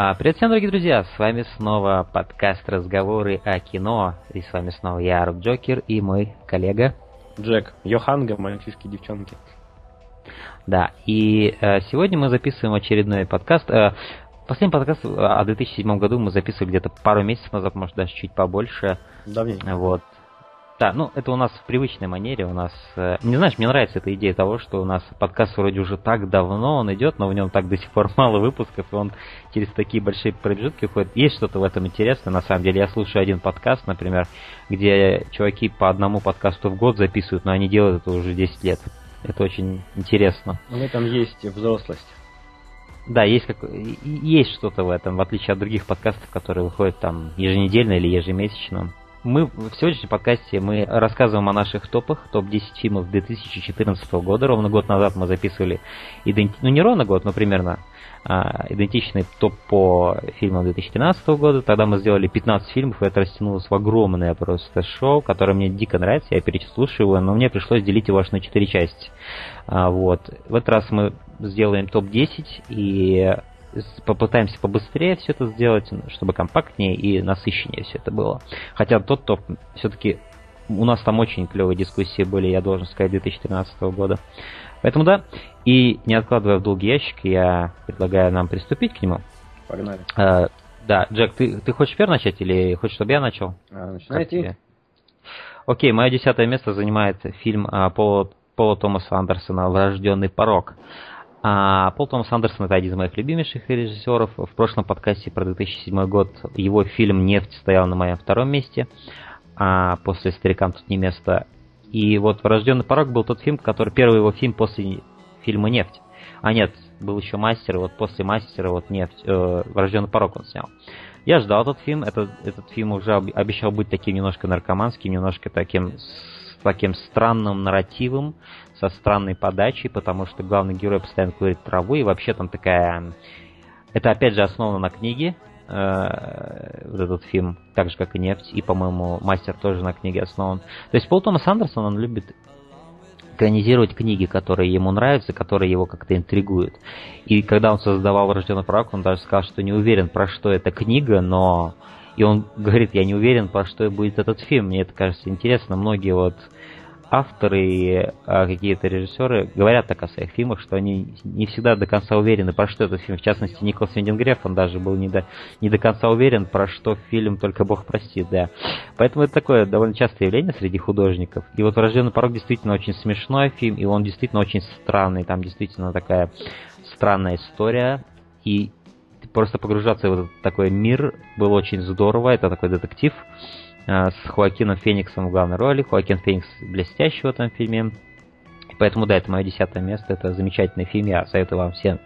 А, привет всем, дорогие друзья! С вами снова подкаст «Разговоры о кино». И с вами снова я, Роб Джокер, и мой коллега... Джек Йоханга, мальчишки девчонки. Да, и э, сегодня мы записываем очередной подкаст. Э, последний подкаст о 2007 году мы записывали где-то пару месяцев назад, может даже чуть побольше. Давненько. Вот. Да, ну это у нас в привычной манере, у нас... Э, не знаешь, мне нравится эта идея того, что у нас подкаст вроде уже так давно он идет, но в нем так до сих пор мало выпусков, и он через такие большие промежутки уходит. Есть что-то в этом интересное, на самом деле. Я слушаю один подкаст, например, где чуваки по одному подкасту в год записывают, но они делают это уже 10 лет. Это очень интересно. В этом есть взрослость. Да, есть, как... есть что-то в этом, в отличие от других подкастов, которые выходят там еженедельно или ежемесячно мы в сегодняшнем подкасте мы рассказываем о наших топах, топ-10 фильмов 2014 года. Ровно год назад мы записывали, иденти... ну не ровно год, но примерно а, идентичный топ по фильмам 2013 года. Тогда мы сделали 15 фильмов, и это растянулось в огромное просто шоу, которое мне дико нравится, я переслушиваю его, но мне пришлось делить его аж на 4 части. А, вот. В этот раз мы сделаем топ-10, и попытаемся побыстрее все это сделать, чтобы компактнее и насыщеннее все это было. Хотя тот топ все-таки у нас там очень клевые дискуссии были, я должен сказать, 2013 года. Поэтому да, и не откладывая в долгий ящик, я предлагаю нам приступить к нему. Погнали. А, да, Джек, ты, ты хочешь первый начать или хочешь, чтобы я начал? А, начинайте. Окей, мое десятое место занимает фильм а, Пола, Пола Томаса Андерсона «Врожденный порог». А Пол Томас Андерсон это один из моих любимейших режиссеров. В прошлом подкасте про 2007 год его фильм «Нефть» стоял на моем втором месте, а после «Старикам тут не место». И вот «Врожденный порог» был тот фильм, который первый его фильм после фильма «Нефть». А нет, был еще «Мастер», и вот после «Мастера» вот «Нефть», э, «Врожденный порог» он снял. Я ждал этот фильм, этот, этот фильм уже обещал быть таким немножко наркоманским, немножко таким с таким странным нарративом, со странной подачей, потому что главный герой постоянно курит траву, и вообще там такая... Это опять же основано на книге, э, вот этот фильм, так же как и «Нефть», и, по-моему, «Мастер» тоже на книге основан. То есть Пол Томас Андерсон, он любит экранизировать книги, которые ему нравятся, которые его как-то интригуют. И когда он создавал «Рожденный пророк», он даже сказал, что не уверен, про что эта книга, но... И он говорит, я не уверен, про что будет этот фильм. Мне это кажется интересно. Многие вот авторы и а, какие-то режиссеры говорят так о своих фильмах, что они не всегда до конца уверены, про что этот фильм. В частности, Николас Виндингреф, он даже был не до, не до конца уверен, про что фильм «Только Бог простит», да. Поэтому это такое довольно частое явление среди художников. И вот «Врожденный порог» действительно очень смешной фильм, и он действительно очень странный. Там действительно такая странная история. И просто погружаться в этот такой мир было очень здорово. Это такой детектив с Хоакином Фениксом в главной роли. Хоакин Феникс блестящий в этом фильме. Поэтому, да, это мое десятое место. Это замечательный фильм. Я советую вам всем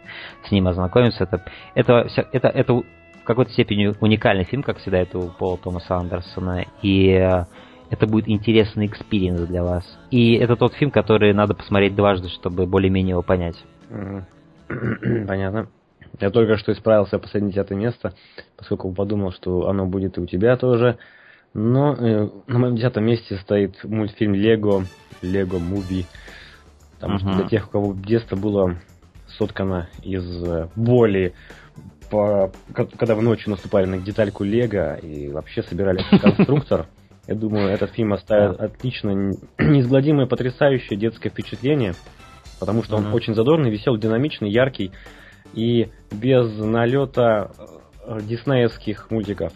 с ним ознакомиться. Это, это, это, это в какой-то степени уникальный фильм, как всегда, это у Пола Томаса Андерсона. И э, это будет интересный experience для вас. И это тот фильм, который надо посмотреть дважды, чтобы более-менее его понять. Понятно. Я только что исправился последнее десятое место, поскольку подумал, что оно будет и у тебя тоже. Но э, на моем десятом месте стоит мультфильм Лего, Lego Movie. Потому uh-huh. что для тех, у кого детство было соткано из э, боли, по, когда вы ночью наступали на детальку Лего и вообще собирали конструктор, я думаю, этот фильм оставит отлично неизгладимое, потрясающее детское впечатление, потому что он очень задорный, веселый, динамичный, яркий и без налета э, диснеевских мультиков.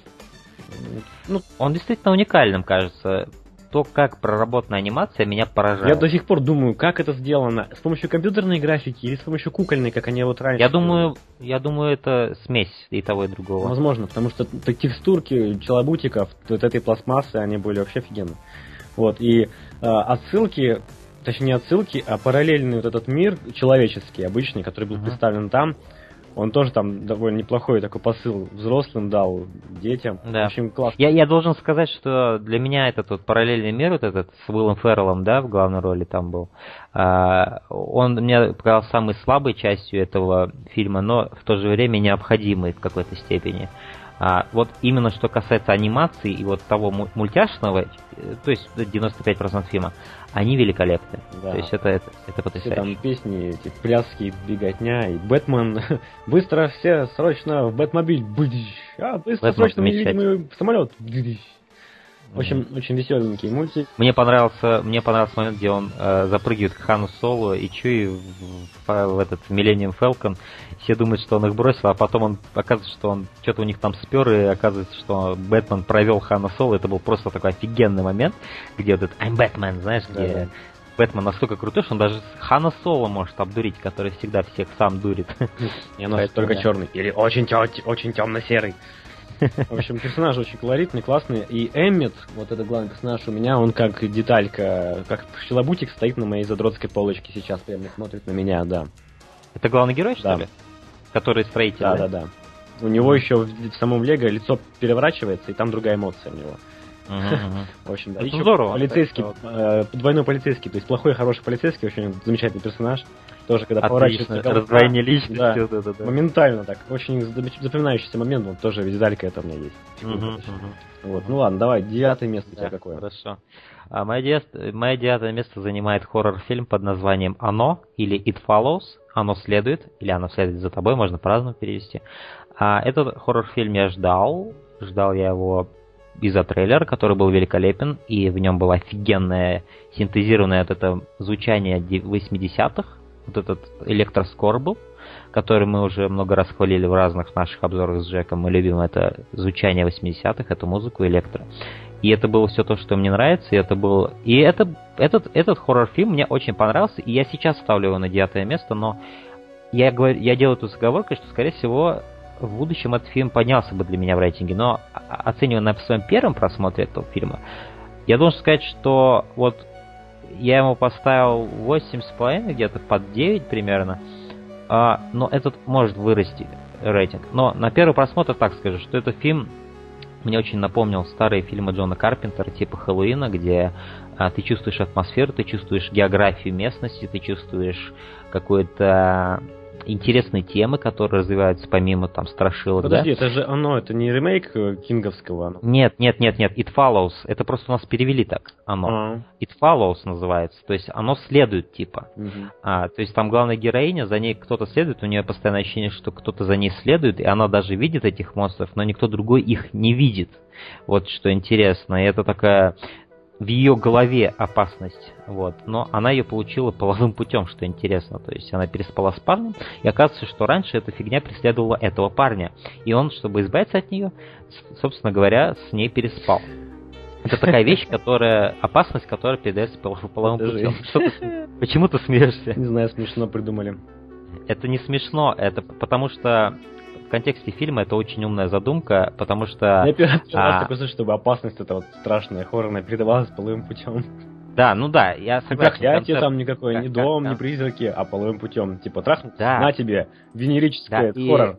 Ну, он действительно уникальным кажется. То, как проработана анимация, меня поражает. Я до сих пор думаю, как это сделано. С помощью компьютерной графики или с помощью кукольной, как они вот раньше. Я думаю, я думаю, это смесь и того, и другого. Возможно, потому что текстурки челобутиков, вот этой пластмассы, они были вообще офигенные. Вот, и э, отсылки, точнее не отсылки, а параллельный вот этот мир человеческий, обычный, который был uh-huh. представлен там, он тоже там довольно неплохой такой посыл взрослым дал, детям. Да. В общем, классно. Я, я должен сказать, что для меня этот вот параллельный мир, вот этот с Уиллом Ферреллом, да, в главной роли там был, а, он мне показался самой слабой частью этого фильма, но в то же время необходимой в какой-то степени. А вот именно что касается анимации и вот того мультяшного, э, то есть 95% фильма, они великолепны. Да. То есть это, это, это потрясающе. Все там песни, эти пляски, беготня, и Бэтмен, быстро все, срочно в Бэтмобиль, а, быстро, Бэтмен срочно невидимый самолет, в общем, очень веселенький мультик. Мне понравился, мне понравился момент, где он э, запрыгивает к Хану Соло и Чуи в, в, в этот Millennium Falcon. Все думают, что он их бросил, а потом он оказывается, что он что-то у них там спер, и оказывается, что Бэтмен провел Хана Соло. Это был просто такой офигенный момент, где вот этот I'm Batman, знаешь, где да, Бэтмен настолько крутой, что он даже Хана Соло может обдурить, который всегда всех сам дурит. И оно только черный. Или очень, очень темно-серый. В общем, персонаж очень колоритный, классный. И Эммет, вот этот главный персонаж у меня, он как деталька, как щелобутик стоит на моей задротской полочке сейчас, прямо смотрит на меня, да. Это главный герой, что да. ли? Который строитель, да? Да, да, да. У него еще в, в самом Лего лицо переворачивается, и там другая эмоция у него. В общем, да. Это здорово. Полицейский, э, двойной полицейский, то есть плохой и хороший полицейский, очень замечательный персонаж. Тоже, когда поворачивается Раздвоение личности. Да. Моментально так. Очень запоминающийся момент. Вот тоже видалька это у меня есть. Вот, ну ладно, давай, девятое место у тебя какое? Хорошо. А мое, девятое, мое девятое место занимает хоррор-фильм под названием «Оно» или «It Follows». «Оно следует» или «Оно следует за тобой», можно по-разному перевести. А этот хоррор-фильм я ждал. Ждал я его из-за трейлера, который был великолепен, и в нем было офигенное синтезированное вот это звучание 80-х, вот этот электроскор был, который мы уже много раз хвалили в разных наших обзорах с Джеком. Мы любим это звучание 80-х, эту музыку электро. И это было все то, что мне нравится, и это был... И это, этот, этот хоррор-фильм мне очень понравился, и я сейчас ставлю его на девятое место, но я, говорю, я делаю эту заговорку, что, скорее всего, в будущем этот фильм поднялся бы для меня в рейтинге, но оценивая на своем первом просмотре этого фильма, я должен сказать, что вот я ему поставил 8,5, где-то под 9 примерно, а, но этот может вырасти рейтинг. Но на первый просмотр так скажу, что этот фильм мне очень напомнил старые фильмы Джона Карпентера типа Хэллоуина, где а, ты чувствуешь атмосферу, ты чувствуешь географию местности, ты чувствуешь какое-то интересные темы, которые развиваются помимо там страшилок. Подожди, да? это же оно, это не ремейк э, кинговского? Оно. Нет, нет, нет, нет, It Follows. Это просто у нас перевели так, оно. А-а. It Follows называется, то есть оно следует типа. Угу. А, то есть там главная героиня, за ней кто-то следует, у нее постоянное ощущение, что кто-то за ней следует, и она даже видит этих монстров, но никто другой их не видит. Вот что интересно. И это такая в ее голове опасность, вот, но она ее получила половым путем, что интересно, то есть она переспала с парнем, и оказывается, что раньше эта фигня преследовала этого парня, и он, чтобы избавиться от нее, собственно говоря, с ней переспал. Это такая вещь, которая опасность, которая передается половым путем. Почему ты смеешься? Не знаю, смешно придумали. Это не смешно, это потому что в контексте фильма это очень умная задумка, потому что... Я первый раз такой слышу, чтобы опасность эта вот страшная, хоррорная передавалась половым путем. Да, ну да, я согласен. Проклятие концерт... там никакое, как, ни дом, как, ни призраки, а половым путем. Типа трахнуть, да. на тебе, венерическое, да, хоррор.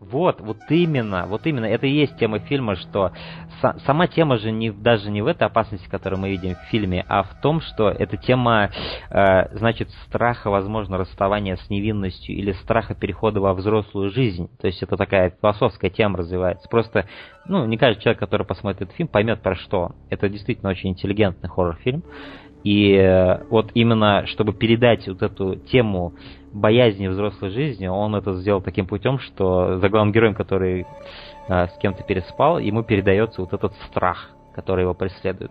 Вот, вот именно, вот именно, это и есть тема фильма, что са- сама тема же не, даже не в этой опасности, которую мы видим в фильме, а в том, что эта тема, э, значит, страха, возможно, расставания с невинностью или страха перехода во взрослую жизнь. То есть это такая философская тема развивается. Просто, ну, не каждый человек, который посмотрит этот фильм, поймет про что. Это действительно очень интеллигентный хоррор-фильм. И э, вот именно, чтобы передать вот эту тему боязни взрослой жизни, он это сделал таким путем, что за главным героем, который э, с кем-то переспал, ему передается вот этот страх, который его преследует.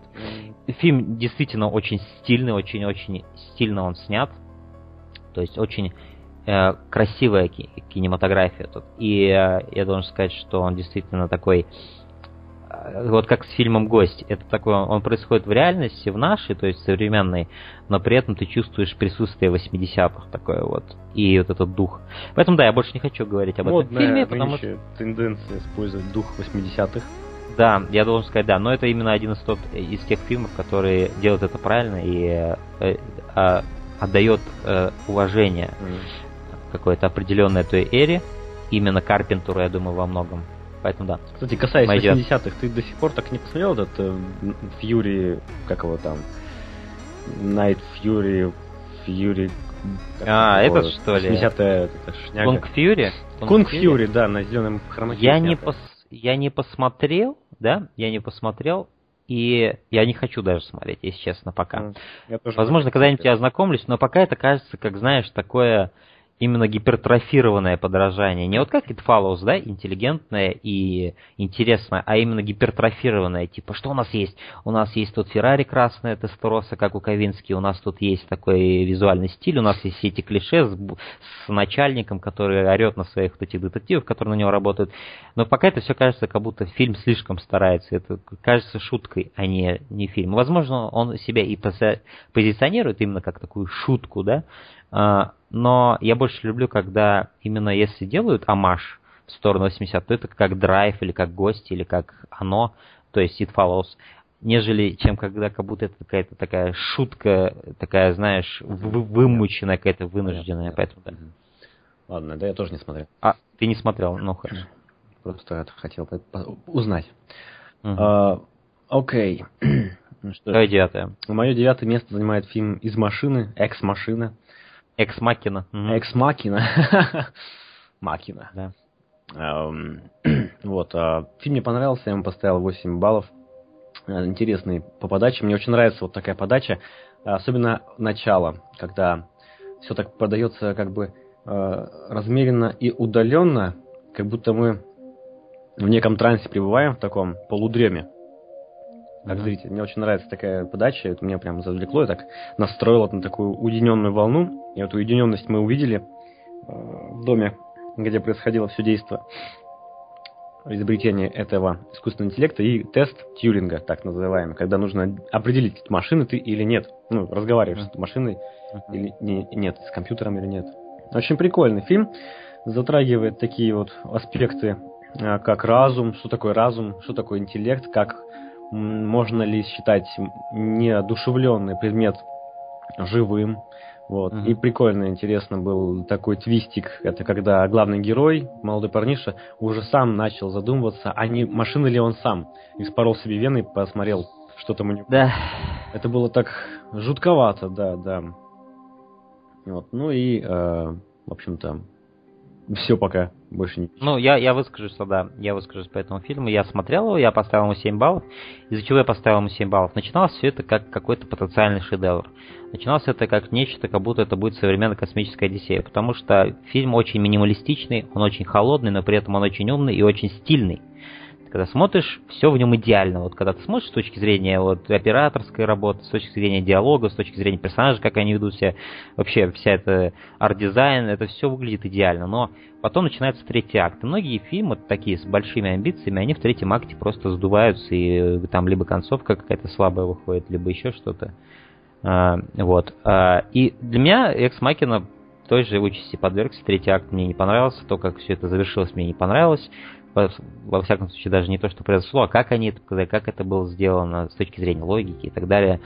Фильм действительно очень стильный, очень-очень стильно он снят. То есть очень э, красивая кинематография тут. И э, я должен сказать, что он действительно такой Э, вот как с фильмом «Гость». Это такое, он происходит в реальности, в нашей, то есть современной, но при этом ты чувствуешь присутствие 80-х такое вот, и вот этот дух. Поэтому, да, я больше не хочу говорить об Модная этом фильме, потому что... тенденция использовать дух 80-х. Да, я должен сказать, да, но это именно один из, тот, из тех фильмов, которые делают это правильно и э, э, отдает э, уважение mm. какой-то определенной той эре, именно Карпентеру, я думаю, во многом. Поэтому да. Кстати, касаясь 80-х, ты до сих пор так не посмотрел этот э, Фьюри, как его там, Night Fury, Fury... А, этот что ли? 80-е, Кунг Фьюри? Кунг Фьюри, да, на зеленом хромаке. Я не, пос... я не посмотрел, да, я не посмотрел, и я не хочу даже смотреть, если честно, пока. Возможно, когда-нибудь я ознакомлюсь, но пока это кажется, как знаешь, такое именно гипертрофированное подражание. Не вот как It Follows, да, интеллигентное и интересное, а именно гипертрофированное. Типа, что у нас есть? У нас есть тут Феррари красная тестероса, как у Ковински, у нас тут есть такой визуальный стиль, у нас есть все эти клише с, с начальником, который орет на своих вот этих детективов, которые на него работают. Но пока это все кажется, как будто фильм слишком старается. Это кажется шуткой, а не, не фильм. Возможно, он себя и позиционирует именно как такую шутку, да, но я больше люблю, когда именно если делают амаш в сторону 80, то это как драйв, или как гости, или как оно, то есть It Follows, нежели чем когда как будто это какая-то такая шутка, такая, знаешь, вы, вымученная, какая-то вынужденная, поэтому да. Ладно, да я тоже не смотрел. А, ты не смотрел, ну хорошо. Просто хотел узнать. Угу. А, окей. ну, что Давай девятое. Мое девятое место занимает фильм «Из машины», «Экс-машина». Экс-макина. Экс-макина. Макина. Да. Вот. Uh, фильм мне понравился, я ему поставил 8 баллов. Uh, интересный по подаче. Мне очень нравится вот такая подача. Особенно начало, когда все так подается как бы размеренно и удаленно, как будто мы в неком трансе пребываем, в таком полудреме как зритель. Мне очень нравится такая подача, это меня прям завлекло, и так настроило на такую уединенную волну. И эту уединенность мы увидели э, в доме, где происходило все действие изобретение этого искусственного интеллекта и тест Тьюринга, так называемый, когда нужно определить, машина ты или нет. Ну, разговариваешь с машиной uh-huh. или не, нет, с компьютером или нет. Очень прикольный фильм, затрагивает такие вот аспекты, э, как разум, что такое разум, что такое интеллект, как можно ли считать неодушевленный предмет живым. Вот. Mm-hmm. И прикольно, интересно был такой твистик. Это когда главный герой, молодой парниша, уже сам начал задумываться, а не машина ли он сам. И спорол себе вены посмотрел, что там у него. Да. Это было так жутковато, да, да. Вот. Ну и, э, в общем-то, все пока. Больше не Ну, я, я выскажусь, да, я выскажусь по этому фильму. Я смотрел его, я поставил ему 7 баллов. Из-за чего я поставил ему 7 баллов? Начиналось все это как какой-то потенциальный шедевр. Начиналось это как нечто, как будто это будет современная космическая Одиссея. Потому что фильм очень минималистичный, он очень холодный, но при этом он очень умный и очень стильный когда смотришь, все в нем идеально. Вот когда ты смотришь с точки зрения вот, операторской работы, с точки зрения диалога, с точки зрения персонажей, как они ведут себя, вообще вся эта арт-дизайн, это все выглядит идеально. Но потом начинается третий акт. И многие фильмы такие с большими амбициями, они в третьем акте просто сдуваются, и там либо концовка какая-то слабая выходит, либо еще что-то. А, вот. А, и для меня Экс Макина той же участи подвергся. Третий акт мне не понравился, то, как все это завершилось, мне не понравилось во всяком случае, даже не то, что произошло, а как они это показали, как это было сделано с точки зрения логики и так далее.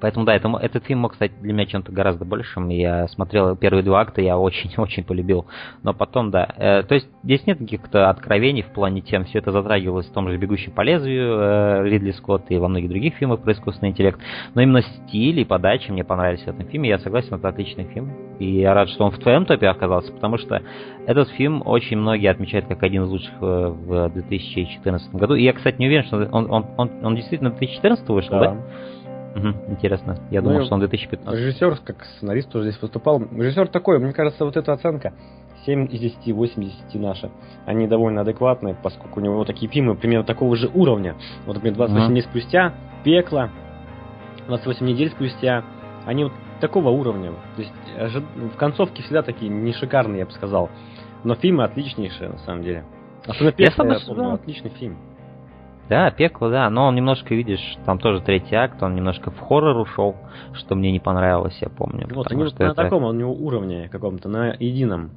Поэтому да, это, этот фильм мог стать для меня чем-то гораздо большим. Я смотрел первые два акта, я очень-очень полюбил. Но потом, да. Э, то есть здесь нет каких-то откровений в плане тем, все это затрагивалось в том же «Бегущем по лезвию» э, Ридли Скотт и во многих других фильмах про искусственный интеллект. Но именно стиль и подача мне понравились в этом фильме. Я согласен, это отличный фильм. И я рад, что он в твоем топе оказался, потому что этот фильм очень многие отмечают как один из лучших э, в 2014 году. И я, кстати, не уверен, что он, он, он, он действительно 2014 вышел, да? да? Угу, интересно. Я ну, думал, что он 2015. Режиссер, как сценарист тоже здесь выступал. Режиссер такой, мне кажется, вот эта оценка 7 из 10, 8 из 10 наша. Они довольно адекватные, поскольку у него такие фильмы примерно такого же уровня. Вот, например, 28 угу. дней спустя, Пекло, 28 недель спустя, они вот такого уровня. То есть в концовке всегда такие не шикарные, я бы сказал. Но фильмы отличнейшие, на самом деле. Особенно Пекло, я, я помню, отличный фильм. Да, пекло, да, но он немножко, видишь, там тоже третий акт, он немножко в хоррор ушел, что мне не понравилось, я помню. Вот, они вот на это... таком у него уровне каком-то, на едином.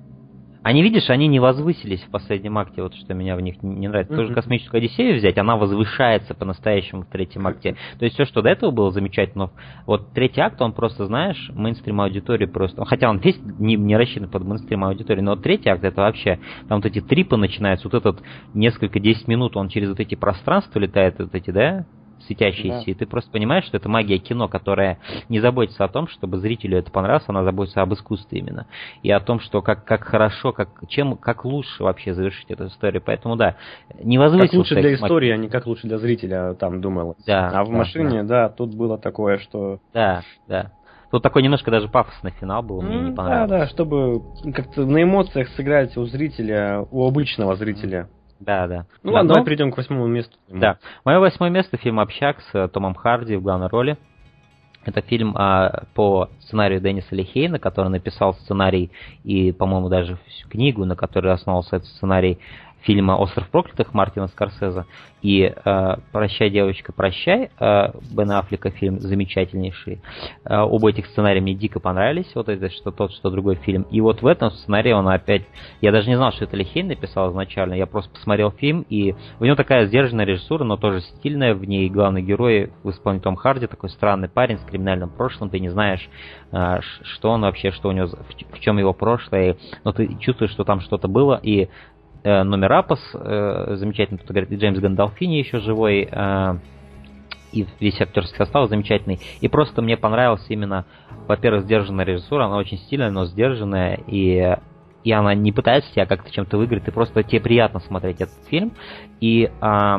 Они, видишь, они не возвысились в последнем акте, вот что меня в них не нравится. Mm-hmm. Тоже космическую Одиссею взять, она возвышается по-настоящему в третьем акте. То есть все, что до этого было замечательно, вот третий акт, он просто, знаешь, мейнстрим аудитории просто... Хотя он весь не, не рассчитан под мейнстрим аудиторию, но вот третий акт это вообще... Там вот эти трипы начинаются, вот этот несколько, 10 минут он через вот эти пространства летает, вот эти, да, светящиеся, да. и ты просто понимаешь, что это магия кино, которая не заботится о том, чтобы зрителю это понравилось, она заботится об искусстве именно. И о том, что как, как хорошо, как, чем, как лучше вообще завершить эту историю. Поэтому да, не возвысился... Как лучше для истории, а не как лучше для зрителя, там думал. Да, а в да, машине, да. да, тут было такое, что... Да, да. Тут такой немножко даже пафосный финал был, мне не понравилось. Да, да, чтобы как-то на эмоциях сыграть у зрителя, у обычного зрителя. Да, да. Ну ладно, но... давай перейдем к восьмому месту. Да. Мое восьмое место фильм «Общак» с Томом Харди в главной роли. Это фильм а, по сценарию Денниса Лихейна, который написал сценарий и, по-моему, даже книгу, на которой основался этот сценарий фильма «Остров проклятых» Мартина Скорсеза и э, «Прощай, девочка, прощай» э, Бен Аффлека фильм замечательнейший. Э, оба этих сценария мне дико понравились, вот это что тот, что другой фильм. И вот в этом сценарии он опять... Я даже не знал, что это Лихейн написал изначально, я просто посмотрел фильм, и у него такая сдержанная режиссура, но тоже стильная, в ней главный герой в исполнении Том Харди, такой странный парень с криминальным прошлым, ты не знаешь, э, что он вообще, что у него, в, в чем его прошлое, но ты чувствуешь, что там что-то было, и э, номер Апос, э, замечательный, тут говорит, Джеймс Гандалфини еще живой, э, и весь актерский состав замечательный. И просто мне понравилась именно, во-первых, сдержанная режиссура, она очень стильная, но сдержанная, и и она не пытается тебя как-то чем-то выиграть, ты просто тебе приятно смотреть этот фильм. И э,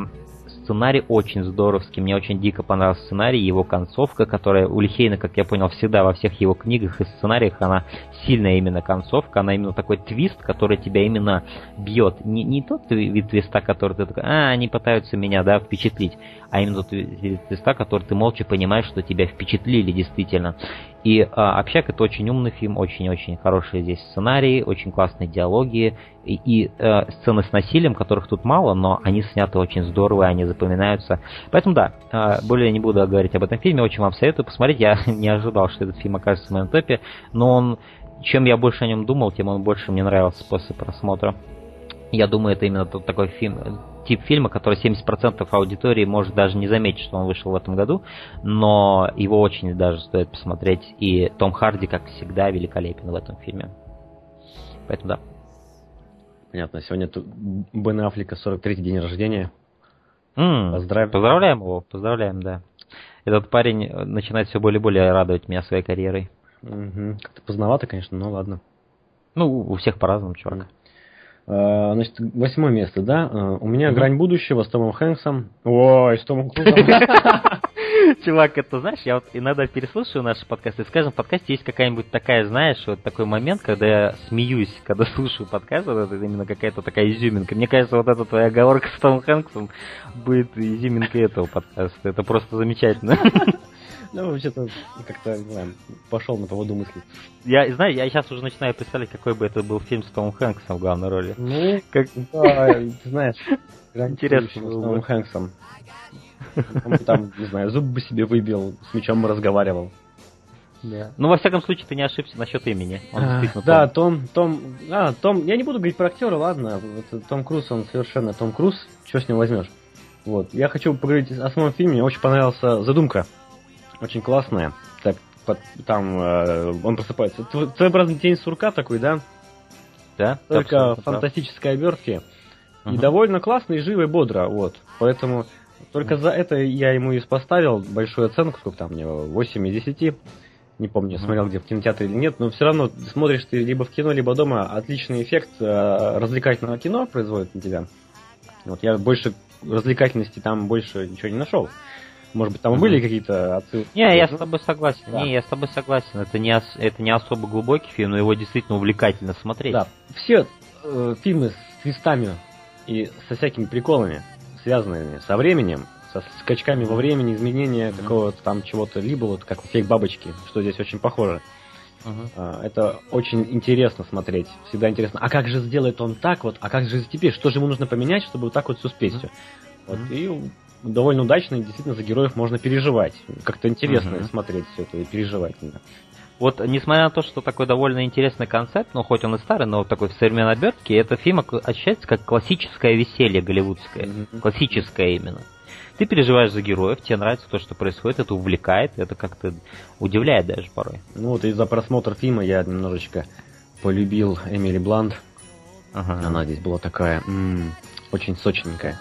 Сценарий очень здоровский, мне очень дико понравился сценарий, его концовка, которая у Лихейна, как я понял, всегда во всех его книгах и сценариях, она сильная именно концовка, она именно такой твист, который тебя именно бьет. Не, не тот вид твиста, который ты такой, а, они пытаются меня, да, впечатлить, а именно тот вид твиста, который ты молча понимаешь, что тебя впечатлили действительно. И а, «Общак» — это очень умный фильм, очень-очень хорошие здесь сценарии, очень классные диалоги и, и э, сцены с насилием, которых тут мало, но они сняты очень здорово, они запоминаются. Поэтому да, э, более не буду говорить об этом фильме, очень вам советую посмотреть. Я не ожидал, что этот фильм окажется в моем топе, но он, чем я больше о нем думал, тем он больше мне нравился после просмотра. Я думаю, это именно тот такой фильм, тип фильма, который 70% аудитории может даже не заметить, что он вышел в этом году, но его очень даже стоит посмотреть. И Том Харди, как всегда, великолепен в этом фильме. Поэтому да. Понятно. Сегодня тут Бен Аффлека 43-й день рождения. Mm, Поздравим. Поздравляем его, поздравляем, да. Этот парень начинает все более и более радовать меня своей карьерой. Угу. Как-то поздновато, конечно, но ладно. Ну, у всех по-разному, чувак. Mm. А, значит, восьмое место, да? А, у меня mm-hmm. «Грань будущего» с Томом Хэнксом. Ой, с Томом Крузом. Чувак, это знаешь, я вот иногда переслушиваю наши подкасты, и скажем, в подкасте есть какая-нибудь такая, знаешь, вот такой момент, когда я смеюсь, когда слушаю подкаст, вот это именно какая-то такая изюминка. Мне кажется, вот эта твоя оговорка с Томом Хэнксом будет изюминкой этого подкаста. Это просто замечательно. Ну, вообще-то, как-то, не знаю, пошел на поводу мысли. Я, знаю, я сейчас уже начинаю представлять, какой бы это был фильм с Томом Хэнксом в главной роли. Ну, как... да, ты знаешь, интересно с Томом Хэнксом. Он там, не знаю, зуб бы себе выбил, с мечом разговаривал. Да. Ну, во всяком случае, ты не ошибся насчет имени. Он а, да, Том, Том, а, Том, я не буду говорить про актера, ладно, вот, Том Круз, он совершенно Том Круз, что с ним возьмешь? Вот, я хочу поговорить о самом фильме, мне очень понравилась задумка очень классная. Так, под, там э, он просыпается. Своеобразный тень сурка такой, да? Да. Только фантастической обертки. Угу. И довольно классно и живо и бодро, вот. Поэтому только за это я ему и поставил большую оценку, сколько там мне, 8 из 10. Не помню, смотрел где в кинотеатре или нет, но все равно смотришь ты либо в кино, либо дома, отличный эффект э, развлекательного кино производит на тебя. Вот я больше развлекательности там больше ничего не нашел. Может быть, там mm-hmm. были какие-то отсылки? Не, я с тобой согласен. Да. Не, я с тобой согласен. Это не, это не особо глубокий фильм, но его действительно увлекательно смотреть. Да. Все э, фильмы с твистами и со всякими приколами, связанными со временем, со скачками во времени, изменения mm-hmm. какого-то там чего-то, либо вот как у фейк бабочки, что здесь очень похоже. Uh-huh. Это очень интересно смотреть. Всегда интересно. А как же сделает он так вот? А как же теперь? Что же ему нужно поменять, чтобы вот так вот все успеть? Uh-huh. Вот. И довольно удачно, и действительно за героев можно переживать. Как-то интересно угу. смотреть все это и переживать. Вот, несмотря на то, что такой довольно интересный концепт, ну, хоть он и старый, но вот такой в современной обертке, это фильм ощущается как классическое веселье голливудское. Mm-hmm. Классическое именно. Ты переживаешь за героев, тебе нравится то, что происходит, это увлекает, это как-то удивляет даже порой. Ну вот из-за просмотра фильма я немножечко полюбил Эмили Блант. Ага. Она здесь была такая м-м, очень сочненькая.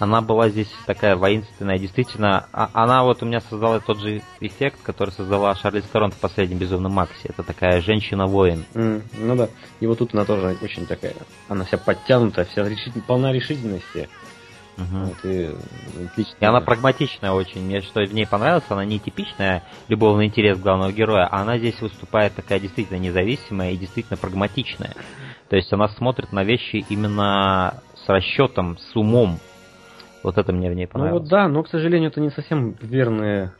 Она была здесь такая воинственная, действительно, а, она вот у меня создала тот же эффект, который создала Шарли Стерон в последнем Безумном Максе. Это такая женщина-воин. Mm, ну да, и вот тут она тоже очень такая, она вся подтянутая, вся решитель, полна решительности. Угу. Вот, и, отлично. и она прагматичная очень. Мне что в ней понравилось, она не типичная любовный интерес главного героя, а она здесь выступает такая действительно независимая и действительно прагматичная. То есть она смотрит на вещи именно с расчетом, с умом. Вот это мне в ней понравилось. Ну вот да, но, к сожалению, это не совсем верный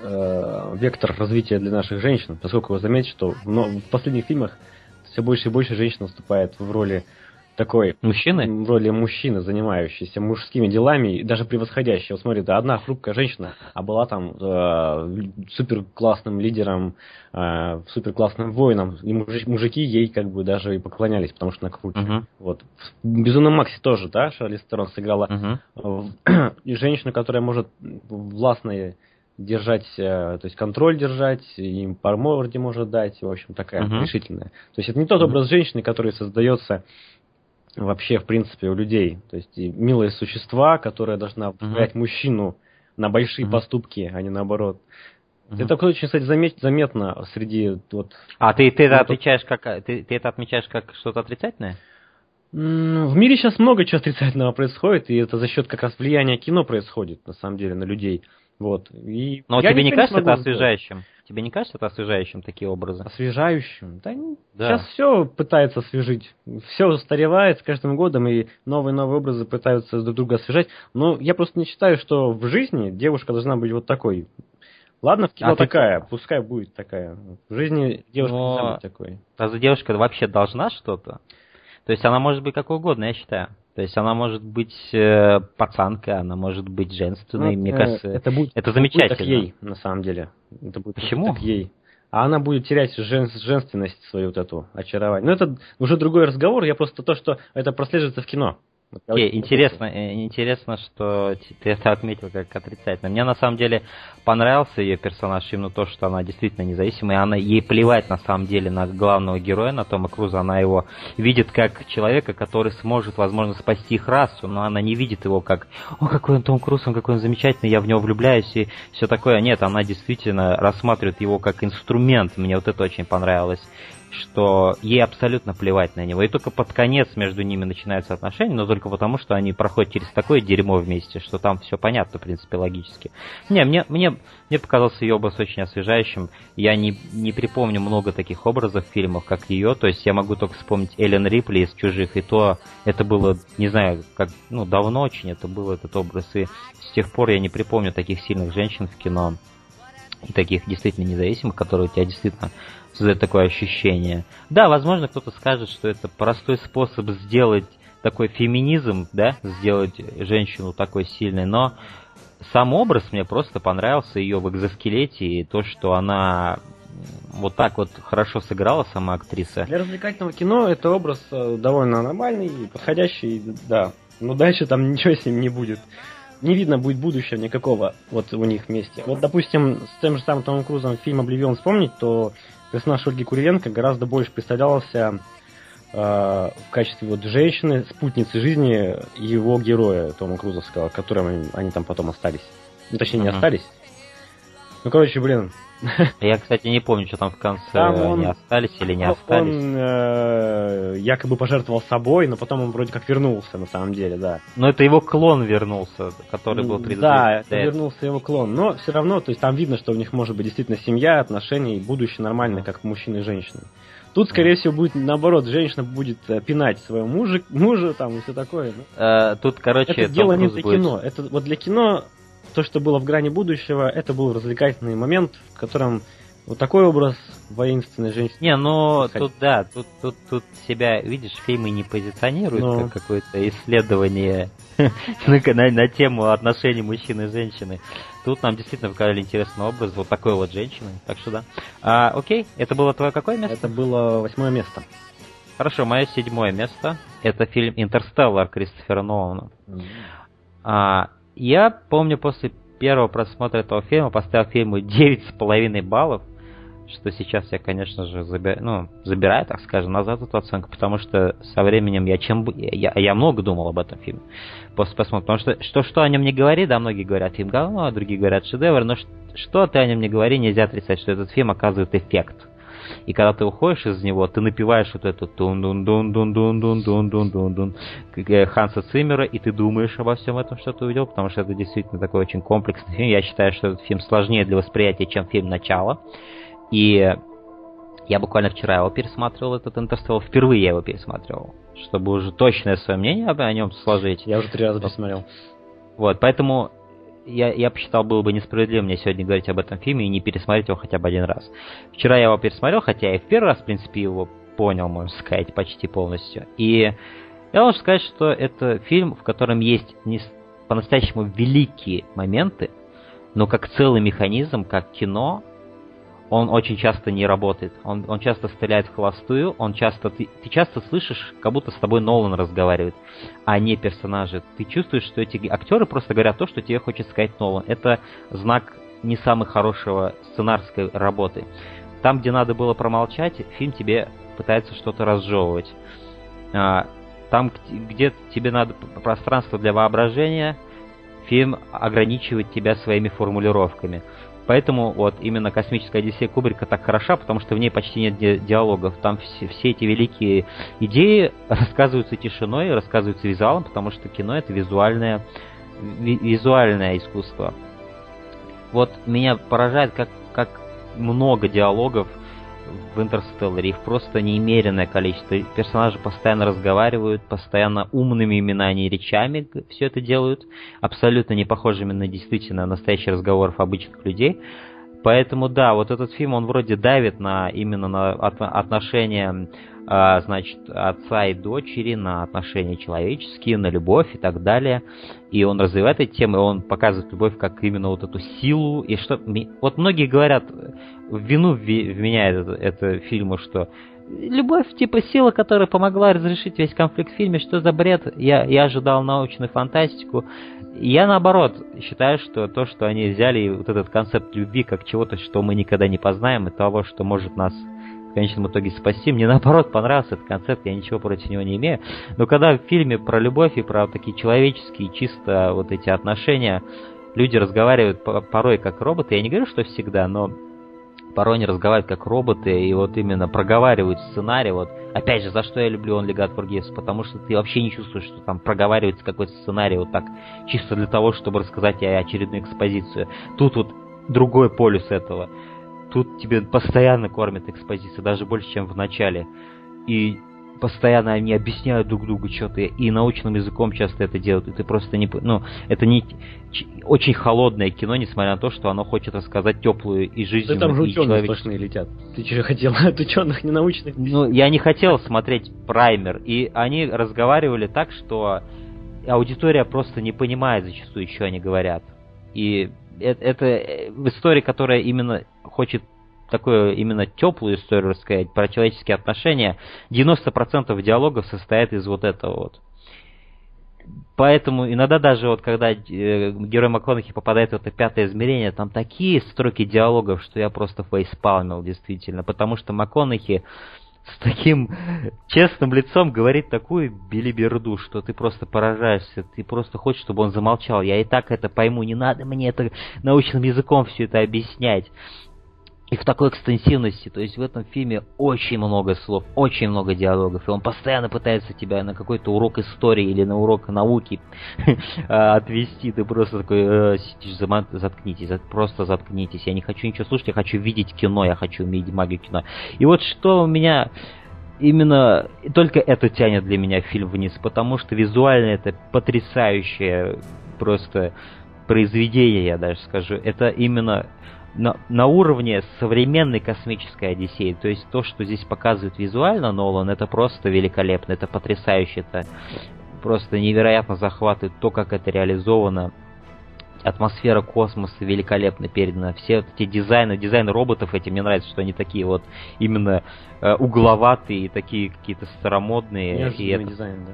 э, вектор развития для наших женщин, поскольку вы заметите, что в, в последних фильмах все больше и больше женщин выступает в роли такой мужчины в роли мужчины, занимающийся мужскими делами, даже превосходящий. Вот смотри, да, одна хрупкая женщина, а была там э, супер классным лидером, э, супер классным воином, и мужики ей как бы даже и поклонялись, потому что она круче. Uh-huh. Вот. В Безумном Максе тоже, да, Шарли Стерон сыграла uh-huh. и женщину, которая может властно держать, э, то есть контроль держать, им по морде может дать, в общем, такая uh-huh. решительная. То есть это не тот образ женщины, который создается вообще, в принципе, у людей. То есть милые существа, которая должна вдохновлять uh-huh. мужчину на большие uh-huh. поступки, а не наоборот. Uh-huh. Это очень, кстати, замет, заметно среди вот. А ты, ты это отмечаешь как ты, ты это отмечаешь как что-то отрицательное? В мире сейчас много чего отрицательного происходит, и это за счет как раз влияния кино происходит, на самом деле, на людей. Вот. И Но тебе не кажется это освежающим? Тебе не кажется это освежающим такие образы? Освежающим? Да, да. сейчас все пытается освежить. Все устаревает с каждым годом, и новые-новые образы пытаются друг друга освежать. Но я просто не считаю, что в жизни девушка должна быть вот такой. Ладно, в кино а такая, ты... пускай будет такая. В жизни девушка Но... должна быть такой. Разве девушка вообще должна что-то? То есть она может быть какой угодно, я считаю. То есть она может быть э, пацанкой, она может быть женственной, ну, мне э, кажется. Это будет, это замечательно. Будет ей, на самом деле. Это будет Почему? Так ей. А она будет терять жен, женственность свою вот эту, очарование. Но это уже другой разговор, я просто то, что это прослеживается в кино. Okay, интересно, э, интересно, что ты это отметил как отрицательно. Мне на самом деле понравился ее персонаж именно то, что она действительно независимая, она ей плевать на самом деле на главного героя, на Тома Круза, она его видит как человека, который сможет, возможно, спасти их расу, но она не видит его как, о, какой он Том Круз, он какой он замечательный, я в него влюбляюсь и все такое. Нет, она действительно рассматривает его как инструмент, мне вот это очень понравилось что ей абсолютно плевать на него. И только под конец между ними начинаются отношения, но только потому, что они проходят через такое дерьмо вместе, что там все понятно, в принципе, логически. Не, мне, мне, мне показался ее образ очень освежающим. Я не, не припомню много таких образов в фильмах, как ее. То есть я могу только вспомнить Эллен Рипли из «Чужих», и то это было, не знаю, как, ну, давно очень это был этот образ. И с тех пор я не припомню таких сильных женщин в кино и таких действительно независимых, которые у тебя действительно создает такое ощущение. Да, возможно, кто-то скажет, что это простой способ сделать такой феминизм, да, сделать женщину такой сильной, но сам образ мне просто понравился, ее в экзоскелете, и то, что она вот так вот хорошо сыграла сама актриса. Для развлекательного кино это образ э, довольно нормальный, подходящий, да. Но дальше там ничего с ним не будет. Не видно будет будущего никакого вот у них вместе. Вот, допустим, с тем же самым Томом Крузом фильм «Обливион» вспомнить, то персонаж Ольги Куриленко гораздо больше представлялся э, в качестве вот женщины, спутницы жизни его героя Тома Крузовского, которым они, там потом остались. Ну, точнее, не uh-huh. остались. Ну, короче, блин, Я, кстати, не помню, что там в конце там он, они остались или не остались. Он э, якобы пожертвовал собой, но потом он вроде как вернулся, на самом деле, да. Но это его клон вернулся, который был предыдущий. Да, это вернулся его клон. Но все равно, то есть там видно, что у них может быть действительно семья, отношения и будущее нормальное, как мужчины и женщины. Тут, скорее всего, будет наоборот, женщина будет э, пинать своего мужа, мужа там и все такое. Э, тут, короче, это дело не для кино. Это вот для кино то, что было в грани будущего, это был развлекательный момент, в котором вот такой образ воинственной женщины. Не, ну тут да, тут, тут, тут себя, видишь, фильмы не позиционируют Но... как какое-то исследование на, на тему отношений мужчины и женщины. Тут нам действительно показали интересный образ вот такой вот женщины. Так что да. А, окей, это было твое какое место? Это было восьмое место. Хорошо, мое седьмое место. Это фильм «Интерстеллар» Кристофера Нолана. Mm-hmm. А, я помню, после первого просмотра этого фильма поставил фильму 9,5 баллов. что сейчас я, конечно же, заби... ну, забираю, так скажем, назад эту оценку, потому что со временем я чем я, я много думал об этом фильме после просмотра, потому что что, что о нем не говори, да, многие говорят фильм говно, а другие говорят шедевр, но что ты о нем не говори, нельзя отрицать, что этот фильм оказывает эффект. И когда ты уходишь из него, ты напиваешь вот эту тун дун дун дун дун дун дун дун дун дун Ханса Циммера, и ты думаешь обо всем этом, что ты увидел, потому что это действительно такой очень комплексный фильм. Я считаю, что этот фильм сложнее для восприятия, чем фильм «Начало». И я буквально вчера его пересматривал, этот Интерстеллар. Впервые я его пересматривал, чтобы уже точное свое мнение о нем сложить. Я уже три раза пересмотрел. Вот, поэтому я, я посчитал, было бы несправедливо мне сегодня говорить об этом фильме и не пересмотреть его хотя бы один раз. Вчера я его пересмотрел, хотя и в первый раз, в принципе, его понял, можно сказать, почти полностью. И я должен сказать, что это фильм, в котором есть не по-настоящему великие моменты, но как целый механизм, как кино, он очень часто не работает. Он, он часто стреляет в холостую, он часто. Ты, ты часто слышишь, как будто с тобой Нолан разговаривает, а не персонажи. Ты чувствуешь, что эти актеры просто говорят то, что тебе хочет сказать Нолан. Это знак не самой хорошего сценарской работы. Там, где надо было промолчать, фильм тебе пытается что-то разжевывать. А, там, где тебе надо пространство для воображения, фильм ограничивает тебя своими формулировками. Поэтому вот именно «Космическая Одиссея» Кубрика так хороша, потому что в ней почти нет ди- диалогов. Там все, все эти великие идеи рассказываются тишиной, рассказываются визуалом, потому что кино — это визуальное, ви- визуальное искусство. Вот меня поражает, как, как много диалогов в Интерстелларе. Их просто неимеренное количество. Персонажи постоянно разговаривают, постоянно умными именами и речами все это делают, абсолютно не похожими на действительно настоящий разговоров обычных людей. Поэтому да, вот этот фильм, он вроде давит на именно на отношения, значит, отца и дочери, на отношения человеческие, на любовь и так далее. И он развивает эти темы, он показывает любовь как именно вот эту силу. И что... Вот многие говорят, в вину вменяет это, это фильму, что любовь типа сила, которая помогла разрешить весь конфликт в фильме, что за бред? Я, я ожидал научную фантастику. Я наоборот считаю, что то, что они взяли вот этот концепт любви как чего-то, что мы никогда не познаем, и того, что может нас в конечном итоге спасти. Мне наоборот понравился этот концепт, я ничего против него не имею. Но когда в фильме про любовь и про такие человеческие, чисто вот эти отношения, люди разговаривают порой как роботы, я не говорю, что всегда, но порой они разговаривают как роботы и вот именно проговаривают сценарий. Вот опять же, за что я люблю Only God Forgives, потому что ты вообще не чувствуешь, что там проговаривается какой-то сценарий вот так, чисто для того, чтобы рассказать тебе очередную экспозицию. Тут вот другой полюс этого. Тут тебе постоянно кормят экспозиции, даже больше, чем в начале. И постоянно они объясняют друг другу что-то, и научным языком часто это делают, и ты просто не... Ну, это не... Очень холодное кино, несмотря на то, что оно хочет рассказать теплую и жизненную... Да там же ученые человек... сплошные летят. Ты что хотел от ученых, не научных? Ну, я не хотел смотреть праймер, и они разговаривали так, что аудитория просто не понимает зачастую, что они говорят. И это, это в истории, которая именно хочет такую именно теплую историю рассказать про человеческие отношения, 90% диалогов состоят из вот этого вот. Поэтому иногда даже вот когда э, герой МакКонахи попадает в это пятое измерение, там такие строки диалогов, что я просто фейспалмил действительно, потому что МакКонахи с таким честным лицом говорит такую билиберду, что ты просто поражаешься, ты просто хочешь, чтобы он замолчал. Я и так это пойму, не надо мне это научным языком все это объяснять и в такой экстенсивности. То есть в этом фильме очень много слов, очень много диалогов, и он постоянно пытается тебя на какой-то урок истории или на урок науки а, отвести. Ты просто такой, «Э, заткнитесь, просто заткнитесь. Я не хочу ничего слушать, я хочу видеть кино, я хочу видеть магию кино. И вот что у меня именно только это тянет для меня фильм вниз, потому что визуально это потрясающее просто произведение, я даже скажу. Это именно на, на уровне современной космической Одиссеи. То есть то, что здесь показывает визуально Нолан, это просто великолепно, это потрясающе, это просто невероятно захватывает то, как это реализовано. Атмосфера космоса великолепно передана. Все эти дизайны, дизайны роботов эти, мне нравится, что они такие вот именно э, угловатые, такие какие-то старомодные. и это... дизайн, да.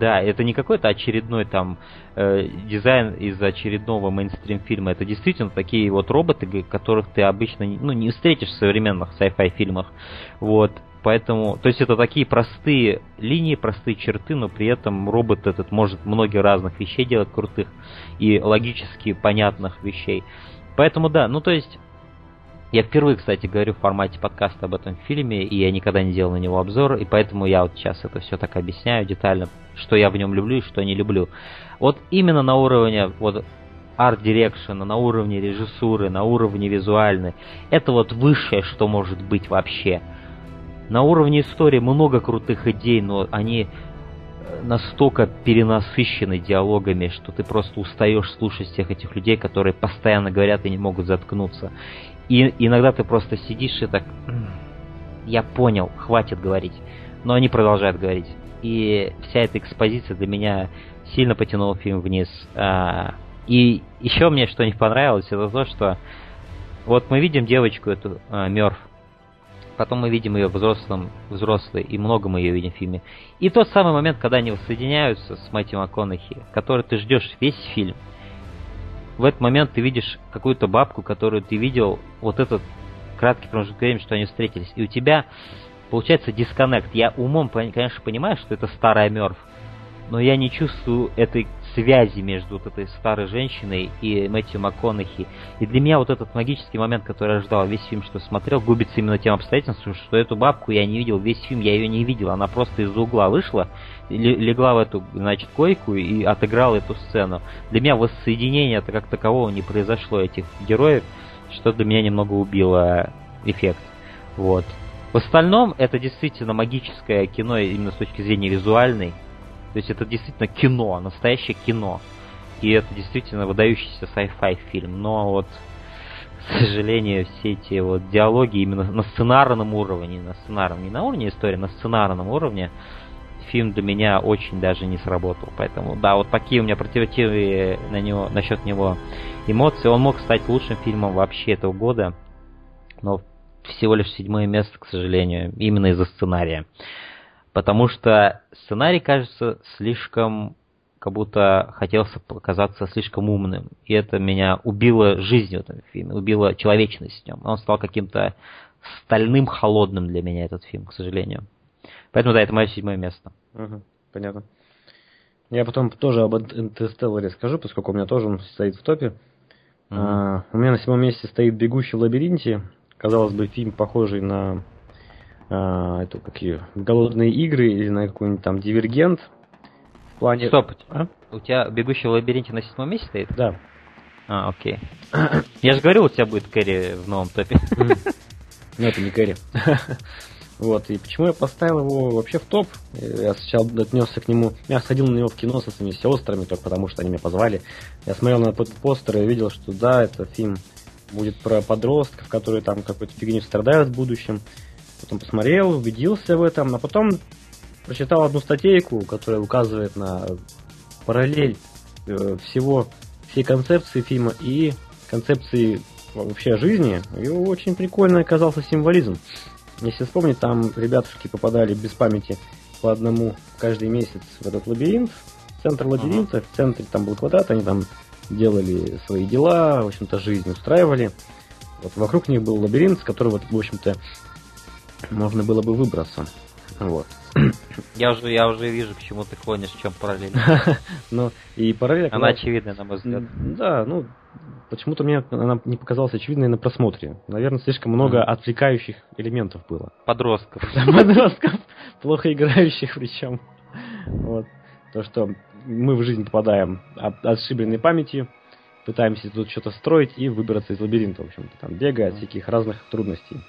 Да, это не какой-то очередной там э, дизайн из очередного мейнстрим фильма. Это действительно такие вот роботы, которых ты обычно ну, не встретишь в современных sci-fi фильмах. Вот. Поэтому, то есть это такие простые линии, простые черты, но при этом робот этот может многие разных вещей делать крутых и логически понятных вещей. Поэтому да, ну то есть я впервые, кстати, говорю в формате подкаста об этом фильме, и я никогда не делал на него обзор, и поэтому я вот сейчас это все так объясняю детально, что я в нем люблю и что не люблю. Вот именно на уровне вот арт-дирекшена, на уровне режиссуры, на уровне визуальной, это вот высшее, что может быть вообще. На уровне истории много крутых идей, но они э, настолько перенасыщены диалогами, что ты просто устаешь слушать всех этих людей, которые постоянно говорят и не могут заткнуться. И иногда ты просто сидишь и так, я понял, хватит говорить. Но они продолжают говорить. И вся эта экспозиция для меня сильно потянула фильм вниз. А, и еще мне что не понравилось, это то, что вот мы видим девочку эту а, Мерф, потом мы видим ее взрослым, взрослой, и много мы ее видим в фильме. И тот самый момент, когда они воссоединяются с Мэтью МакКонахи, который ты ждешь весь фильм, в этот момент ты видишь какую-то бабку, которую ты видел вот этот краткий промежуток времени, что они встретились. И у тебя получается дисконнект. Я умом, конечно, понимаю, что это старая Мерв, но я не чувствую этой связи между вот этой старой женщиной и Мэтью МакКонахи. И для меня вот этот магический момент, который я ждал весь фильм, что смотрел, губится именно тем обстоятельством, что эту бабку я не видел весь фильм, я ее не видел. Она просто из-за угла вышла, легла в эту, значит, койку и отыграла эту сцену. Для меня воссоединение это как такового не произошло этих героев, что для меня немного убило эффект. Вот. В остальном это действительно магическое кино именно с точки зрения визуальной. То есть это действительно кино, настоящее кино. И это действительно выдающийся sci-fi фильм. Но вот, к сожалению, все эти вот диалоги именно на сценарном уровне, на сценарном, не на уровне истории, на сценарном уровне, фильм для меня очень даже не сработал. Поэтому, да, вот такие у меня противоречивые на него, насчет него эмоции. Он мог стать лучшим фильмом вообще этого года, но всего лишь седьмое место, к сожалению, именно из-за сценария. Потому что сценарий кажется слишком, как будто хотелся показаться слишком умным. И это меня убило жизнью в этом фильме, убило человечность в нем. Он стал каким-то стальным, холодным для меня этот фильм, к сожалению. Поэтому да, это мое седьмое место. Угу, понятно. Я потом тоже об Интерстелларе скажу, поскольку у меня тоже он стоит в топе. Mm-hmm. А, у меня на седьмом месте стоит «Бегущий в лабиринте». Казалось бы, фильм похожий на а, эту какие голодные игры или на какой-нибудь там дивергент в плане. Стоп, а? у тебя бегущий в лабиринте на седьмом месте стоит? Да. А, окей. Я же говорил, у тебя будет Кэрри в новом топе. Ну, это не Кэрри. Вот, и почему я поставил его вообще в топ? Я сначала отнесся к нему, я сходил на него в кино со своими сестрами, только потому что они меня позвали. Я смотрел на постер и видел, что да, это фильм будет про подростков, которые там какой-то фигню страдают в будущем. Потом посмотрел, убедился в этом, а потом прочитал одну статейку, которая указывает на параллель э, всего, всей концепции фильма и концепции вообще жизни. И очень прикольно оказался символизм. Если вспомнить, там ребятушки попадали без памяти по одному каждый месяц в этот лабиринт, центр лабиринта, uh-huh. в центре там был квадрат, они там делали свои дела, в общем-то, жизнь устраивали. Вот вокруг них был лабиринт, с которого, в общем-то, можно было бы выбраться. Вот. Я уже, я уже вижу, к чему ты клонишь, в чем параллель. ну, и параллель... Она очевидная, на мой взгляд. Да, ну, почему-то мне она не показалась очевидной на просмотре. Наверное, слишком много mm. отвлекающих элементов было. Подростков. Подростков, плохо играющих причем. Вот. То, что мы в жизнь попадаем от отшибленной памятью, пытаемся тут что-то строить и выбраться из лабиринта, в общем-то, там бегая от всяких разных трудностей.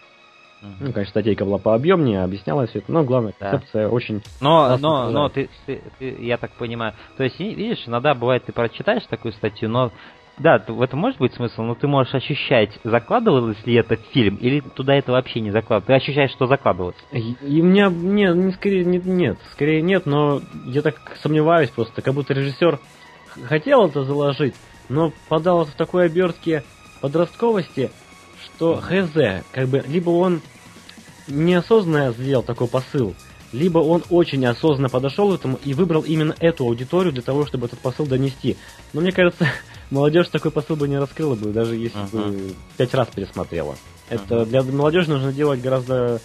Uh-huh. Ну, конечно, статейка была пообъемнее, объясняла все это, но главная да. концепция очень. Но, но, но ты, ты, ты, я так понимаю, то есть, видишь, иногда бывает, ты прочитаешь такую статью, но да, в этом может быть смысл, но ты можешь ощущать, закладывалось ли это в фильм, или туда это вообще не закладывалось. Ты ощущаешь, что закладывалось. И, и у меня не, не скорее не, нет, скорее нет, но я так сомневаюсь просто, как будто режиссер хотел это заложить, но подал в такой обертке подростковости, что хз, как бы, либо он неосознанно сделал такой посыл, либо он очень осознанно подошел к этому и выбрал именно эту аудиторию для того, чтобы этот посыл донести. Но мне кажется, молодежь такой посыл бы не раскрыла бы, даже если uh-huh. бы пять раз пересмотрела. Это uh-huh. для молодежи нужно делать гораздо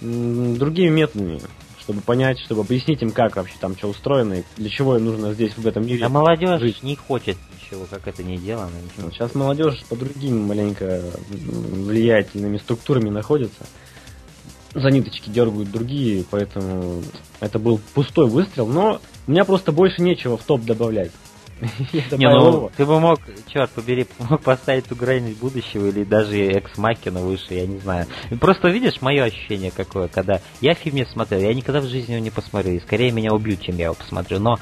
другими методами чтобы понять, чтобы объяснить им, как вообще там что устроено и для чего им нужно здесь, в этом мире А молодежь жить. не хочет ничего, как это не делано. Ничего. Сейчас молодежь по другим маленько влиятельными структурами находится. За ниточки дергают другие, поэтому это был пустой выстрел, но у меня просто больше нечего в топ добавлять. Не, ну, ты бы мог, черт побери, мог поставить ту грань будущего или даже экс Макина выше, я не знаю. Просто видишь мое ощущение какое, когда я фильм не смотрел, я никогда в жизни его не посмотрю, и скорее меня убьют, чем я его посмотрю, но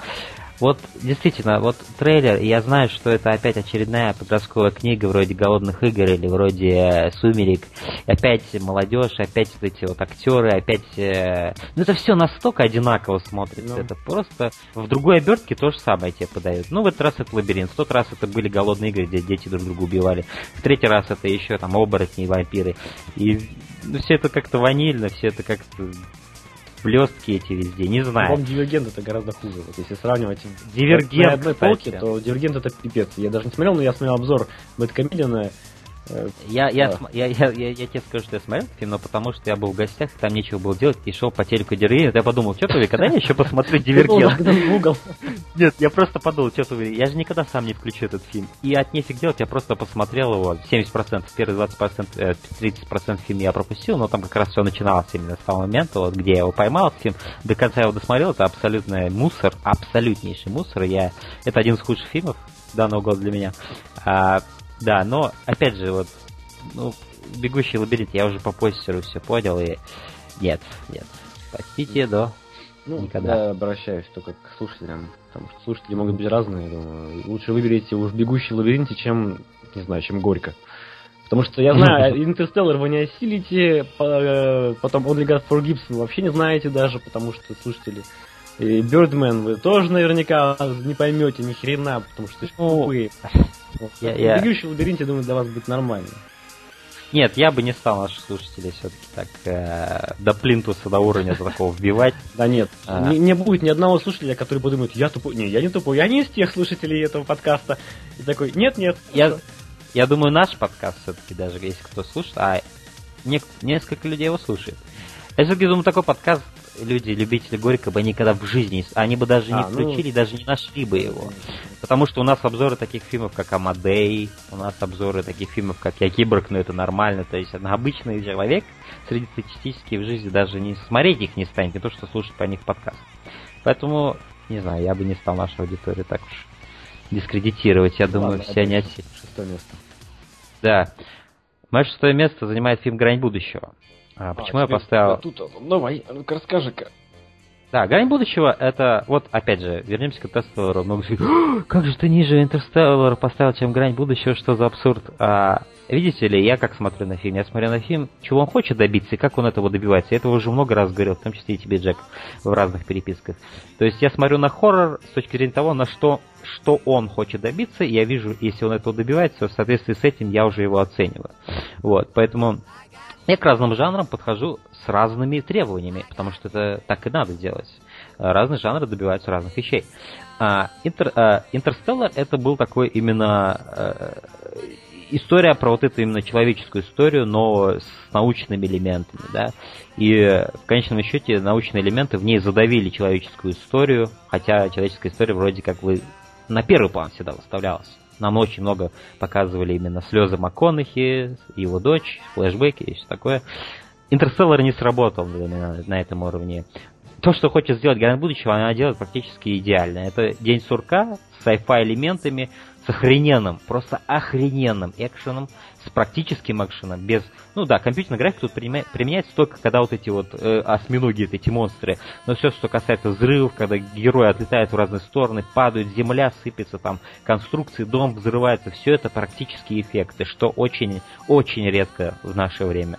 вот действительно, вот трейлер, я знаю, что это опять очередная подростковая книга вроде «Голодных игр» или вроде э, «Сумерек». Опять молодежь, опять вот эти вот актеры, опять... Э... Ну это все настолько одинаково смотрится. Ну. Это просто в другой обертке то же самое тебе подают. Ну в этот раз это лабиринт, в тот раз это были «Голодные игры», где дети друг друга убивали. В третий раз это еще там оборотни и вампиры. И ну, все это как-то ванильно, все это как-то блестки эти везде, не знаю. Вам Дивергент это гораздо хуже. Вот если сравнивать Дивергент, на одной полке, то Дивергент это пипец. Я даже не смотрел, но я смотрел обзор Бэткомедиана. Э, я, я, да. я, я, я, я тебе скажу, что я смотрел фильм, но потому что я был в гостях, там нечего было делать, и шел по телеку Дивергент, я подумал, что ты, когда я еще посмотрю Дивергент? Нет, я просто подумал, что ты, я же никогда сам не включу этот фильм. И от нефиг делать, я просто посмотрел его, 70%, первые 20%, 30% фильма я пропустил, но там как раз все начиналось именно с того момента, вот, где я его поймал, фильм, до конца его досмотрел, это абсолютный мусор, абсолютнейший мусор, я, это один из худших фильмов данного года для меня. Да, но, опять же, вот, ну, бегущий лабиринт, я уже по постеру все понял, и нет, нет. Простите, да. Ну, никогда. Я обращаюсь только к слушателям, потому что слушатели могут быть разные, думаю. Лучше выберите уж бегущий лабиринте, чем, не знаю, чем горько. Потому что я знаю, Интерстеллар вы не осилите, э, потом Only God Forgives вы вообще не знаете даже, потому что слушатели. И Birdman вы тоже наверняка не поймете ни хрена, потому что ну, тупые. Я, я... Бегущий в лабиринте, думаю, для вас будет нормально. Нет, я бы не стал наших слушателей все-таки так э, до плинтуса, до уровня такого вбивать. Да нет, а. не, не будет ни одного слушателя, который подумает, я тупой. Не, я не тупой, я не из тех слушателей этого подкаста. И такой, нет, нет. Я, я думаю, наш подкаст все-таки даже, если кто слушает, а не, несколько людей его слушает. Я все-таки думаю, такой подкаст люди, любители Горького, бы никогда в жизни, они бы даже не а, ну, включили, ну... даже не нашли бы его. Потому что у нас обзоры таких фильмов, как Амадей, у нас обзоры таких фильмов, как Я Киборг, но это нормально. То есть обычный человек среднестатистически в жизни даже не смотреть их не станет, не то что слушать по них подкаст. Поэтому, не знаю, я бы не стал нашу аудиторию так уж дискредитировать. Я Ладно, думаю, все они отсеют. Шестое место. Да. Мое шестое место занимает фильм «Грань будущего». А, почему а, я поставил... Тут, давай, ну-ка расскажи-ка. Да, «Грань будущего» это... Вот, опять же, вернемся к Интерстеллару. Много как же ты ниже Интерстеллар поставил, чем «Грань будущего», что за абсурд? А, видите ли, я как смотрю на фильм? Я смотрю на фильм, чего он хочет добиться и как он этого добивается. Я этого уже много раз говорил, в том числе и тебе, Джек, в разных переписках. То есть я смотрю на хоррор с точки зрения того, на что, что он хочет добиться, и я вижу, если он этого добивается, в соответствии с этим я уже его оцениваю. Вот, поэтому я к разным жанрам подхожу с разными требованиями, потому что это так и надо делать. Разные жанры добиваются разных вещей. А, а, Интерстеллар это был такой именно а, история про вот эту именно человеческую историю, но с научными элементами, да. И в конечном счете научные элементы в ней задавили человеческую историю, хотя человеческая история вроде как бы на первый план всегда выставлялась. Нам очень много показывали именно слезы МакКонахи, его дочь, флешбеки и все такое. Интерстеллар не сработал на, на этом уровне. То, что хочет сделать Гранд Будущего, она делает практически идеально. Это День сурка с sci-fi элементами, с охрененным, просто охрененным экшеном, с практическим экшеном, без... Ну да, компьютерная графика тут применяется только когда вот эти вот э, осьминоги, эти монстры. Но все, что касается взрывов, когда герои отлетают в разные стороны, падают, земля сыпется, там конструкции, дом взрывается, все это практические эффекты, что очень, очень редко в наше время.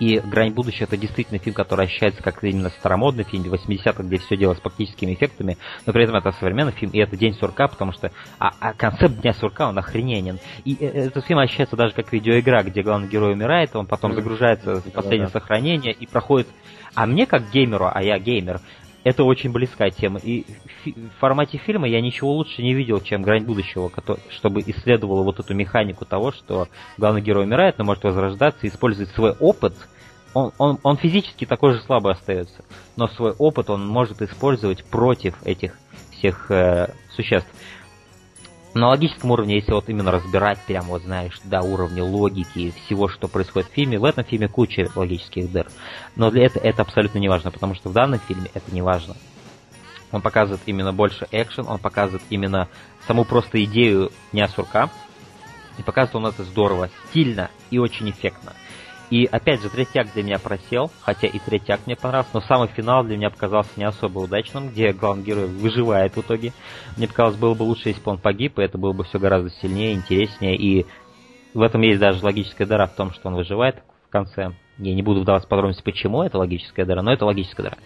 И «Грань будущего» — это действительно фильм, который ощущается как именно старомодный фильм 80-х, где все дело с практическими эффектами, но при этом это современный фильм, и это День сурка, потому что а, а концепт Дня сурка, он охрененен. И э, этот фильм ощущается даже как видеоигра, где главный герой умирает, он потом загружается в последнее сохранение и проходит... А мне, как геймеру, а я геймер, это очень близкая тема. И в формате фильма я ничего лучше не видел, чем «Грань будущего», чтобы исследовала вот эту механику того, что главный герой умирает, но может возрождаться использовать свой опыт. Он, он, он физически такой же слабый остается, но свой опыт он может использовать против этих всех э, существ на логическом уровне, если вот именно разбирать прям, вот знаешь, до уровня логики и всего, что происходит в фильме, в этом фильме куча логических дыр. Но для этого это абсолютно не важно, потому что в данном фильме это не важно. Он показывает именно больше экшен, он показывает именно саму просто идею дня сурка. И показывает он это здорово, стильно и очень эффектно. И опять же, третьяк для меня просел, хотя и третьяк мне понравился, но самый финал для меня показался не особо удачным, где главный герой выживает в итоге. Мне показалось, было бы лучше, если бы он погиб, и это было бы все гораздо сильнее, интереснее, и в этом есть даже логическая дыра в том, что он выживает в конце. Я не буду вдаваться в подробности, почему это логическая дыра, но это логическая дыра.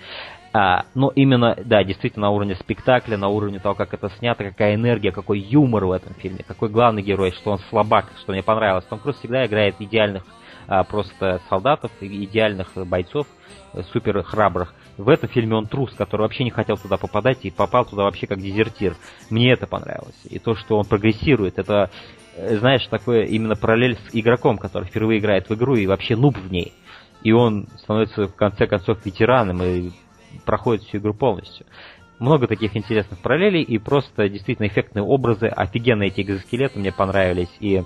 А, но именно, да, действительно на уровне спектакля, на уровне того, как это снято, какая энергия, какой юмор в этом фильме, какой главный герой, что он слабак, что мне понравилось. Том Круз всегда играет идеальных а, просто солдатов, идеальных бойцов, э, супер храбрых. В этом фильме он трус, который вообще не хотел туда попадать и попал туда вообще как дезертир. Мне это понравилось. И то, что он прогрессирует, это, э, знаешь, такое именно параллель с игроком, который впервые играет в игру и вообще нуб в ней. И он становится в конце концов ветераном и проходит всю игру полностью много таких интересных параллелей и просто действительно эффектные образы, офигенные эти экзоскелеты мне понравились и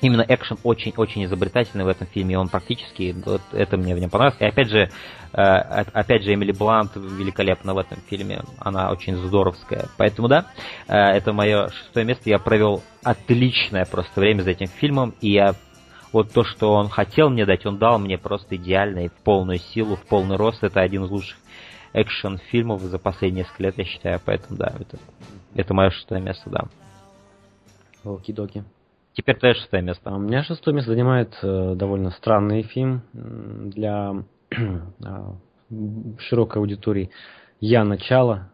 именно экшен очень-очень изобретательный в этом фильме, он практически, вот это мне в нем понравилось. И опять же, э, опять же, Эмили Блант великолепна в этом фильме, она очень здоровская. Поэтому да, э, это мое шестое место, я провел отличное просто время за этим фильмом, и я вот то, что он хотел мне дать, он дал мне просто идеально в полную силу, в полный рост. Это один из лучших экшен-фильмов за последние несколько лет, я считаю. Поэтому да, это, это мое шестое место, да. Оки-доки. Теперь твое шестое место. А у меня шестое место занимает э, довольно странный фильм для э, широкой аудитории. Я начало.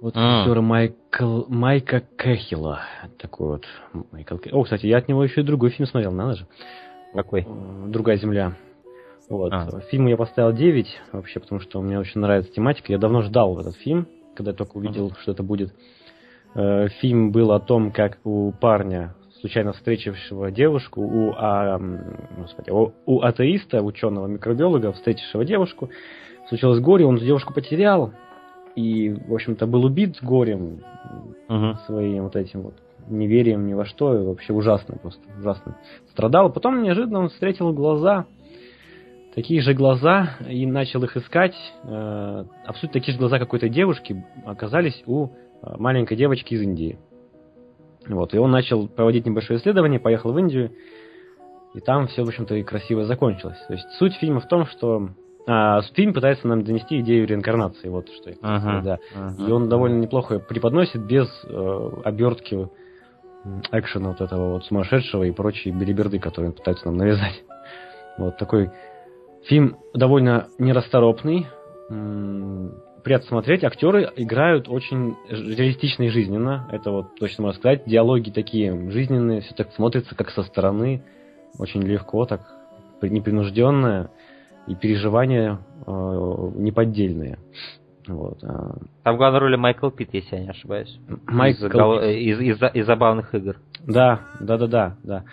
Вот mm. Майкл, Майка Кэхилла. Такой вот Майкл О, кстати, я от него еще и другой фильм смотрел, надо же. Какой? Э, Другая земля. Вот. А. Фильму я поставил 9, вообще, потому что мне очень нравится тематика. Я давно ждал этот фильм, когда я только увидел, mm-hmm. что это будет. Э, фильм был о том, как у парня случайно встретившего девушку, у, а, господи, у, атеиста, ученого микробиолога, встретившего девушку, случилось горе, он девушку потерял, и, в общем-то, был убит горем uh-huh. своим вот этим вот неверием ни во что, и вообще ужасно просто, ужасно страдал. Потом неожиданно он встретил глаза, такие же глаза, и начал их искать. Э, абсолютно такие же глаза какой-то девушки оказались у э, маленькой девочки из Индии. Вот, и он начал проводить небольшое исследование, поехал в Индию, и там все, в общем-то, и красиво закончилось. То есть суть фильма в том, что а, фильм пытается нам донести идею реинкарнации, вот что я uh-huh, да. uh-huh. И он довольно неплохо преподносит без э, обертки экшена вот этого вот сумасшедшего и прочей билиберды, которые он пытается нам навязать. Вот такой фильм довольно нерасторопный, приятно смотреть. Актеры играют очень реалистично и жизненно. Это вот точно можно сказать. Диалоги такие жизненные, все так смотрится, как со стороны. Очень легко, так непринужденное. И переживания э, неподдельные. Вот. А. Там в главной роли Майкл Питт, если я не ошибаюсь. Майкл из, из, из, из, из забавных игр. Да, да, да, да, да.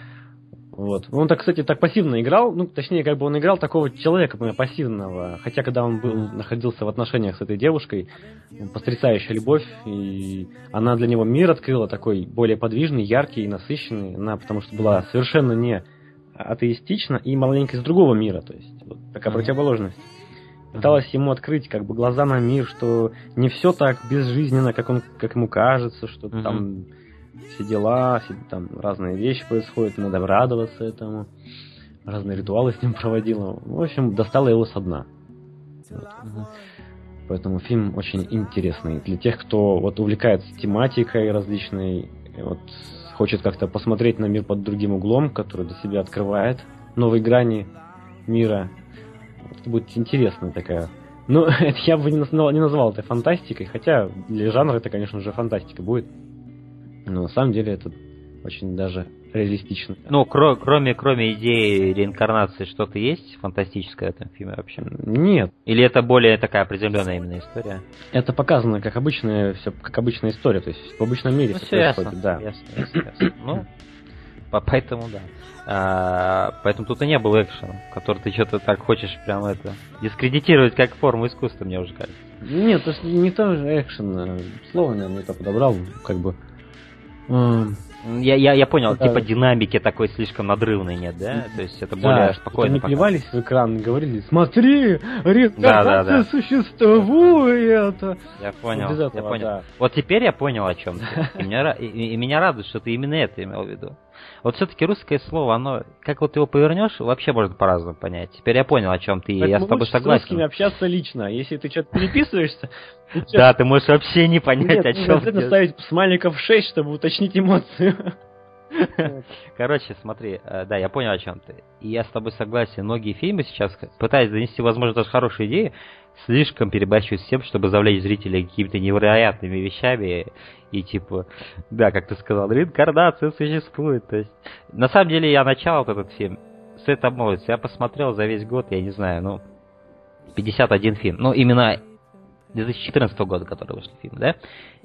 Вот. Он так, кстати, так пассивно играл, ну, точнее, как бы он играл такого человека, пассивного. Хотя, когда он был, находился в отношениях с этой девушкой, потрясающая любовь, и она для него мир открыла, такой более подвижный, яркий и насыщенный. Она потому что была совершенно не атеистична и маленько из другого мира, то есть вот такая mm-hmm. противоположность. Пыталась ему открыть как бы глаза на мир, что не все так безжизненно, как он, как ему кажется, что mm-hmm. там все дела, все, там разные вещи происходят, надо радоваться этому. Разные ритуалы с ним проводила. В общем, достала его со дна. Вот. Поэтому фильм очень интересный. Для тех, кто вот увлекается тематикой различной, вот хочет как-то посмотреть на мир под другим углом, который для себя открывает новые грани мира. Это будет интересная такая. Ну, это я бы не назвал, не назвал это фантастикой, хотя для жанра это, конечно же, фантастика будет. Но на самом деле это очень даже реалистично. Ну, кро- кроме, кроме идеи реинкарнации, что-то есть фантастическое в этом фильме вообще? Нет. Или это более такая определенная именно история? Это показано как обычная, все как обычная история, то есть в обычном мире ну, все, все происходит, ясно, да. Ясно, ясно, ясно. Ну, поэтому да. А, поэтому тут и не было экшена, который ты что-то так хочешь прям это дискредитировать как форму искусства, мне уже кажется. Нет, то есть не то же экшен, а, слово, наверное, не то подобрал, как бы. Я, я, я понял, Да. типа динамики такой слишком надрывной нет, да? То есть это Да, более спокойно. показано. плевались в экран, говорили, смотри, реинкарнация Да, да, да. существует. Я понял, без я этого, понял. да. Вот теперь я понял, о чем. И и, и меня радует, что ты именно это имел в виду. Вот все-таки русское слово, оно, как вот его повернешь, вообще можно по-разному понять. Теперь я понял, о чем ты, и я Поэтому с тобой согласен. с русскими общаться лично. Если ты что-то переписываешься, ты Да, ты можешь вообще не понять, о нужно чем обязательно ставить смайликов 6, чтобы уточнить эмоцию. Короче, смотри, э, да, я понял, о чем ты. И я с тобой согласен. Многие фильмы сейчас, пытаясь донести, возможно, даже хорошие идеи, слишком перебарщивают с тем, чтобы завлечь зрителей какими-то невероятными вещами. И типа, да, как ты сказал, реинкарнация существует. То есть, на самом деле, я начал вот этот фильм с этой обмолвится. Я посмотрел за весь год, я не знаю, ну, 51 фильм. Ну, именно 2014 года, который вышел фильм, да?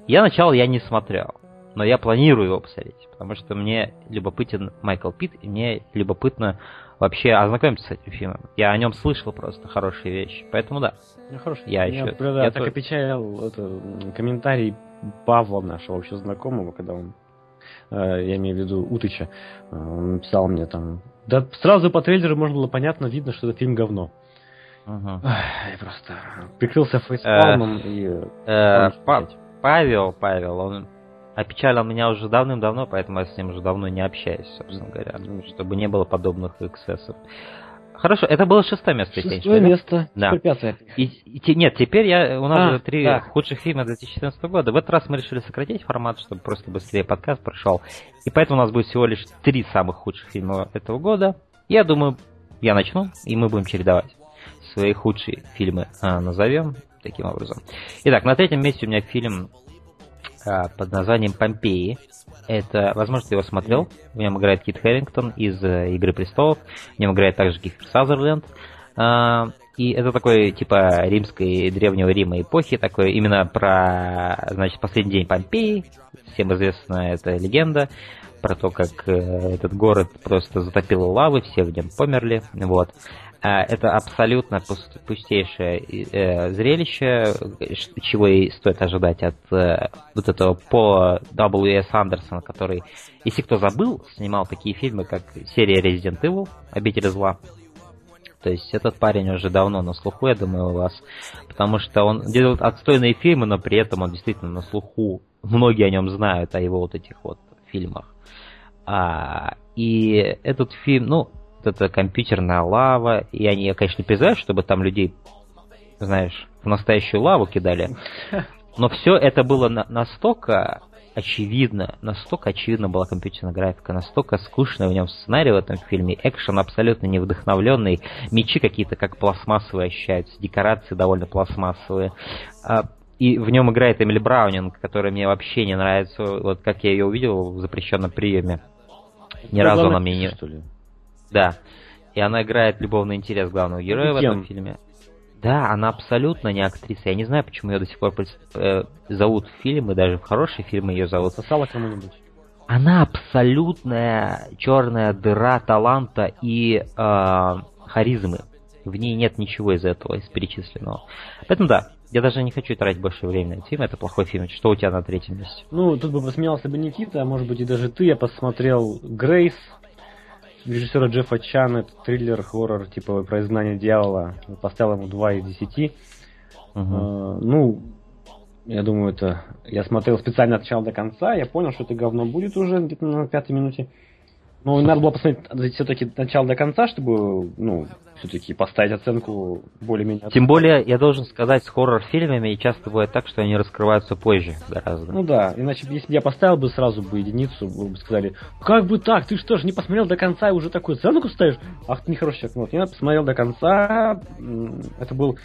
Я начал я не смотрел. Но я планирую его посмотреть, потому что мне любопытен Майкл Питт, и мне любопытно вообще ознакомиться с этим фильмом. Я о нем слышал просто хорошие вещи. Поэтому да. Ну, хорошо. Я Меня, ещё- правда, я так то- опечалил это, комментарий Павла, нашего общего знакомого, когда он, э, я имею в виду Утыча, э, он написал мне там, да сразу по трейлеру можно было понятно, видно, что это фильм говно. Ах, Я просто прикрылся фейспалмом и... Э, Па- сказать? Павел, Павел, он опечалил меня уже давным-давно, поэтому я с ним уже давно не общаюсь, собственно говоря, Ну, чтобы не было подобных эксцессов. Хорошо, это было шестое место. Шестое ошибаюсь, место, Да. теперь пятое. И, и нет, теперь я, у нас А, же три да. худших фильма 2014 года. В этот раз мы решили сократить формат, чтобы просто быстрее подкаст прошел. И поэтому у нас будет всего лишь три самых худших фильма этого года. Я думаю, я начну, и мы будем чередовать. Свои худшие фильмы а, назовем таким образом. Итак, на третьем месте у меня фильм а, под названием «Помпеи». Это, возможно, ты его смотрел. В нем играет Кит Хэрингтон из э, «Игры престолов». В нем играет также Кифер Сазерленд. А, И это такой, типа, римской, древнего Рима эпохи, такой именно про, значит, последний день Помпеи. Всем известна эта легенда про то, как э, этот город просто затопило лавы, все в нем померли. Вот. А, Это абсолютно пуст- пустейшее э, зрелище, чего и стоит ожидать от э, вот этого Пола W.S. Андерсона, который, если кто забыл, снимал такие фильмы, как серия Resident Evil, Обитель зла. То есть этот парень уже давно на слуху, я думаю, у вас. Потому что он делает отстойные фильмы, но при этом он действительно на слуху. Многие о нем знают, о его вот этих вот фильмах. А, и этот фильм, ну, это компьютерная лава, и они, конечно, не призывают, чтобы там людей, знаешь, в настоящую лаву кидали. Но все это было на- настолько очевидно, настолько очевидно была компьютерная графика, настолько скучно в нем сценарий в этом фильме, экшен абсолютно не вдохновленный, мечи какие-то как пластмассовые ощущаются, декорации довольно пластмассовые. А, И в нем играет Эмили Браунинг, которая мне вообще не нравится, вот как я ее увидел в запрещенном приеме. Ни разу она мне не... Что ли? Да. И она играет любовный интерес главного героя в этом фильме. Да, она абсолютно не актриса. Я не знаю, почему ее до сих пор э, зовут в фильмы, даже в хорошие фильмы ее зовут. Сосала кому-нибудь? Она абсолютная черная дыра таланта и э, харизмы. В ней нет ничего из этого, из перечисленного. Поэтому да, я даже не хочу тратить больше времени на фильм. Это плохой фильм. Что у тебя на третьем месте? Ну, тут бы посмеялся бы Никита, а может быть и даже ты. Я посмотрел Грейс режиссера Джеффа Чана, это триллер, хоррор, типа про изгнание дьявола. Поставил ему 2 из 10. Мгм. Э, ну, я думаю, это... Я смотрел специально от начала до конца, я понял, что это говно будет уже где-то на пятой минуте. Ну, надо было посмотреть все-таки от начала до конца, чтобы, ну, все-таки поставить оценку более-менее. Тем более, я должен сказать, с хоррор-фильмами часто бывает так, что они раскрываются позже гораздо. Ну да, иначе, если бы я поставил бы сразу бы единицу, вы бы сказали, как бы так, ты что ж, не посмотрел до конца и уже такую оценку ставишь? Ах, ты нехороший человек. Вот, я посмотрел до конца, это был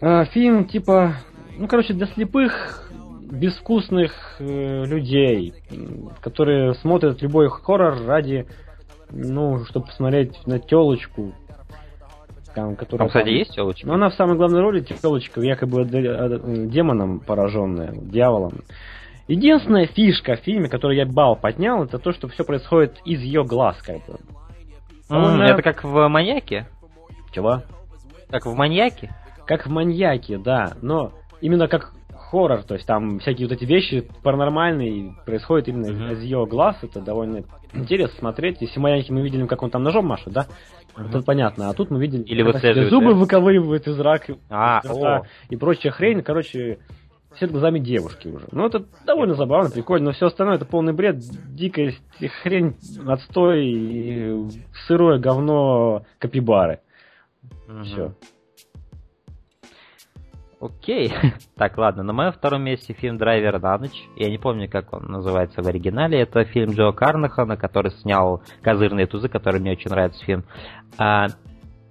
э, фильм типа, ну, короче, для слепых, безвкусных э, людей, которые смотрят любой хоррор ради, ну, чтобы посмотреть на телочку, там, которая... Там, кстати, там... есть телочка? Ну, она в самой главной роли телочка, якобы демоном пораженная, дьяволом. Единственная фишка в фильме, которую я бал поднял, это то, что все происходит из ее глаз, как бы. Mm, Это как в маньяке? Чего? Как в маньяке? Как в маньяке, да. Но именно как хоррор, то есть там всякие вот эти вещи паранормальные происходят именно mm-hmm. из ее глаз, это довольно интересно смотреть. Если маньяки мы видели, как он там ножом машет, да? Mm-hmm. Это понятно. А тут мы видели, Или как зубы да? выковыривают из рака а, и прочая хрень. Короче, все глазами девушки уже. Ну, это довольно забавно, прикольно, но все остальное это полный бред, дикая хрень, отстой, и сырое говно капибары. Угу. Все. Окей. так, ладно. На моем втором месте фильм «Драйвер на ночь». Я не помню, как он называется в оригинале. Это фильм Джо Карнахана, который снял «Козырные тузы», который мне очень нравится фильм. А,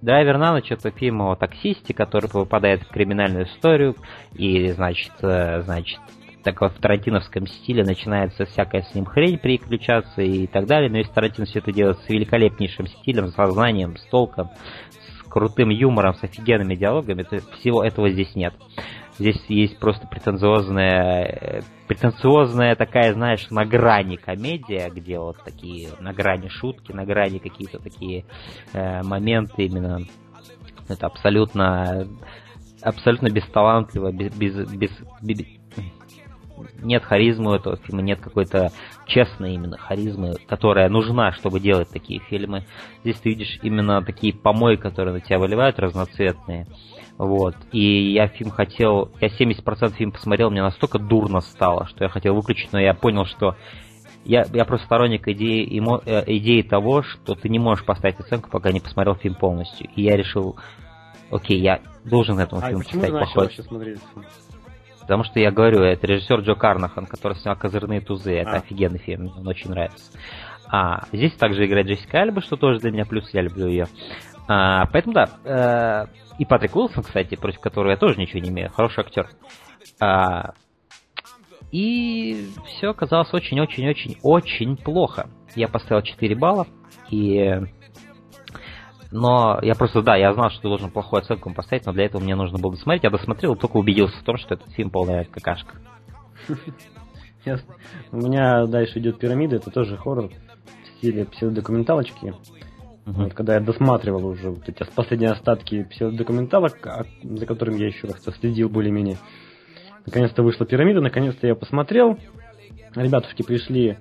«Драйвер на ночь» — это фильм о таксисте, который попадает в криминальную историю и, значит, э, значит, так в тарантиновском стиле начинается всякая с ним хрень переключаться и так далее, но если Тарантино все это делает с великолепнейшим стилем, с сознанием, с толком, крутым юмором, с офигенными диалогами, то всего этого здесь нет. Здесь есть просто претенциозная, претенциозная такая, знаешь, на грани комедия, где вот такие на грани шутки, на грани какие-то такие э, моменты именно. Это абсолютно, абсолютно бесталантливо, без, без, без, без нет харизмы у этого фильма, нет какой-то честной именно харизмы, которая нужна, чтобы делать такие фильмы. Здесь ты видишь именно такие помои, которые на тебя выливают, разноцветные. Вот. И я фильм хотел... Я 70% фильм посмотрел, мне настолько дурно стало, что я хотел выключить, но я понял, что я, я просто сторонник идеи, эмо, э, идеи того, что ты не можешь поставить оценку, пока не посмотрел фильм полностью. И я решил, окей, я должен этому а фильму поставить плохой. смотреть Потому что я говорю, это режиссер Джо Карнахан, который снял «Козырные тузы». Это а. офигенный фильм, мне он очень нравится. А, здесь также играет Джессика Альба, что тоже для меня плюс, я люблю ее. А, поэтому да. Э, и Патрик Уилсон, кстати, против которого я тоже ничего не имею. Хороший актер. А, и все оказалось очень-очень-очень-очень плохо. Я поставил 4 балла, и но я просто, да, я знал, что ты должен плохую оценку поставить, но для этого мне нужно было досмотреть. Я досмотрел и только убедился в том, что этот фильм полная какашка. Ясно. У меня дальше идет пирамида, это тоже хоррор в стиле псевдокументалочки. Вот, когда я досматривал уже вот эти последние остатки псевдокументалок, а, за которым я еще как-то следил более-менее. Наконец-то вышла пирамида, наконец-то я посмотрел. Ребятушки пришли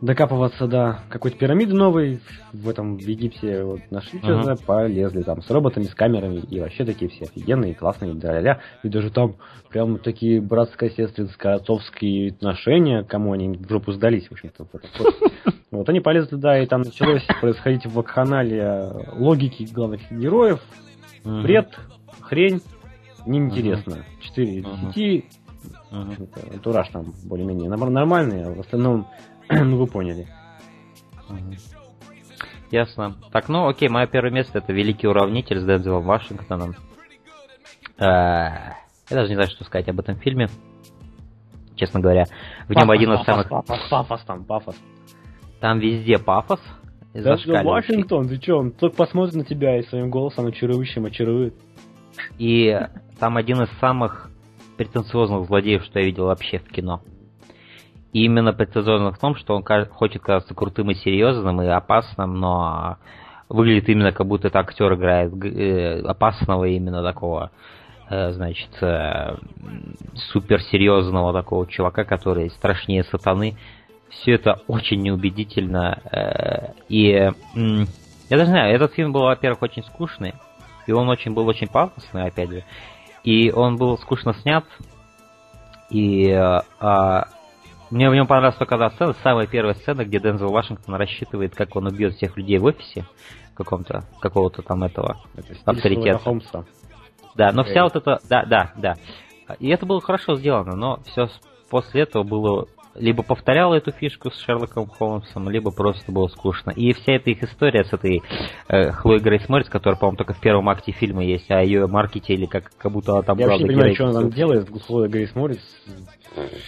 докапываться до какой-то пирамиды новой в этом в Египте вот нашли uh-huh. что-то, полезли там с роботами, с камерами и вообще такие все офигенные, классные, да-ля-ля. И даже там прям такие братско-сестринские отцовские отношения, кому они в жопу сдались, в общем-то. Вот они полезли туда, и там началось происходить в вакханале логики главных героев, бред, хрень, неинтересно. 4 из 10, антураж там более-менее нормальный, а в остальном ну, вы поняли. Ясно. Так, ну окей, мое первое место это Великий Уравнитель с Дензелом Вашингтоном. Э, я даже не знаю, что сказать об этом фильме. Честно говоря. В нем один из самых... Пафос, пафос там, пафос. Там везде пафос. Даже Вашингтон, ты что, он только посмотрит на тебя и своим голосом очарующим очарует. И там один из самых претенциозных злодеев, что я видел вообще в кино. И именно претенциозно в том, что он хочет казаться крутым и серьезным, и опасным, но выглядит именно как будто это актер играет э, опасного именно такого, э, значит, э, суперсерьезного такого чувака, который страшнее сатаны. Все это очень неубедительно. И я даже знаю, этот фильм был, во-первых, очень скучный, и он очень был очень пафосный, опять же. И он был скучно снят, и а, Мне в нем понравилась только одна сцена, самая первая сцена, где Дензел Вашингтон рассчитывает, как он убьет всех людей в офисе, каком-то, какого-то там этого Это авторитета. Холмса. Да, но Окей. вся вот эта, да, да, да. И это было хорошо сделано, но все после этого было либо повторяло эту фишку с Шерлоком Холмсом, либо просто было скучно. И вся эта их история с этой э, Хлоей Грейс Морец, которая, по-моему, только в первом акте фильма есть, а ее маркетили как, как будто она там Я вообще не понимаю, что она там делает, Хлоя Грейс Моррис.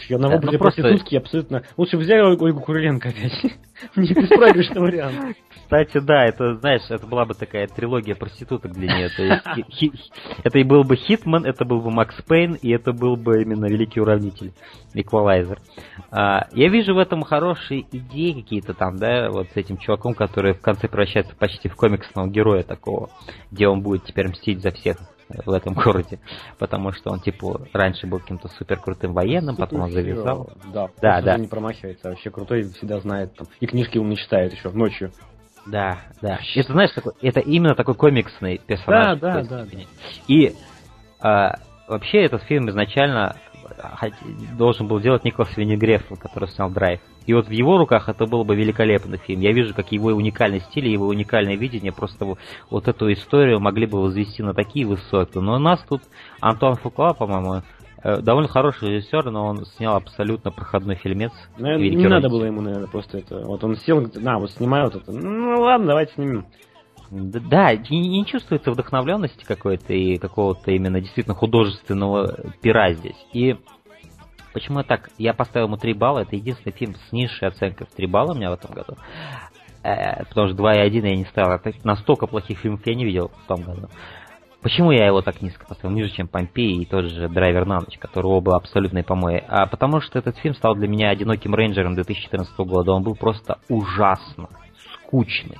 Ее на Да, образе ну просто- проститутки абсолютно... Лучше взяли Ольгу Куриленко опять. Не беспроигрышный вариант. Кстати, да, это, знаешь, это была бы такая трилогия проституток для нее. То есть, хи- хи- это и был бы Хитман, это был бы Макс Пейн, и это был бы именно Великий Уравнитель, Эквалайзер. А, я вижу в этом хорошие идеи какие-то там, да, вот с этим чуваком, который в конце превращается почти в комиксного героя такого, где он будет теперь мстить за всех в этом городе, потому что он, типа, раньше был каким-то супер крутым военным, потом он завязал. Да, Да, да. не промахивается. Вообще крутой, всегда знает. Там, и книжки умный читает еще ночью. Да, да. Это, знаешь, такой, это именно такой комиксный персонаж. Да, да, да, степени. И а, вообще этот фильм изначально должен был делать Николас Винегреф, который снял Драйв. И вот в его руках это был бы великолепный фильм. Я вижу, как его уникальный стиль, его уникальное видение просто вот эту историю могли бы возвести на такие высоты. Но у нас тут Антуан Фукуа, по-моему, довольно хороший режиссер, но он снял абсолютно проходной фильмец. Наверное, «Великий не надо Уравнитель». было ему, наверное, просто это. Вот он сел, говорит, на, вот снимай вот это. Ну ладно, давайте снимем. Да, не, не чувствуется вдохновленности какой-то и какого-то именно действительно художественного пера здесь. И почему я так? Я поставил ему 3 балла, это единственный фильм с низшей оценкой в 3 балла у меня в этом году. Э, потому что 2 и 1 я не ставил. Это настолько плохих фильмов я не видел в том году. Почему я его так низко поставил, ниже, чем Помпей и тот же Драйвер на ночь, который оба абсолютной помои? А потому что этот фильм стал для меня одиноким рейнджером 2014 года. Он был просто ужасно скучный.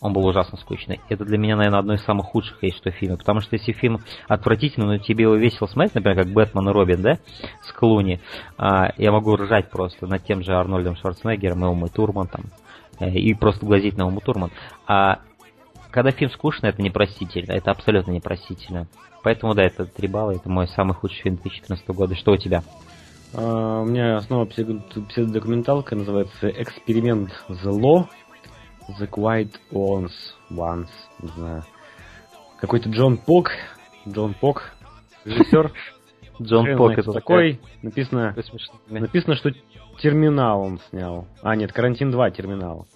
Он был ужасно скучный. Это для меня, наверное, одно из самых худших есть что фильмов. Потому что если фильм отвратительный, но тебе его весело смотреть, например, как Бэтмен и Робин, да, с Клуни, а, я могу ржать просто над тем же Арнольдом Шварценеггером и Умой Турман там, э, и просто глазеть на Уму Турман. А когда фильм скучный, это непростительно. Это абсолютно непростительно. Поэтому, да, это 3 балла, это мой самый худший фильм 2014 года. Что у тебя? А, у меня снова псевдо- псевдодокументалка, называется «Эксперимент зло». The Quiet Ones. Once. Не знаю. Какой-то Джон Пок. Джон Пок. Режиссер. Джон Пок это такой. Написано, написано, что Терминал он снял. А, нет, Карантин 2 Терминал.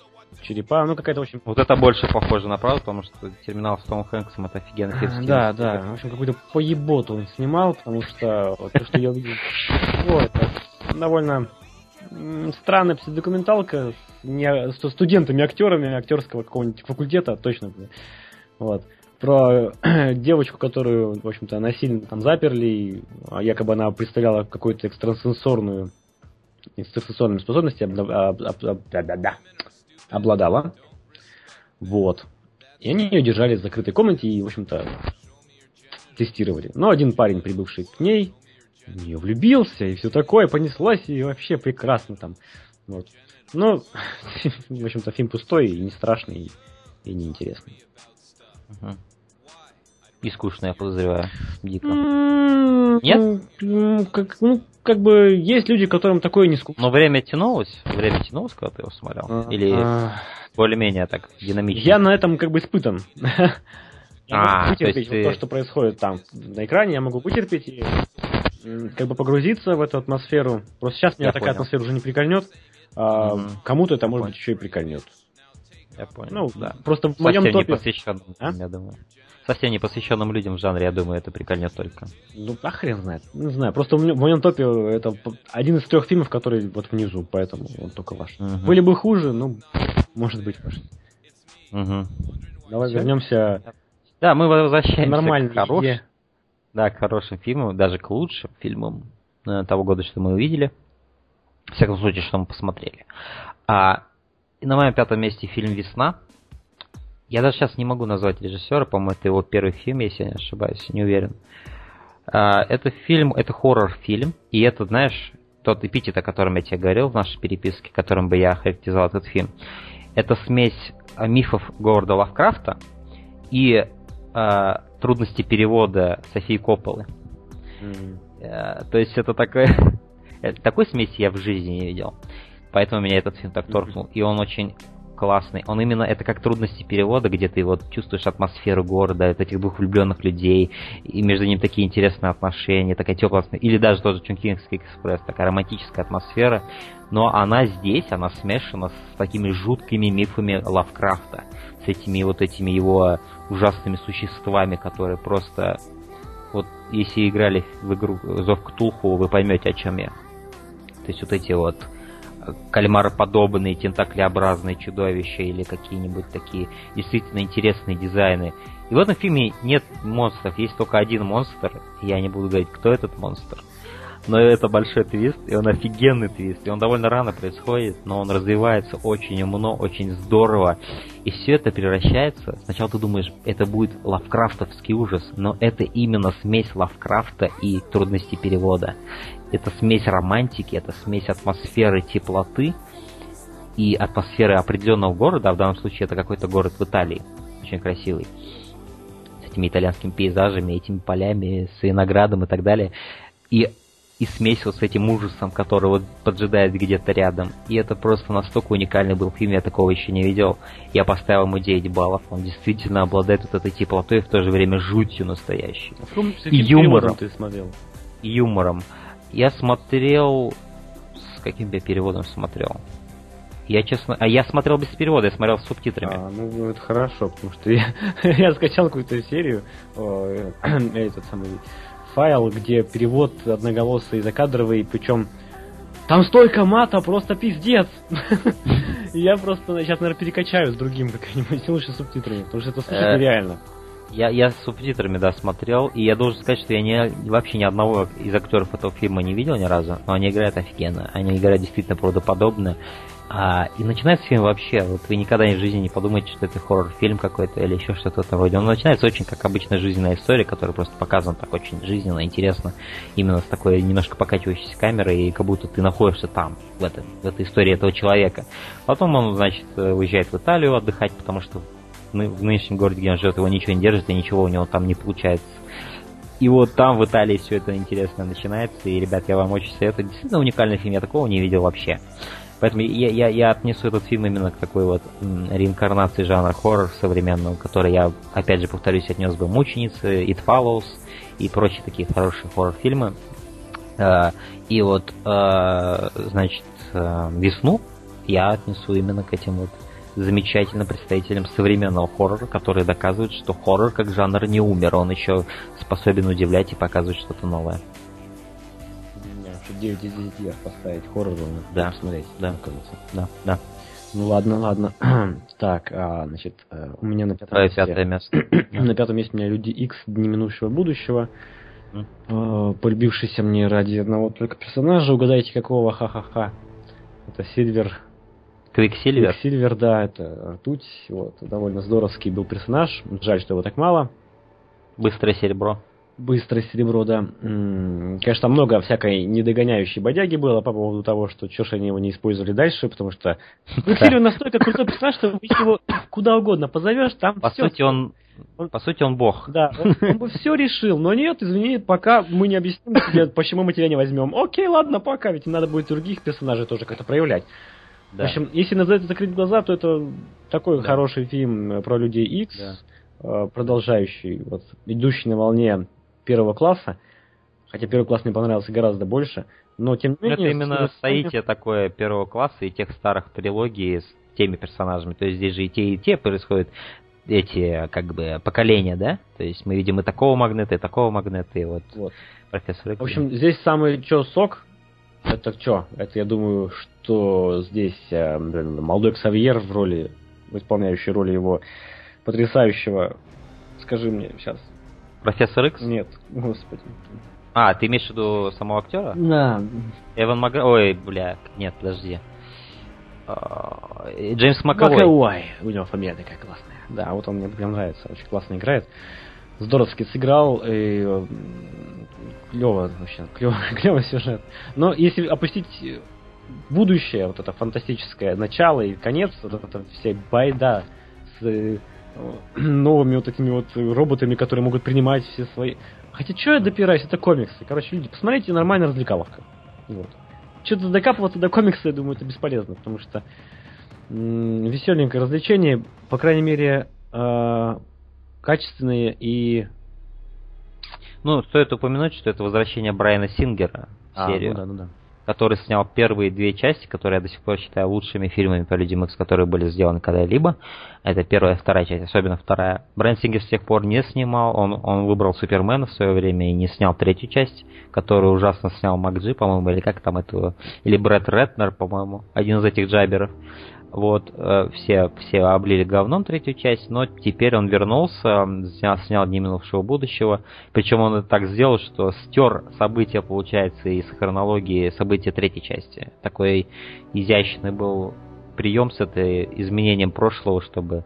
Черепа, ну какая-то, общем... Вот это больше похоже на правду, потому что терминал с Томом Хэнксом это офигенный фильм. А, Да, да. В общем, какую-то поеботу он снимал, потому что вот то, что я увидел, о, это довольно странная псевдокументалка с, не, с студентами, актерами актерского какого-нибудь факультета, точно. блин. Вот. Про девочку, которую, в общем-то, насильно там заперли, и, а, якобы она представляла какую-то экстрасенсорную экстрасенсорными способности обла- об- об- об- да, да, да, обладала. Вот. И они ее держали в закрытой комнате и, в общем-то, тестировали. Но один парень, прибывший к ней, в нее влюбился, и все такое, понеслась, и вообще прекрасно там. Вот. Но, в общем-то, фильм пустой, и не страшный, и, и неинтересный. Мгм. И скучно, я подозреваю. Дико. Нет? Ну, как, ну, как бы, есть люди, которым такое не скучно. Но время тянулось? Время тянулось, когда ты его смотрел? Или А, более-менее так динамично? Я на этом как бы испытан. Я А, могу то есть вытерпеть вот ты- то, что происходит там на экране, я могу вытерпеть и как бы погрузиться в эту атмосферу. Просто сейчас меня Я такая понял. атмосфера уже не прикольнет, а Мгм. кому-то это, Я может понял. быть, еще и прикольнет. Я понял. Ну, да. просто в моем Совсем топе... непосвященным, А? я думаю. Совсем непосвященным людям в жанре, я думаю, это прикольнет только. Ну, а хрен знает. Не знаю. Просто у меня- в моем топе это один из трех фильмов, который вот внизу, поэтому он только ваш. Мгм. Были бы хуже, ну, может быть, ваш. Мгм. Давай Всё? вернемся Да, мы возвращаемся нормальной к хорош- еде. Да, к хорошим фильмам, даже к лучшим фильмам э, того года, что мы увидели. В всяком случае, что мы посмотрели. А, и на моем пятом месте фильм «Весна». Я даже сейчас не могу назвать режиссера, по-моему, это его первый фильм, если я не ошибаюсь, не уверен. А, это фильм, это хоррор-фильм, и это, знаешь, тот эпитет, о котором я тебе говорил в нашей переписке, которым бы я характеризовал этот фильм. Это смесь а, мифов Говарда Лавкрафта и а, трудности перевода Софии Копполы. М. Э, То есть это такой... э, такой смеси я в жизни не видел. Поэтому меня этот фильм так торкнул. И он очень классный. Он именно, это как трудности перевода, где ты вот чувствуешь атмосферу города, этих двух влюбленных людей, и между ними такие интересные отношения, такая теплая или даже тоже Чункингский экспресс, такая романтическая атмосфера. Но она здесь, она смешана с такими жуткими мифами Лавкрафта, с этими вот этими его ужасными существами, которые просто вот если играли в игру Зов Ктулху, вы поймете, о чем я. То есть вот эти вот кальмароподобные, тентаклеобразные чудовища или какие-нибудь такие действительно интересные дизайны. И в этом фильме нет монстров, есть только один монстр. Я не буду говорить, кто этот монстр. Но это большой твист, и он офигенный твист. И он довольно рано происходит, но он развивается очень умно, очень здорово. И все это превращается... Сначала ты думаешь, это будет лавкрафтовский ужас, но это именно смесь Лавкрафта и трудности перевода. Это смесь романтики, это смесь атмосферы теплоты и атмосферы определенного города, а в данном случае это какой-то город в Италии, очень красивый, с этими итальянскими пейзажами, этими полями, с виноградом и так далее. И и смесь вот с этим ужасом, который вот поджидает где-то рядом. И это просто настолько уникальный был фильм, я такого еще не видел. Я поставил ему 9 баллов. Он действительно обладает вот этой теплотой и в то же время жутью настоящей. А и юмором. Ты смотрел? И юмором. Я смотрел... С каким я переводом смотрел? Я честно... А я смотрел без перевода, я смотрел с субтитрами. А, ну это хорошо, потому что я, я скачал какую-то серию, о, этот самый файл, где перевод одноголосый закадровый, причем там столько мата, просто пиздец. Я просто сейчас, наверное, перекачаю с другим как-нибудь, лучше субтитрами, потому что это слушать э, нереально. Я, я с субтитрами, да, смотрел, и я должен сказать, что я не, вообще ни одного из актеров этого фильма не видел ни разу, но они играют офигенно. Они играют действительно правдоподобно. А, и начинается фильм вообще, вот вы никогда в жизни не подумаете, что это хоррор-фильм какой-то или еще что-то в этом роде. Он начинается очень как обычная жизненная история, которая просто показана так очень жизненно, интересно, именно с такой немножко покачивающейся камерой, и как будто ты находишься там, в, этой в этой истории этого человека. Потом он, значит, уезжает в Италию отдыхать, потому что в нынешнем городе, где он живет, его ничего не держит, и ничего у него там не получается. И вот там в Италии все это интересно начинается, и, ребят, я вам очень советую. Действительно уникальный фильм, я такого не видел вообще. Поэтому я, я, я отнесу этот фильм именно к такой вот реинкарнации жанра хоррор современного, который я, опять же, повторюсь, отнес бы «Мученицы», «It Follows» и прочие такие хорошие хоррор-фильмы. А, и вот, а, значит, а, «Весну» я отнесу именно к этим вот замечательным представителям современного хоррора, которые доказывают, что хоррор как жанр не умер, он еще способен удивлять и показывать что-то новое. 9 из 10 поставить хоррору, да. посмотреть. Да. Да, да. Ну ладно, ладно. так, а, значит, э, у меня на пятом месте... пятое место. на пятом месте у меня Люди X Дни минувшего будущего. М-м. полюбившийся мне ради одного только персонажа. Угадайте, какого, ха-ха-ха. Это Сильвер. Квиксильвер? Квиксильвер, да, это ртуть. Вот, довольно здоровский был персонаж. Жаль, что его так мало. Быстрое серебро. Быстрое серебро, да. Конечно, там много всякой недогоняющей бодяги было по поводу того, что чё ж они его не использовали дальше, потому что Квиксильвер настолько крутой персонаж, что его куда угодно позовешь, там По сути, он он, по сути, он бог. Да, он, он бы все решил, но нет, извини, пока мы не объясним тебе, почему мы тебя не возьмем. Окей, ладно, пока, ведь надо будет других персонажей тоже как-то проявлять. Да. В общем, если на это закрыть глаза, то это такой да. хороший фильм про людей X, да. Э, продолжающий, вот, идущий на волне первого класса, хотя первый класс мне понравился гораздо больше, но тем не менее... Это именно соитие такое первого класса и тех старых трилогий с теми персонажами. То есть здесь же и те, и те происходят эти, как бы, поколения, да? То есть мы видим и такого магнета, и такого магнета, и вот, вот. профессор В общем, здесь самый чё сок, это что? Это, я думаю, что здесь э, блин, молодой Ксавьер в роли, исполняющий роль его потрясающего, скажи мне сейчас, Профессор Икс? Нет, господи. А, ты имеешь в виду самого актера? Да. Эван Мак... Ой, бля, нет, подожди. А, Джеймс Маковой. Маковой. У него фамилия такая классная. Да, вот он мне прям нравится, очень классно играет. Здоровски сыграл, и клево вообще, клево, клево сюжет. Но если опустить будущее, вот это фантастическое начало и конец, вот это все байда с новыми вот этими вот роботами, которые могут принимать все свои... Хотя что я допираюсь, это комиксы. Короче, люди, посмотрите, нормальная развлекаловка. Вот. что-то докапываться до комикса, я думаю, это бесполезно, потому что веселенькое развлечение, по крайней мере, э, качественные и... Ну, стоит упомянуть, что это возвращение Брайана Сингера в а, серию. Ну да, ну да который снял первые две части, которые я до сих пор считаю лучшими фильмами по Людям Икс, которые были сделаны когда-либо. Это первая и вторая часть, особенно вторая. Брайан Сингер с тех пор не снимал, он, он выбрал Супермена в свое время и не снял третью часть, которую ужасно снял Макджи, по-моему, или как там это, или Брэд Ретнер, по-моему, один из этих джаберов. Вот, э, все, все облили говном третью часть, но теперь он вернулся, снял, снял «Дни минувшего будущего». Причем он это так сделал, что стер события, получается, из хронологии события третьей части. Такой изящный был прием с этой изменением прошлого, чтобы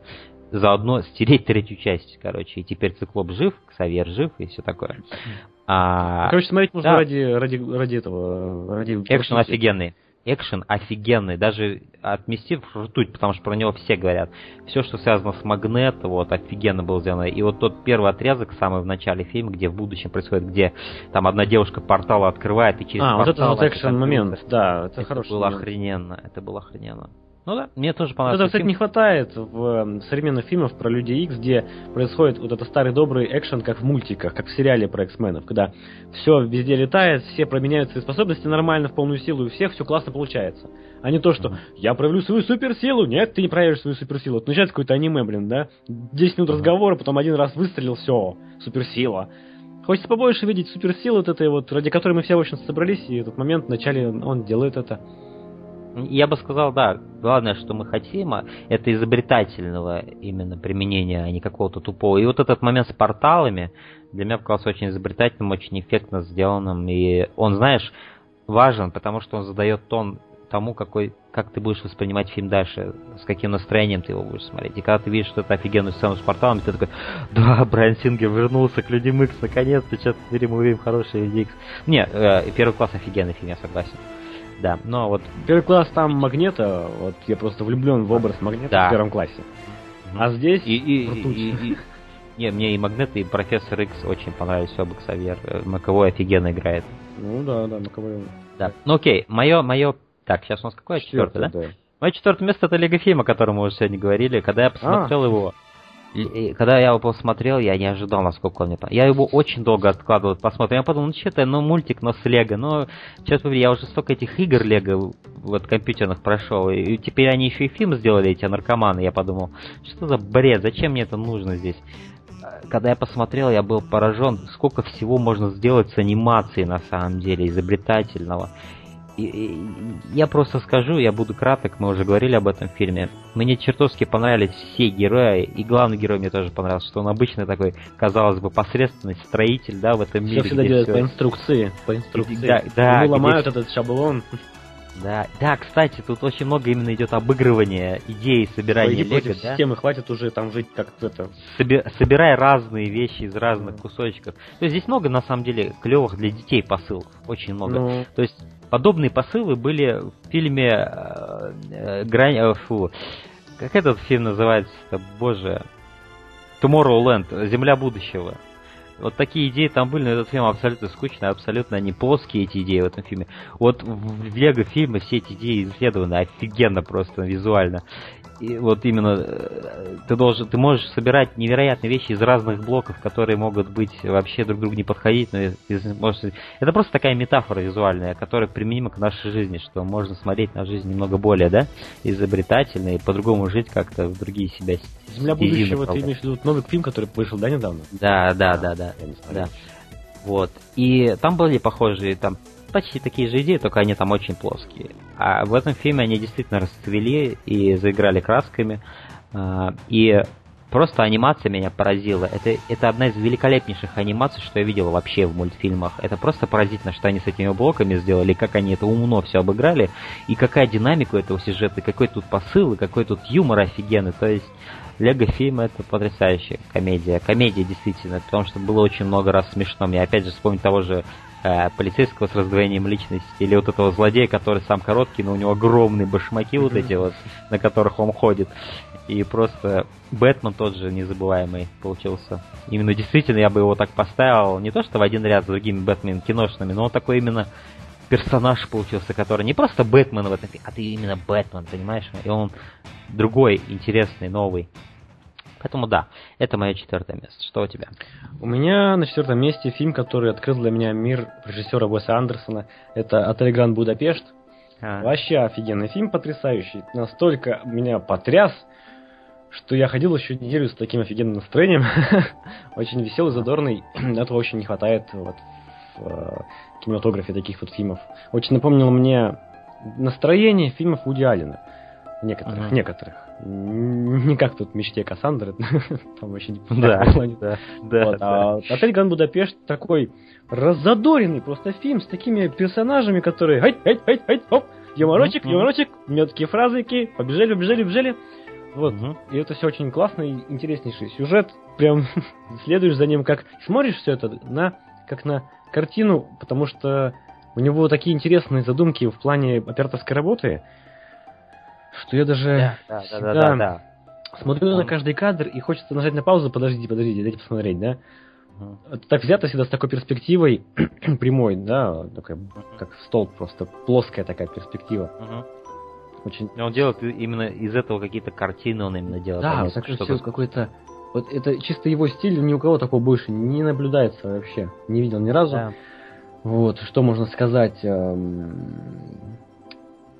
заодно стереть третью часть, короче. И теперь циклоп жив, Ксавьер жив и все такое. А, короче, смотреть можно да. ради, ради, ради этого. Ради Экшен офигенный экшен офигенный, даже отместив ртуть, потому что про него все говорят. Все, что связано с Магнет, вот, офигенно было сделано. И вот тот первый отрезок, самый в начале фильма, где в будущем происходит, где там одна девушка портал открывает и через а, портал... вот это вот экшен момент, да, это, это хороший было момент. охрененно, это было охрененно. Ну да, мне тоже понравилось. Это, кстати, не хватает в эм, современных фильмах про Людей Икс, где происходит вот этот старый добрый экшен, как в мультиках, как в сериале про X-менов, когда все везде летает, все променяют свои способности нормально, в полную силу, и у всех все классно получается. А не то, что я проявлю свою суперсилу, нет, ты не проявишь свою суперсилу. Это начинается какое-то аниме, блин, да? 10 минут разговора, потом один раз выстрелил, все, суперсила. Хочется побольше видеть суперсилу вот этой вот, ради которой мы все, в общем, собрались, и этот момент вначале он делает это. Я бы сказал, да, главное, что мы хотим, а это изобретательного именно применения, а не какого-то тупого. И вот этот момент с порталами для меня показался очень изобретательным, очень эффектно сделанным. И он, знаешь, важен, потому что он задает тон тому, какой, как ты будешь воспринимать фильм дальше, с каким настроением ты его будешь смотреть. И когда ты видишь что-то офигенную сцену с порталом, ты такой, да, Брайан Сингер вернулся к Людям Икс, наконец-то, сейчас теперь мы увидим хороший Люди Икс. Не, э, первый класс офигенный фильм, я согласен. Да, но вот... Первый класс там Магнета, вот я просто влюблен в образ Магнета да. в первом классе. А здесь и, и, и, и, Не, мне и Магнет, и Профессор Икс очень понравились оба Ксавьер. Э, Маковой офигенно играет. Ну да, да, Маковой. Да. Ну окей, мое, мое... Так, сейчас у нас какое? Четвертое, да? да? Мое четвертое место это Лего фильм, о котором мы уже сегодня говорили. Когда я посмотрел а. его, и, когда я его посмотрел, я не ожидал, насколько он мне. Я его очень долго откладывал, посмотрел. Я подумал, ну что это, ну мультик, но с Лего. Но, сейчас повери, я уже столько этих игр Лего вот компьютерных прошел. И, теперь они еще и фильм сделали, эти наркоманы. Я подумал, что за бред, зачем мне это нужно здесь? Когда я посмотрел, я был поражен, сколько всего можно сделать с анимацией на самом деле, изобретательного я просто скажу, я буду краток, мы уже говорили об этом фильме. Мне чертовски понравились все герои, и главный герой мне тоже понравился, что он обычный такой, казалось бы, посредственный строитель, да, в этом мире. Все всегда делают все... по инструкции, по инструкции. Да, да, Ему ломают где... этот шаблон. Да, да, кстати, тут очень много именно идет обыгрывания идеи собирания лего, да? системы хватит уже там жить как это. Соби- собирай разные вещи из разных кусочков. То есть здесь много на самом деле клевых для детей посылов, очень много. Ну... То есть подобные посылы были в фильме э, э, Грань... Э, фу, как этот фильм называется-то, боже, Tomorrowland, Земля будущего. Вот такие идеи там были, но этот фильм абсолютно скучный, абсолютно они плоские, эти идеи в этом фильме. Вот в Лего фильме все эти идеи исследованы офигенно просто визуально и вот именно э, ты должен, ты можешь собирать невероятные вещи из разных блоков, которые могут быть вообще друг другу не подходить, но из, может, это просто такая метафора визуальная, которая применима к нашей жизни, что можно смотреть на жизнь немного более, да, изобретательно и по-другому жить как-то в другие себя. Земля будущего, ты имеешь в виду новый фильм, который вышел, да, недавно? Да, да, да, да, да. Вот. И там были похожие, там почти такие же идеи, только они там очень плоские. А в этом фильме они действительно расцвели и заиграли красками. А, и просто анимация меня поразила. Это, это одна из великолепнейших анимаций, что я видел вообще в мультфильмах. Это просто поразительно, что они с этими блоками сделали, как они это умно все обыграли, и какая динамика этого сюжета, какой тут посыл, и какой тут юмор офигенный. То есть Лего фильм это потрясающая комедия. Комедия действительно, потому что было очень много раз смешно. Мне опять же вспомнить того же э, полицейского с раздвоением личности, или вот этого злодея, который сам короткий, но у него огромные башмаки вот эти вот, на которых он ходит. И просто Бэтмен тот же незабываемый получился. Именно действительно я бы его так поставил, не то что в один ряд с другими Бэтмен киношными, но он такой именно персонаж получился, который не просто Бэтмен в этом а ты именно Бэтмен, понимаешь? И он другой, интересный, новый. Поэтому да, это мое четвертое место. Что у тебя? У меня на четвертом месте фильм, который открыл для меня мир режиссера Уэса Андерсона. Это «Отель Гранд Будапешт». А. Вообще офигенный фильм, потрясающий. Настолько меня потряс, что я ходил еще неделю с таким офигенным настроением. очень веселый, задорный. Этого очень не хватает вот, в э, кинематографе таких вот фильмов. Очень напомнил мне настроение фильмов Вуди Аллена. Некоторых, uh-huh. некоторых. Не как тут мечте Кассандры, там очень да, да, да, вот, да. А Отель Гранд Будапешт такой разодоренный просто фильм с такими персонажами, которые хай, хай, хай, хай, оп, юморочек, юморочек, такие фразыки, побежали, побежали, побежали. Вот, угу. и это все очень классно и интереснейший сюжет. Прям следуешь за ним, как смотришь все это на как на картину, потому что у него такие интересные задумки в плане операторской работы, что я даже да, да, да, да, да. смотрю Он... на каждый кадр и хочется нажать на паузу, подождите, подождите, дайте посмотреть, да? Угу. Так взято всегда с такой перспективой прямой, да, такая, как столб просто, плоская такая перспектива. Угу. Очень... Он делает именно из этого какие-то картины, он именно делает. Да, так что какой-то... Вот это чисто его стиль, ни у кого такого больше не наблюдается вообще. Не видел ни разу. Да. Вот, что можно сказать? Эм,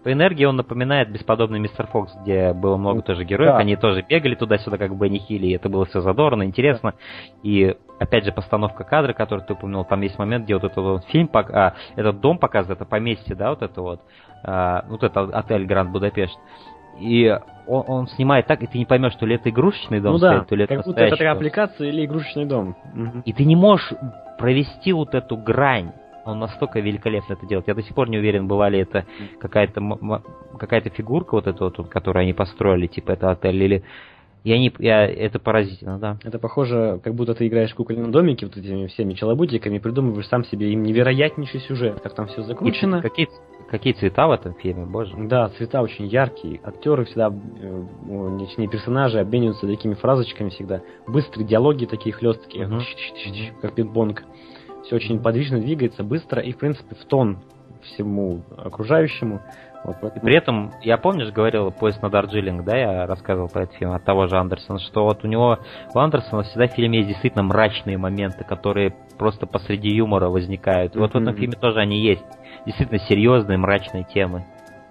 по энергии он напоминает бесподобный Мистер Фокс, где было много тоже героев, да. они тоже бегали туда-сюда, как Бенни Хилли, и это было все задорно, интересно. И опять же, постановка кадра, который ты упомянул, там есть момент, где вот этот вот фильм, а, этот дом показывает, это поместье, да, вот это вот, а, вот это отель Гранд Будапешт. И он, он снимает так, и ты не поймешь, то ли это игрушечный дом ну стоит, да, то ли это как будто это такая аппликация или игрушечный дом. И ты не можешь провести вот эту грань он настолько великолепно это делает. Я до сих пор не уверен, была ли это какая-то какая-то фигурка вот эта вот, которую они построили, типа это отель, или я не, я, это поразительно, да. Это похоже, как будто ты играешь в кукольном домике вот этими всеми челобутиками, придумываешь сам себе им невероятнейший сюжет, как там все закручено. И какие, какие цвета в этом фильме, боже. Да, цвета очень яркие. Актеры всегда, э, не персонажи, обмениваются такими фразочками всегда. Быстрые диалоги такие хлесткие, uh-huh. как пинг-понг все очень подвижно двигается, быстро и, в принципе, в тон всему окружающему. Вот, поэтому... При этом, я помнишь, говорил поезд на Дарджилинг, да, я рассказывал про этот фильм от того же Андерсона, что вот у него, у Андерсона всегда в фильме есть действительно мрачные моменты, которые просто посреди юмора возникают. И вот mm-hmm. в этом фильме тоже они есть. Действительно серьезные, мрачные темы.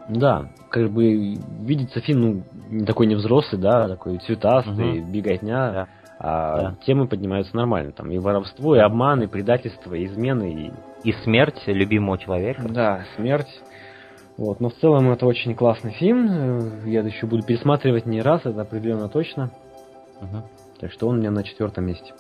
Да, как бы видится фильм, ну, такой не взрослый, да, такой цветастый, беготня. Да а да. темы поднимаются нормально. Там и воровство, и обман, и предательство, и измены, и... И смерть любимого человека. Да, смерть. Вот. Но в целом это очень классный фильм. Я еще буду пересматривать не раз, это определенно точно. Угу. Так что он у меня на четвертом месте.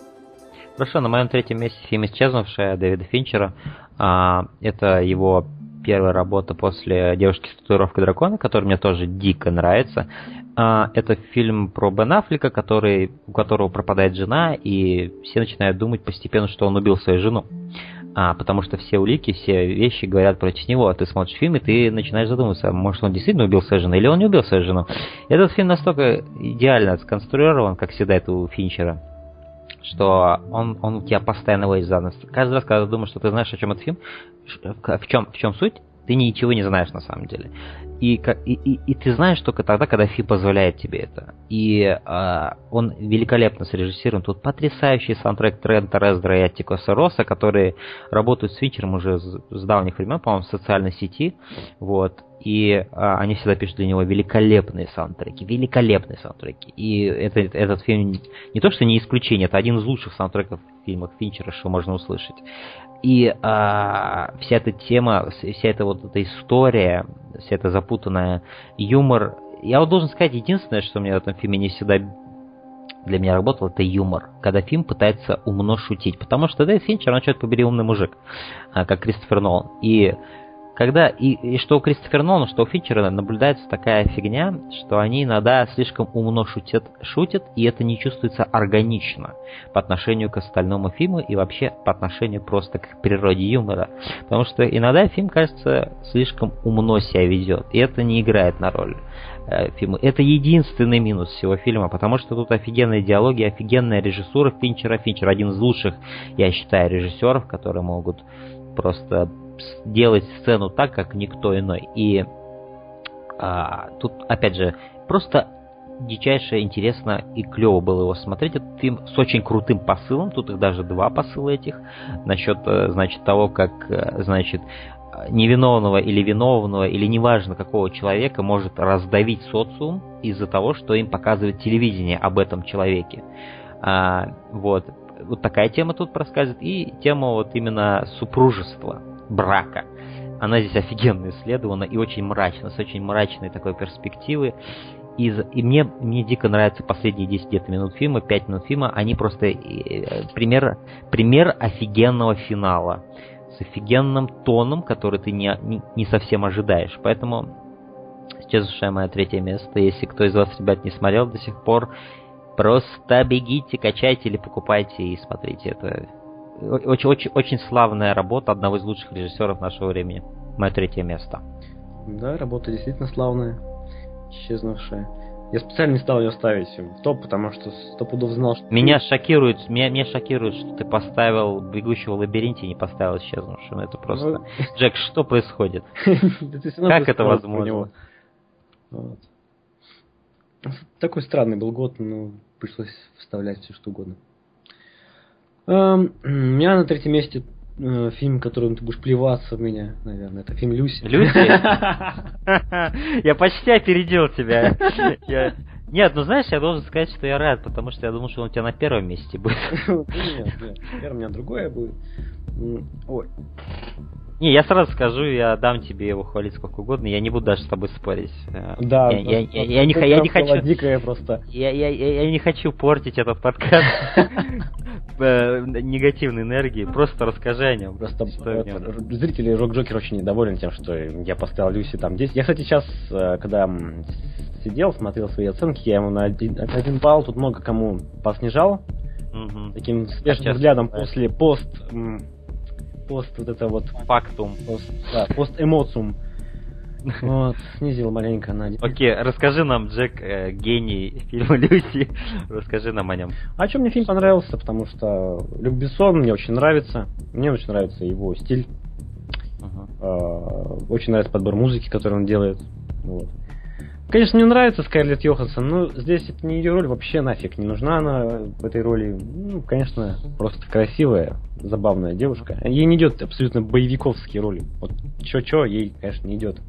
Хорошо, на моем третьем месте фильм «Исчезнувшая» Дэвида Финчера. А, это его первая работа после «Девушки с татуировкой дракона», который мне тоже дико нравится. А, это фильм про Бен Аффлека, который, у которого пропадает жена, и все начинают думать постепенно, что он убил свою жену. А, потому что все улики, все вещи говорят против него. А ты смотришь фильм, и ты начинаешь задумываться, может он действительно убил свою жену, или он не убил свою жену. Этот фильм настолько идеально сконструирован, как всегда это у Финчера, что он, он у тебя постоянно возит за нос. Каждый раз, когда думаешь, что ты знаешь, о чем этот фильм, в чем, в чем суть, ты ничего не знаешь на самом деле. И, и, и, и ты знаешь только тогда, когда фильм позволяет тебе это. И э, он великолепно срежиссирован. Тут потрясающий саундтрек Трента Рездера и Аттикоса Росса, которые работают с Финчером уже с, с давних времен, по-моему, в социальной сети. Вот. И э, они всегда пишут для него великолепные саундтреки. Великолепные саундтреки. И это, этот фильм не то, что не исключение, это один из лучших саундтреков в фильмах Финчера, что можно услышать. И а, вся эта тема, вся эта вот эта история, вся эта запутанная юмор. Я вот должен сказать, единственное, что мне в этом фильме не всегда для меня работало, это юмор. Когда фильм пытается умно шутить. Потому что Дэвид Финчер, он, черт побери, умный мужик, а, как Кристофер Нолан. И когда и, и что у Кристофера Нолана, что у Финчера наблюдается такая фигня, что они иногда слишком умно шутят, шутят, и это не чувствуется органично по отношению к остальному фильму и вообще по отношению просто к природе юмора. Потому что иногда фильм, кажется, слишком умно себя ведет, и это не играет на роль э, фильма. Это единственный минус всего фильма, потому что тут офигенные диалоги, офигенная режиссура Финчера. Финчер один из лучших, я считаю, режиссеров, которые могут просто делать сцену так, как никто иной. И а, тут, опять же, просто дичайше интересно и клево было его смотреть. Этот фильм с очень крутым посылом. Тут их даже два посыла этих. Насчет, э, значит, того, как, э, значит, невиновного или виновного, или неважно какого человека может раздавить социум из-за того, что им показывает телевидение об этом человеке. А, вот. Вот такая тема тут проскальзывает. И тема вот именно супружества, брака. Она здесь офигенно исследована и очень мрачно, с очень мрачной такой перспективы. И, и мне, мне дико нравятся последние 10 где-то минут фильма, 5 минут фильма. Они просто э, пример, пример офигенного финала. С офигенным тоном, который ты не, не, не совсем ожидаешь. Поэтому исчезнувшее мое третье место. Если кто из вас, ребят, не смотрел до сих пор, просто бегите, качайте или покупайте и смотрите. Это очень, очень, очень славная работа одного из лучших режиссеров нашего времени. Мое третье место. Да, работа действительно славная, исчезнувшая. Я специально не стал ее ставить в топ, потому что стопудов знал, что... Меня шокирует, меня, меня шокирует, что ты поставил «Бегущего в лабиринте» и не поставил «Исчезнувшим». Это просто... Ну... Джек, что происходит? Как это возможно? Такой странный был год, но пришлось вставлять все что угодно. Эм, у меня на третьем месте э, фильм, которым ты будешь плеваться в меня, наверное. Это фильм Люси. Люси? Я почти опередил тебя. Нет, ну знаешь, я должен сказать, что я рад, потому что я думал, что он у тебя на первом месте будет. Нет, нет, первое у меня другое будет. Ой. Не, я сразу скажу, я дам тебе его хвалить сколько угодно, я не буду даже с тобой спорить. Да, я, я, я, я, не, я не хочу. Дикая просто. Я, я, я, я не хочу портить этот подкаст э, негативной энергии. Просто расскажи о нем. Просто зрители Рок Джокер очень недоволен тем, что я поставил Люси там 10. Я, кстати, сейчас, э, когда сидел, смотрел свои оценки, я ему на один, один балл тут много кому поснижал. Угу. Таким свежим взглядом после пост пост вот это вот... Фактум. Пост, да, пост эмоциум. Вот, снизил маленько на Окей, расскажи нам, Джек, э, гений фильма Люси, расскажи нам о нем. А чем мне фильм понравился? Потому что Люк Бессон мне очень нравится, мне очень нравится его стиль, uh-huh. э, очень нравится подбор музыки, который он делает. Вот. Конечно, мне нравится Скарлетт Йоханссон, но здесь это не ее роль вообще нафиг не нужна она в этой роли. Ну, конечно, просто красивая, забавная девушка. Ей не идет абсолютно боевиковские роли. Вот чё-чё, ей, конечно, не идет.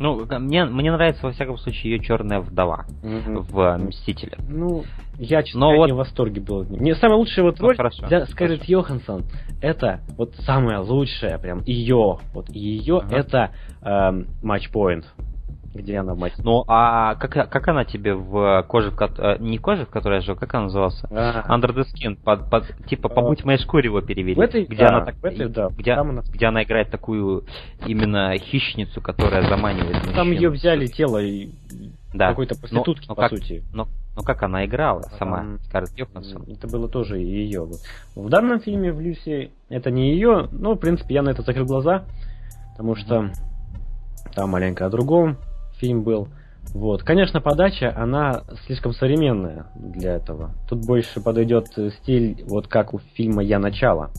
Ну, мне, мне нравится, во всяком случае, ее черная вдова mm-hmm. в Мстителе. Ну, я, честно говоря, вот... не в восторге был. Мне самая лучшая вот ну, роль хорошо, для Скарлетт Йоханссон это вот самая лучшая, прям ее, вот ее uh-huh. это эм, матчпоинт где она мать. Ну, а как, как она тебе в коже, в э, не коже, в которой я жил, как она назывался? А. Under the Skin, под, под, типа «Побудь моей шкуре» его перевели. В этой, где да, она так, в этой, да. Где, она... где она играет такую именно хищницу, которая заманивает мужчин. Там ее взяли тело и да. какой-то проститутки, но, но по как, сути. Но, но как она играла а сама, там, Скарлетт Йоханссон? Это было тоже ее. В данном фильме в Люси это не ее, но, в принципе, я на это закрыл глаза, потому что там маленько о другом фильм был. Вот. Конечно, подача, она слишком современная для этого. Тут больше подойдет стиль, вот как у фильма «Я начало».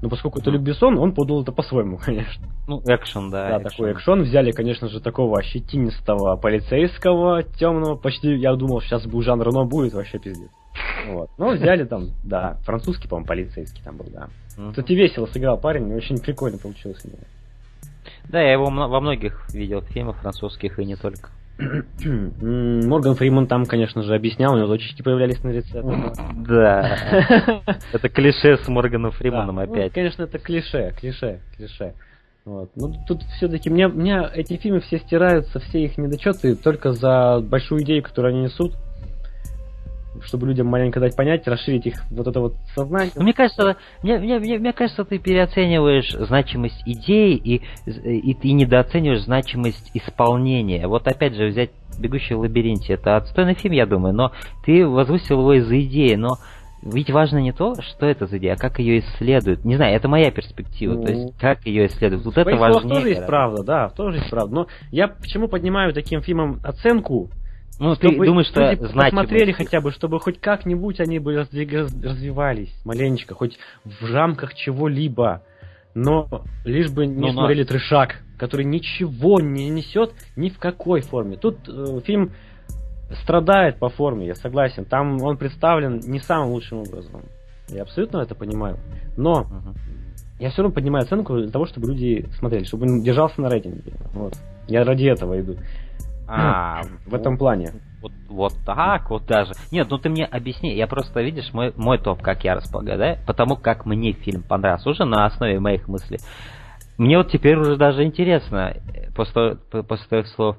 Но поскольку это Люк Бессон, он подал это по-своему, конечно. Ну, экшен, да. Да, экшен. такой экшен. Взяли, конечно же, такого ощетинистого полицейского, темного, почти, я думал, сейчас бы у Жан Рено будет, вообще пиздец. Вот. Но взяли там, да, французский, по-моему, полицейский там был, да. Кстати, весело сыграл парень, очень прикольно получилось у него. Да, я его во многих видел фильмах французских и не только. Морган Фриман там, конечно же, объяснял, у него точечки появлялись на лице. Да. Это клише с Морганом Фриманом ну, опять. Конечно, это клише, клише, клише. Вот. Ну, тут все-таки мне, мне эти фильмы все стираются, все их недочеты только за большую идею, которую они несут чтобы людям маленько дать понять, расширить их вот это вот сознание. Мне кажется, мне, мне, мне, мне кажется, ты переоцениваешь значимость идеи и, и ты недооцениваешь значимость исполнения. Вот опять же взять «Бегущий в лабиринте». Это отстойный фильм, я думаю, но ты возвысил его из-за идеи, но ведь важно не то, что это за идея, а как ее исследуют. Не знаю, это моя перспектива. Ну, то есть, как ее исследуют. Вот это важнее. тоже есть правда, да, тоже есть правда. Но я почему поднимаю таким фильмам оценку? Ну, чтобы ты думаешь, что люди посмотрели хотя бы, чтобы хоть как-нибудь они бы развивались маленечко, хоть в рамках чего-либо. но лишь бы не Ну, смотрели трешак, который ничего не несет ни в какой форме. Тут э, фильм страдает по форме, я согласен. Там он представлен не самым лучшим образом. Я абсолютно это понимаю. Но Мгм. я все равно поднимаю оценку для того, чтобы люди смотрели, чтобы он держался на рейтинге. Вот. Я ради этого иду. А, В этом плане. Вот, вот так вот даже. Нет, ну ты мне объясни, я просто, видишь, мой, мой топ, как я располагаю, да? Потому как мне фильм понравился, уже на основе моих мыслей. Мне вот теперь уже даже интересно, э, после, по- после твоих слов,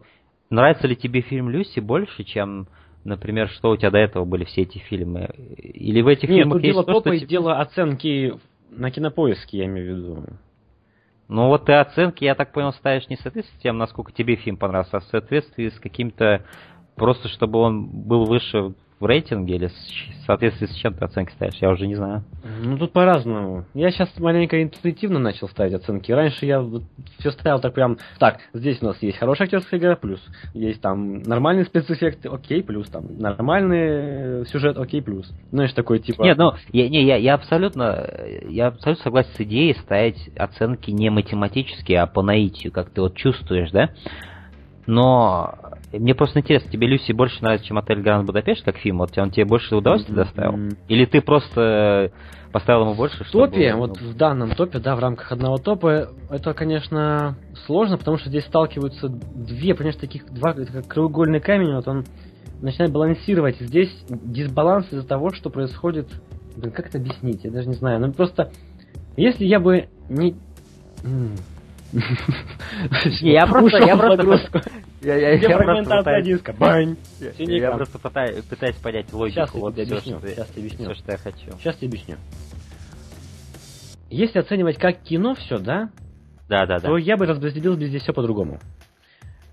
нравится ли тебе фильм Люси больше, чем, например, что у тебя до этого были все эти фильмы? Или в этих Нет, фильмах тут есть дело то, что топа и тебе- дело оценки на кинопоиске, я имею в виду. Ну вот ты оценки, я так понял, ставишь не в с тем, насколько тебе фильм понравился, а в соответствии с каким-то... Просто чтобы он был выше в рейтинге или в соответствии с чем ты оценки ставишь, я уже не знаю. Ну тут по-разному. Я сейчас маленько интуитивно начал ставить оценки. Раньше я все ставил так прям. Так, здесь у нас есть хорошая актерская игра, плюс. Есть там нормальные спецэффекты, окей, плюс. Там нормальный э, сюжет, окей, плюс. Знаешь, такой типа. Нет, ну, я, не, я, я абсолютно, я абсолютно согласен с идеей ставить оценки не математические, а по наитию, как ты вот чувствуешь, да? Но мне просто интересно, тебе Люси больше нравится, чем отель Гранд Будапешт, как фильм? Вот он тебе больше удовольствия доставил? Или ты просто поставил ему больше, В чтобы... топе, ну, вот в данном топе, да, в рамках одного топа, это, конечно, сложно, потому что здесь сталкиваются две, понимаешь, таких два, это как краеугольный камень, вот он начинает балансировать. Здесь дисбаланс из-за того, что происходит. Блин, как это объяснить? Я даже не знаю. Ну просто, если я бы не. Я просто- я просто-. Я, я, я фрагментация просто пытаюсь- диска? Бань! Я просто пытаюсь, понять логику. Вот объясню, что- что я хочу. Сейчас тебе объясню. Если оценивать как кино все, да, Да, да, да. то я бы разделил бы здесь все по-другому.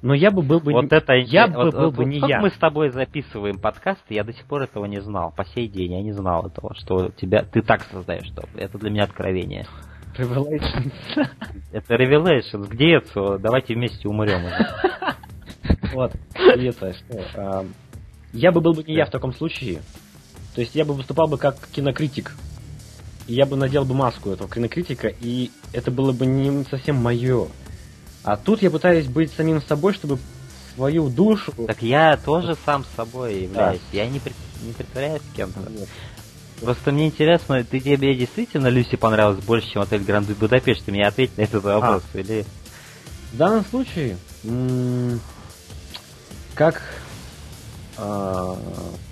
Но я бы был бы... Вот не- это я бы вот- был вот- бы вот не я. мы с тобой записываем подкасты, я до сих пор этого не знал. По сей день я не знал этого, что тебя ты так создаешь топ. Это для меня откровение. Revelation. Это Revelations, где это? Давайте вместе умрем. Вот, это что? а, Я бы был бы не я в таком случае. То есть я бы выступал бы как кинокритик. И я бы надел бы маску этого кинокритика, и это было бы не совсем мое. А тут я пытаюсь быть самим собой, чтобы свою душу... Так я тоже сам с собой являюсь. Я не, прит- не притворяюсь кем-то. Просто мне интересно, ты тебе действительно Люси понравилась больше, чем отель Гранд Будапешт? Ты мне ответь на этот вопрос. Или В данном случае, как а,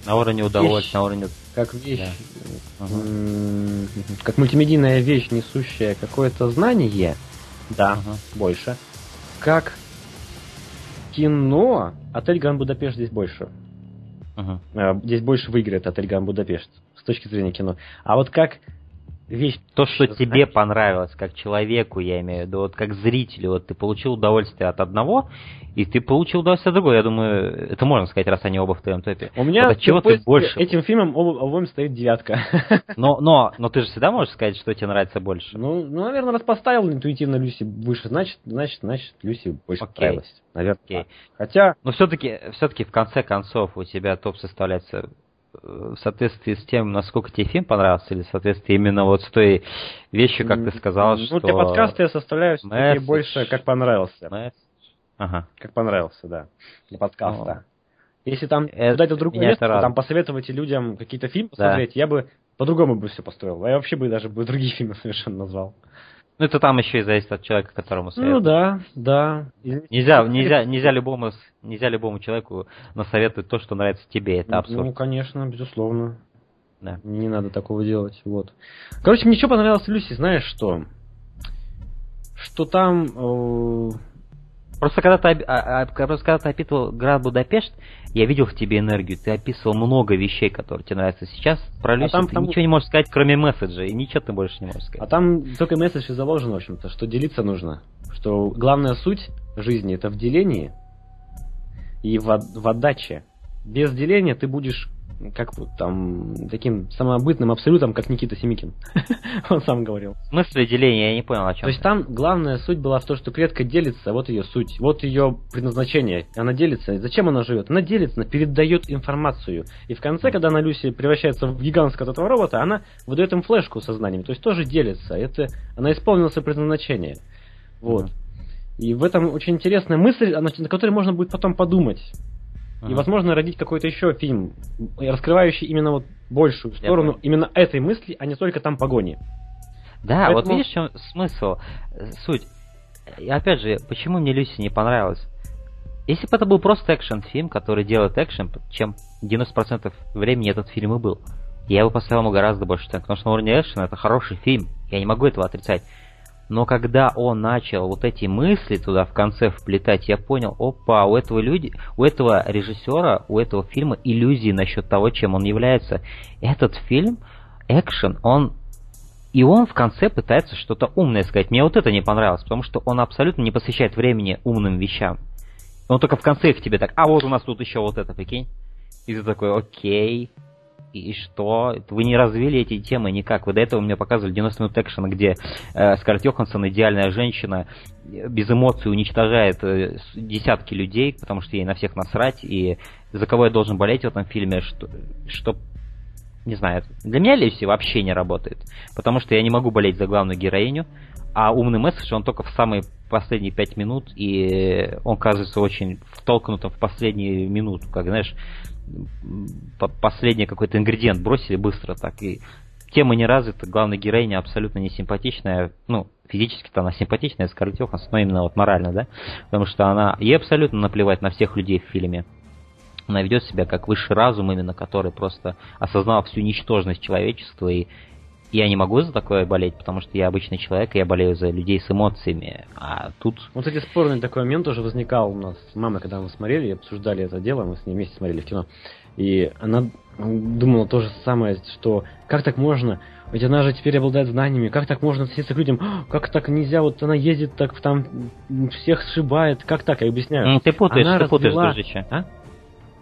на уровне удовольствия, на уровне... как вещь, Да. м, как мультимедийная вещь, несущая какое-то знание, да, Ага. больше. Как кино, отель Гранд Будапешт здесь больше. А, Здесь больше выиграет отель Гранд Будапешт с точки зрения кино. А вот как вещь... То, что тебе понравилось, как человеку, я имею в виду, вот как зрителю, вот ты получил удовольствие от одного, и ты получил удовольствие от другого. Я думаю, это можно сказать, раз они оба в твоем топе. У меня от чего ты больше? этим фильмом об- обоим стоит девятка. Но, но, но ты же всегда можешь сказать, что тебе нравится больше. Ну, ну, наверное, раз поставил интуитивно Люси выше, значит, значит, значит, Люси больше Окей. понравилась. Наверное. Окей. Хотя, Но все-таки, все-таки в конце концов у тебя топ составляется в соответствии с тем, насколько тебе фильм понравился, или в соответствии именно вот с той вещью, как ты сказал, ну, что... для подкаста я составляю все-таки больше, как понравился. Message. Ага. Как понравился, да. Для подкаста. Если там Это- куда-то в другое место, это там посоветовать людям какие-то фильмы посмотреть, я бы по-другому бы все построил. Я вообще бы даже бы другие фильмы совершенно назвал. Ну, это там еще и зависит от человека, которому Ну советуют. да, да. Извините. Нельзя, нельзя, нельзя любому, нельзя любому человеку насоветовать то, что нравится тебе. Это абсурд. Ну, конечно, безусловно. Да. Не надо такого делать. Вот. Короче, мне что понравилось Люси, знаешь что? Что там... э, Просто когда ты, а- а- просто когда ты описывал Гранд Будапешт, я видел в тебе энергию. Ты описывал много вещей, которые тебе нравятся сейчас. Про Люси А там ты потому- ничего не можешь сказать, кроме месседжа. И ничего ты больше не можешь А сказать. там только месседж и заложен, в общем-то, что делиться нужно. Что главная суть жизни это в делении и в, в отдаче. Без деления ты будешь как там, таким самобытным абсолютом, как Никита Семикин. Он сам говорил. В смысле деления? Я не понял, о чем То есть там главная суть была в том, что клетка делится, вот ее суть, вот ее предназначение. Она делится. Зачем она живет? Она делится, она передает информацию. И в конце, когда она Люси превращается в гигантского этого робота, она выдает им флешку сознанием. То есть тоже делится. Это, она исполнила свое предназначение. Вот. И в этом очень интересная мысль, на которой можно будет потом подумать. И, возможно, родить какой-то еще фильм, раскрывающий именно вот большую сторону именно этой мысли, а не только там погони. Да, Поэтому... вот видишь, в чем смысл, суть. И опять же, почему мне Люси не понравилось? Если бы это был просто экшен-фильм, который делает экшен, чем 90% времени этот фильм и был, я бы поставил ему гораздо больше оценок, потому что на уровне экшена это хороший фильм, я не могу этого отрицать. Но когда он начал вот эти мысли туда в конце вплетать, я понял, опа, у этого люди, у этого режиссера, у этого фильма иллюзии насчет того, чем он является. Этот фильм, экшен, он и он в конце пытается что-то умное сказать. Мне вот это не понравилось, потому что он абсолютно не посвящает времени умным вещам. Он только в конце их тебе так, а вот у нас тут еще вот это, прикинь. И ты такой, окей, и что? Вы не развили эти темы никак. Вы до этого мне показывали 90 минут экшена, где э, Скарлетт Йоханссон, идеальная женщина, без эмоций уничтожает э, десятки людей, потому что ей на всех насрать, и за кого я должен болеть в этом фильме, что, что не знаю, для меня Люси вообще не работает, потому что я не могу болеть за главную героиню, а умный месседж, он только в самые последние пять минут, и он кажется очень втолкнутым в последнюю минуту, как, знаешь, последний какой-то ингредиент бросили быстро так. И тема не развита, главная героиня абсолютно не симпатичная, ну, физически-то она симпатичная, Скарлетт Йоханссон, но именно вот морально, да, потому что она, ей абсолютно наплевать на всех людей в фильме. Она ведет себя как высший разум, именно который просто осознал всю ничтожность человечества и я не могу за такое болеть, потому что я обычный человек, и я болею за людей с эмоциями. А тут... Вот эти спорный такой момент тоже возникал у нас с мамой, когда мы смотрели, обсуждали это дело, мы с ней вместе смотрели в кино. И она думала то же самое, что как так можно, ведь она же теперь обладает знаниями, как так можно относиться к людям, как так нельзя, вот она ездит так там всех сшибает, как так, я объясняю. Ты путаешь, она ты развела... путаешь, дружище. А?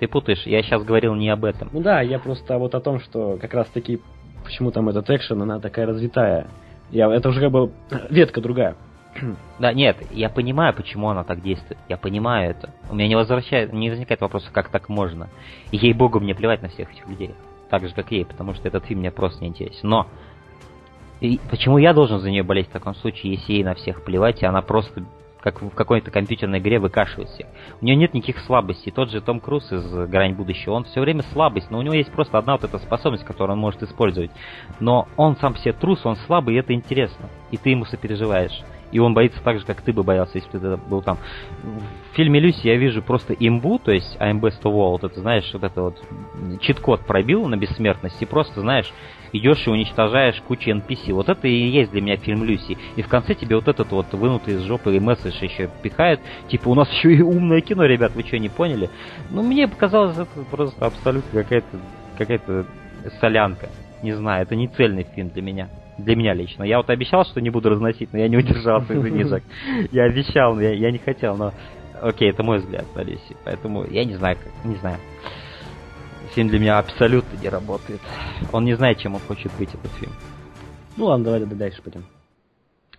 Ты путаешь, я сейчас говорил не об этом. Ну да, я просто вот о том, что как раз таки почему там этот экшен, она такая развитая. Я, это уже как бы ветка другая. Да, нет, я понимаю, почему она так действует. Я понимаю это. У меня не возвращает, не возникает вопроса, как так можно. И ей богу мне плевать на всех этих людей. Так же, как ей, потому что этот фильм мне просто не интересен. Но и почему я должен за нее болеть в таком случае, если ей на всех плевать, и она просто как в какой-то компьютерной игре выкашивает всех. У нее нет никаких слабостей. Тот же Том Круз из «Грань будущего», он все время слабость, но у него есть просто одна вот эта способность, которую он может использовать. Но он сам себе трус, он слабый, и это интересно. И ты ему сопереживаешь. И он боится так же, как ты бы боялся, если бы ты был там. В фильме Люси я вижу просто имбу, то есть of all, вот это, знаешь, вот это вот чит-код пробил на бессмертность, и просто, знаешь, идешь и уничтожаешь кучу NPC. Вот это и есть для меня фильм Люси. И в конце тебе вот этот вот вынутый из жопы месседж еще пихает. Типа, у нас еще и умное кино, ребят, вы что, не поняли? Ну, мне показалось, это просто абсолютно какая-то какая-то солянка. Не знаю, это не цельный фильм для меня. Для меня лично. Я вот обещал, что не буду разносить, но я не удержался, извини, Жак. Я обещал, но я, я не хотел, но... Окей, это мой взгляд на Люси. Поэтому я не знаю, как, не знаю фильм для меня абсолютно не работает. Он не знает, чем он хочет быть, этот фильм. Ну ладно, давай дальше пойдем.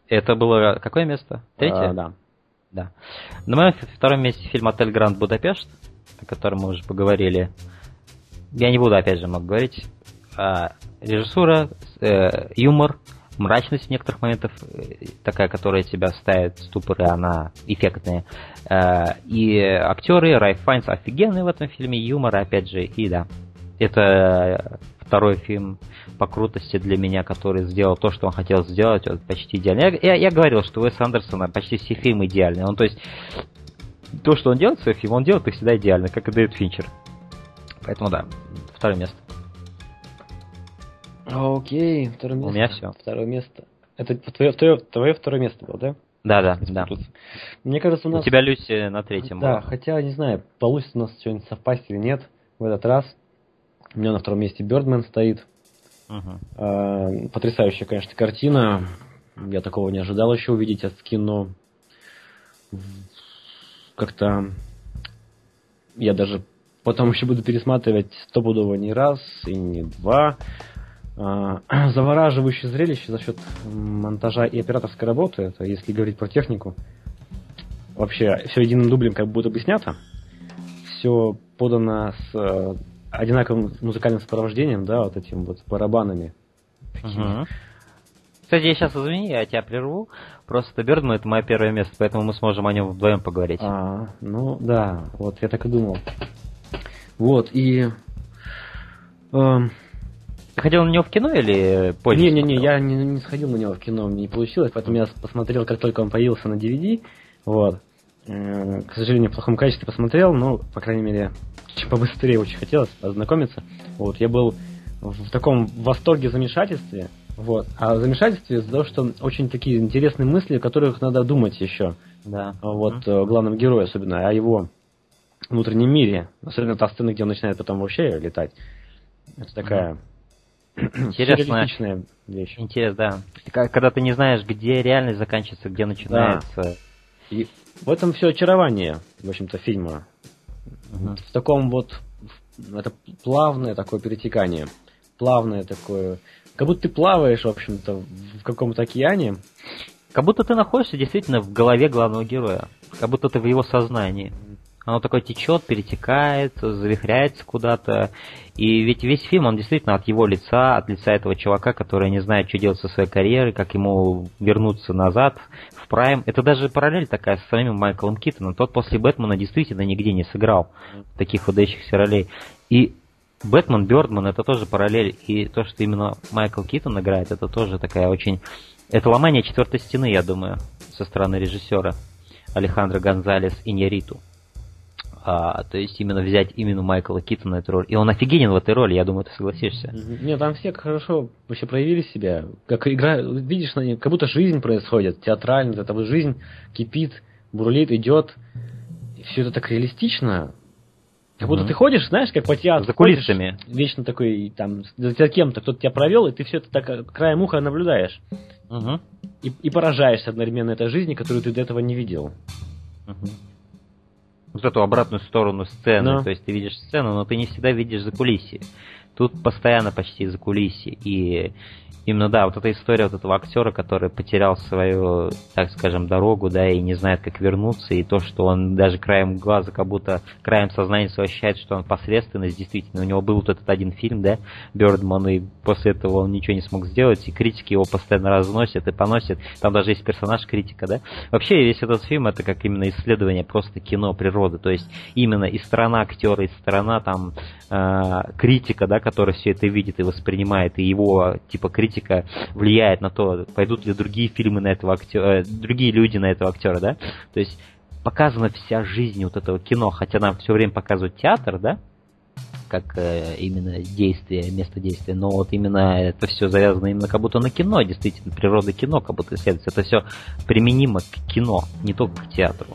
Это было какое место? Третье? А, да. Да. На моем втором месте фильм «Отель Гранд Будапешт», о котором мы уже поговорили. Я не буду, опять же, много говорить. А, режиссура, э, юмор, мрачность в некоторых моментах, э, такая, которая тебя ставит в ступор, и она эффектная. Э, и актеры, Райф Файнс офигенные в этом фильме, юмор, опять же, и да. Это второй фильм по крутости для меня, который сделал то, что он хотел сделать, вот, почти идеально. Я, я, я говорил, что Уэс Андерсона почти все фильмы идеальные. Он, то есть, то, что он делает в своих фильмах, он делает их всегда идеально, как и Дэвид Финчер. Поэтому да, второе место. Окей, второе место. У меня все. Второе место. Это твое, твое, твое второе место было, да? Да, да, да. Мне кажется, у нас... У тебя Люси на третьем Да, была. хотя, не знаю, получится у нас что-нибудь совпасть или нет в этот раз. У меня на втором месте Бердмен стоит. Угу. потрясающая, конечно, картина. Я такого не ожидал еще увидеть от кино. Как-то я даже потом еще буду пересматривать стопудово не раз и не два. А, завораживающее зрелище за счет монтажа и операторской работы, это если говорить про технику. Вообще, все единым дублем как будто бы снято. Все подано с э, одинаковым музыкальным сопровождением, да, вот этим вот барабанами. Угу. Кстати, я сейчас извини, я тебя прерву. Просто Бердман это мое первое место, поэтому мы сможем о нем вдвоем поговорить. А, ну да, вот я так и думал. Вот, и... Ты ходил на него в кино или позже? Не-не-не, я не, не сходил на него в кино, не получилось, поэтому я посмотрел, как только он появился на DVD. Вот. Э, к сожалению, в плохом качестве посмотрел, но, по крайней мере, побыстрее очень хотелось ознакомиться. Вот, я был в таком восторге, замешательстве. Вот. А в замешательстве из-за того, что очень такие интересные мысли, о которых надо думать еще. Да. Вот mm-hmm. главном герое, особенно, о его внутреннем мире. Особенно та сцена, где он начинает потом вообще летать. Это такая mm-hmm. Интересная вещь. Интерес, да. Когда ты не знаешь, где реальность заканчивается, где начинается. Да. И в этом все очарование, в общем-то, фильма. Угу. В таком вот это плавное такое перетекание, плавное такое, как будто ты плаваешь, в общем-то, в каком-то океане. Как будто ты находишься действительно в голове главного героя, как будто ты в его сознании. Оно такое течет, перетекает, завихряется куда-то. И ведь весь фильм, он действительно от его лица, от лица этого чувака, который не знает, что делать со своей карьерой, как ему вернуться назад в прайм. Это даже параллель такая с самим Майклом Киттоном. Тот после Бэтмена действительно нигде не сыграл таких выдающихся ролей. И Бэтмен, Бёрдман, это тоже параллель. И то, что именно Майкл Киттон играет, это тоже такая очень... Это ломание четвертой стены, я думаю, со стороны режиссера Алехандро Гонзалес и Нериту а, то есть именно взять именно Майкла Киттона эту роль. И он офигенен в этой роли, я думаю, ты согласишься. Нет, там все хорошо вообще проявили себя. Как игра, видишь, как будто жизнь происходит, театрально, это вот жизнь кипит, бурлит, идет. И все это так реалистично. Как будто mm-hmm. ты ходишь, знаешь, как по театру. За кулисами. Ходишь, вечно такой, там, за кем-то, кто-то тебя провел, и ты все это так краем уха наблюдаешь. Mm-hmm. И, и поражаешься одновременно этой жизни, которую ты до этого не видел. Mm-hmm вот эту обратную сторону сцены. Да. То есть ты видишь сцену, но ты не всегда видишь за кулисье. Тут постоянно почти за кулисье. И Именно, да, вот эта история вот этого актера, который потерял свою, так скажем, дорогу, да, и не знает, как вернуться, и то, что он даже краем глаза, как будто краем сознания ощущает, что он посредственность, действительно, у него был вот этот один фильм, да, Бёрдман, и после этого он ничего не смог сделать, и критики его постоянно разносят и поносят, там даже есть персонаж критика, да. Вообще, весь этот фильм, это как именно исследование просто кино, природы, то есть именно и сторона актера, и сторона там э, критика, да, который все это видит и воспринимает, и его, типа, критика влияет на то, пойдут ли другие фильмы на этого актера, э, другие люди на этого актера, да? То есть показана вся жизнь вот этого кино, хотя нам все время показывают театр, да? как э, именно действие, место действия, но вот именно это все завязано именно как будто на кино, действительно, природа кино как будто исследуется. Это все применимо к кино, не только к театру.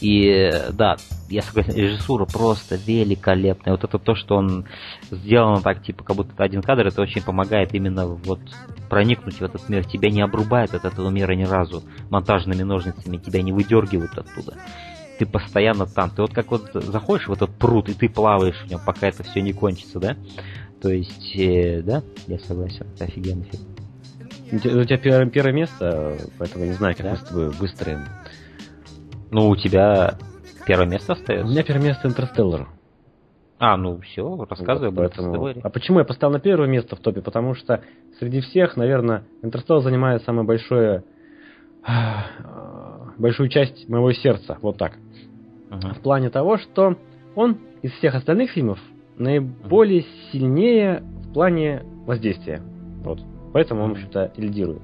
И да, я согласен, режиссура просто великолепная. Вот это то, что он сделано так, типа, как будто один кадр, это очень помогает именно вот проникнуть в этот мир. Тебя не обрубают от этого мира ни разу монтажными ножницами, тебя не выдергивают оттуда. Ты постоянно там. Ты вот как вот заходишь в этот пруд, и ты плаваешь в нем, пока это все не кончится, да? То есть, э, да, я согласен, это офигенный фильм. У тебя первое, первое место, поэтому не знаю, как да? мы с тобой выстроим ну, у тебя первое место остается? У меня первое место Интерстеллар. А, ну все, рассказывай вот, об поэтому... А почему я поставил на первое место в топе? Потому что среди всех, наверное, Интерстеллар занимает самое большое большую часть моего сердца, вот так. Uh-huh. В плане того, что он из всех остальных фильмов наиболее uh-huh. сильнее в плане воздействия. Вот. Поэтому он, в общем-то, лидирует.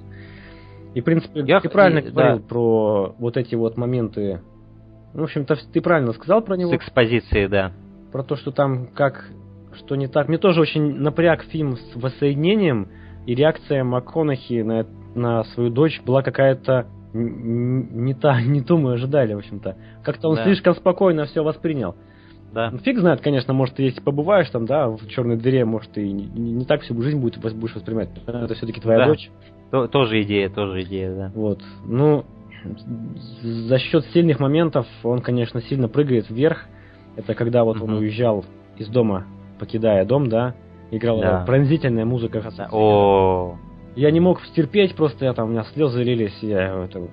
И, в принципе, я, ты правильно и, говорил да. про вот эти вот моменты. Ну, в общем-то, ты правильно сказал про него. С экспозицией, да. Про то, что там как, что не так. Мне тоже очень напряг фильм с воссоединением, и реакция МакКонахи на, на свою дочь была какая-то не та, не ту мы ожидали, в общем-то. Как-то он да. слишком спокойно все воспринял. Да. Ну, фиг знает, конечно, может, если побываешь там, да, в черной дыре, может, и не, не так всю жизнь будет, будешь воспринимать. Это все-таки твоя да. дочь. То, тоже идея, тоже идея, да. Вот. Ну, за счет сильных моментов он, конечно, сильно прыгает вверх. Это когда вот он уезжал из дома, покидая дом, да, играла Да. пронзительная музыка. Да, О, Я не мог стерпеть, просто я там, у меня слезы лились, я, это,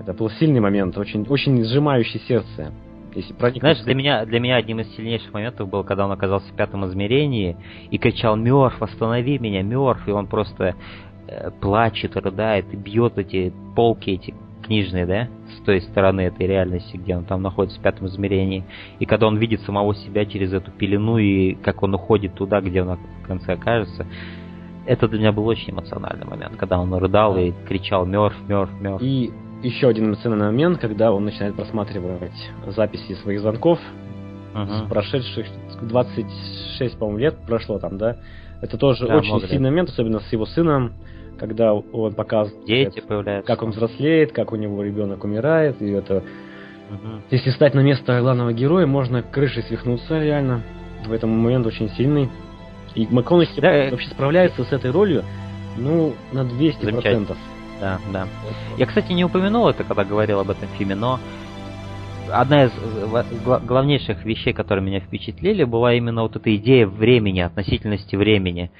это был сильный момент, очень, очень сжимающий сердце. Если проникнуть- Знаешь, для меня, для меня одним из сильнейших моментов был, когда он оказался в пятом измерении и кричал «Мёрф, останови меня, Мёрф!» И он просто плачет, рыдает и бьет эти полки, эти книжные, да, с той стороны этой реальности, где он там находится в пятом измерении. И когда он видит самого себя через эту пелену и как он уходит туда, где он в конце окажется, это для меня был очень эмоциональный момент, когда он рыдал и кричал «Мёрф, Мёрф, Мёрф!» И еще один эмоциональный момент, когда он начинает просматривать записи своих звонков, с Мгм. прошедших 26, по-моему, лет прошло там, да? Это тоже Да, очень много лет. сильный момент, особенно с его сыном, когда он показывает, Дети появляются. как он взрослеет, как у него ребенок умирает, и это Мгм. Если стать на место главного героя, можно крышей свихнуться реально. В этом момент очень сильный. И МакКонахи Да, э, вообще справляется с этой ролью, ну, на 200%. Да, да. Я, кстати, не упомянул это, когда говорил об этом фильме, но одна из э, главнейших вещей, которые меня впечатлили, была именно вот эта идея времени, относительности времени,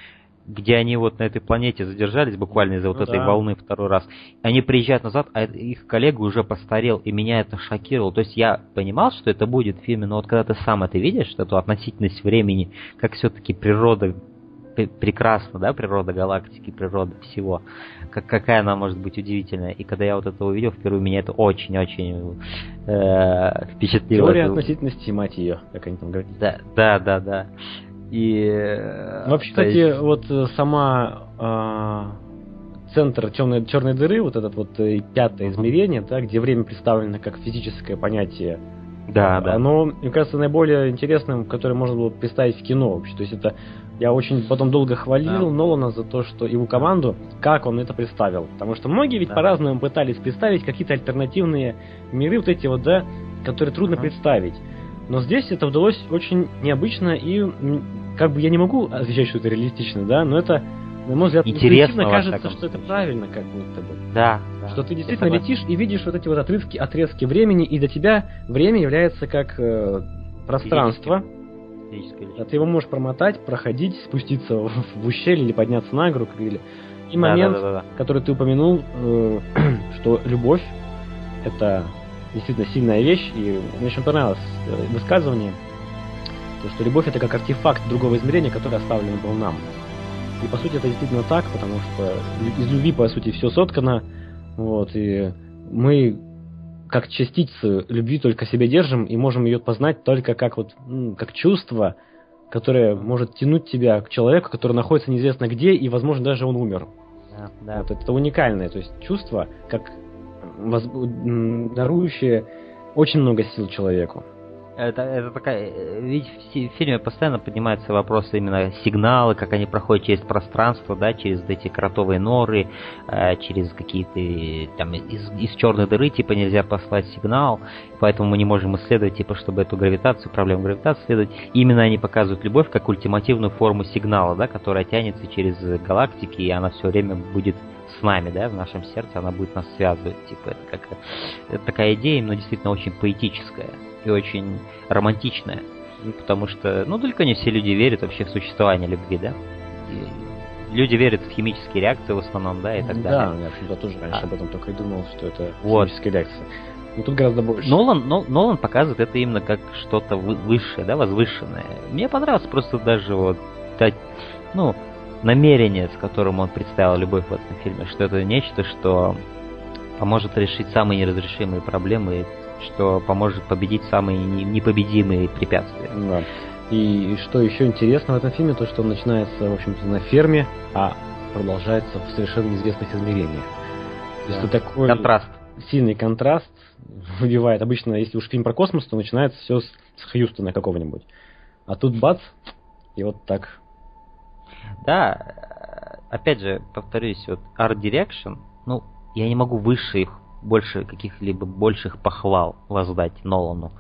где они вот на этой планете задержались буквально из-за вот Ну этой да. волны второй раз. Они приезжают назад, а их коллега уже постарел, и меня это шокировало. То есть я понимал, что это будет в фильме, но вот когда ты сам это видишь, эту относительность времени, как все-таки природа пре- прекрасна, да, природа галактики, природа всего, как, какая она может быть удивительная. И когда я вот это увидел впервые, меня это очень-очень э, впечатлило. Теория относительности, мать ее, как они там говорят. Да, да, да, да. И э, Ну, Вообще, кстати, есть- вот э, сама а, центр темной, черной дыры, вот этот вот э, пятое измерение, да, где время представлено как физическое понятие, да, да. Оно, мне кажется, наиболее интересным, которое можно было представить в кино вообще. То есть это я очень потом долго хвалил Да. Нолана за то, что его команду, как он это представил. Потому что многие ведь Да. по-разному пытались представить какие-то альтернативные миры, вот эти вот, да, которые трудно Ага. представить. Но здесь это удалось очень необычно, и как бы я не могу отвечать, что это реалистично, да, но это, на мой взгляд, Интересно, кажется, что это правильно, как будто бы. Да, да. Что ты действительно летишь и видишь вот эти вот отрезки, отрезки времени, и для тебя время является как э, пространство. Физическое А ты его можешь промотать, проходить, спуститься в, в ущелье или подняться на гору. Или... И Да, момент, да, да, да. который ты упомянул, э, что любовь это действительно сильная вещь, и мне очень понравилось э, высказывание, то, что любовь это как артефакт другого измерения, который оставлен был нам. И по сути это действительно так, потому что из любви по сути все соткано, вот, и мы как частицы любви только себе держим и можем ее познать только как вот как чувство, которое может тянуть тебя к человеку, который находится неизвестно где, и, возможно, даже он умер. Да, да. Вот это уникальное, то есть чувство, как воз- м, дарующее очень много сил человеку. Это, это такая... э, Ведь в фильме постоянно поднимаются вопросы именно сигналы, как они проходят через пространство, да, через эти кротовые норы, э, через какие-то там из, из черной дыры, типа нельзя послать сигнал, поэтому мы не можем исследовать, типа, чтобы эту гравитацию, проблему гравитации исследовать. Именно они показывают любовь как ультимативную форму сигнала, да, которая тянется через галактики, и она все время будет с нами, да, в нашем сердце, она будет нас связывать, типа, это как это такая идея, но действительно очень поэтическая и очень романтичная, Ну, потому что, ну, далеко не все люди верят вообще в существование любви, да, И люди верят в химические реакции в основном, да, и так да, далее. я почему-то тоже раньше А. об этом только и думал, что это Вот. химическая реакция. Но тут гораздо больше. Нолан, Нол- Нолан показывает это именно как что-то вы- высшее, да, возвышенное. Мне понравилось просто даже вот, ну, намерение, с которым он представил любовь в этом фильме, что это нечто, что поможет решить самые неразрешимые проблемы, что поможет победить самые не- непобедимые препятствия. Да. И что еще интересно в этом фильме, то что он начинается, в общем-то, на ферме, а продолжается в совершенно неизвестных измерениях. То есть Да. такой Контраст. сильный контраст выбивает. Обычно, если уж фильм про космос, то начинается все с, с Хьюстона какого-нибудь. А тут бац, и вот так. Да, э, опять же, повторюсь, вот Art Direction, ну, я не могу выше их, больше каких-либо больших похвал воздать Нолану.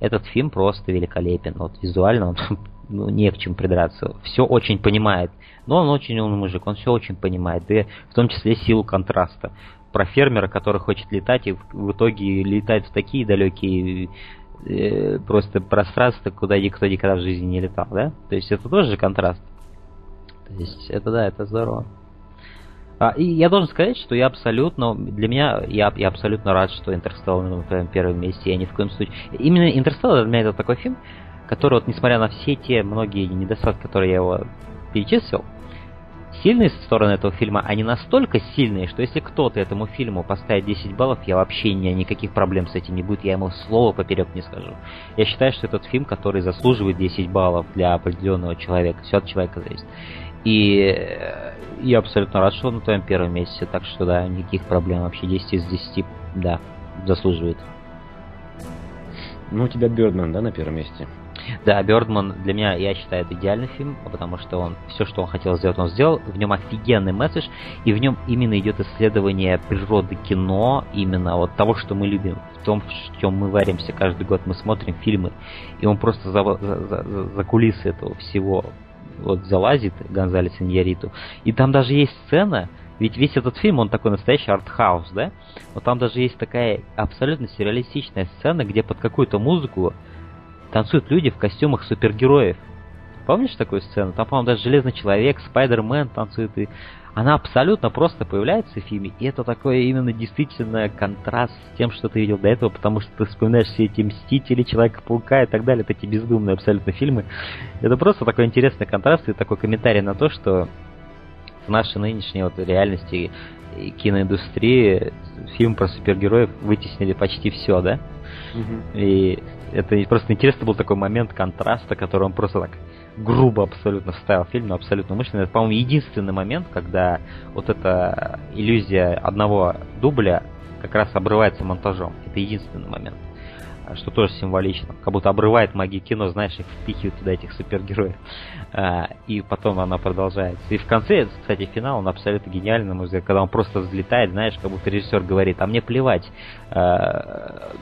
Этот фильм просто великолепен. Вот визуально он ну, не к чему придраться. Все очень понимает. Но он очень умный мужик, он все очень понимает. И в том числе силу контраста. Про фермера, который хочет летать, и в, итоге летает в такие далекие э, просто пространство, куда никто никогда в жизни не летал, да? То есть это тоже контраст. То есть это да, это здорово. А, и я должен сказать, что я абсолютно, для меня, я, я абсолютно рад, что Интерстеллар на твоем первом месте, я ни в коем случае... Именно Интерстеллар для меня это такой фильм, который, вот, несмотря на все те многие недостатки, которые я его перечислил, сильные стороны этого фильма, они настолько сильные, что если кто-то этому фильму поставит 10 баллов, я вообще не, никаких проблем с этим не будет, я ему слова поперек не скажу. Я считаю, что этот фильм, который заслуживает 10 баллов для определенного человека, все от человека зависит. И э, я абсолютно рад, что он на твоем первом месяце, так что да, никаких проблем вообще 10 из 10, да, заслуживает. Ну, у тебя Бёрдман, да, на первом месте? Да, Бёрдман для меня, я считаю, это идеальный фильм, потому что он все, что он хотел сделать, он сделал. В нем офигенный месседж, и в нем именно идет исследование природы кино, именно вот того, что мы любим. В том, в чем мы варимся каждый год, мы смотрим фильмы, и он просто за, за, за, за кулисы этого всего вот залазит Гонзалес Иньяриту. И там даже есть сцена, ведь весь этот фильм, он такой настоящий артхаус, да? Но там даже есть такая абсолютно сюрреалистичная сцена, где под какую-то музыку танцуют люди в костюмах супергероев. Помнишь такую сцену? Там, по-моему, даже Железный Человек, Спайдермен танцует. И она абсолютно просто появляется в фильме. И это такой именно действительно контраст с тем, что ты видел до этого, потому что ты вспоминаешь все эти Мстители, Человека-паука и так далее, эти бездумные абсолютно фильмы. Это просто такой интересный контраст и такой комментарий на то, что в нашей нынешней вот реальности киноиндустрии фильм про супергероев вытеснили почти все, да? Угу. И это просто интересно был такой момент контраста, который он просто так грубо абсолютно вставил фильм, но абсолютно умышленно. Это, по-моему, единственный момент, когда вот эта иллюзия одного дубля как раз обрывается монтажом. Это единственный момент. Что тоже символично. Как будто обрывает магии кино, знаешь, их впихивают туда, этих супергероев. А, и потом она продолжается. И в конце, кстати, финал, он абсолютно гениальный, на мой взгляд, когда он просто взлетает, знаешь, как будто режиссер говорит, а мне плевать, а,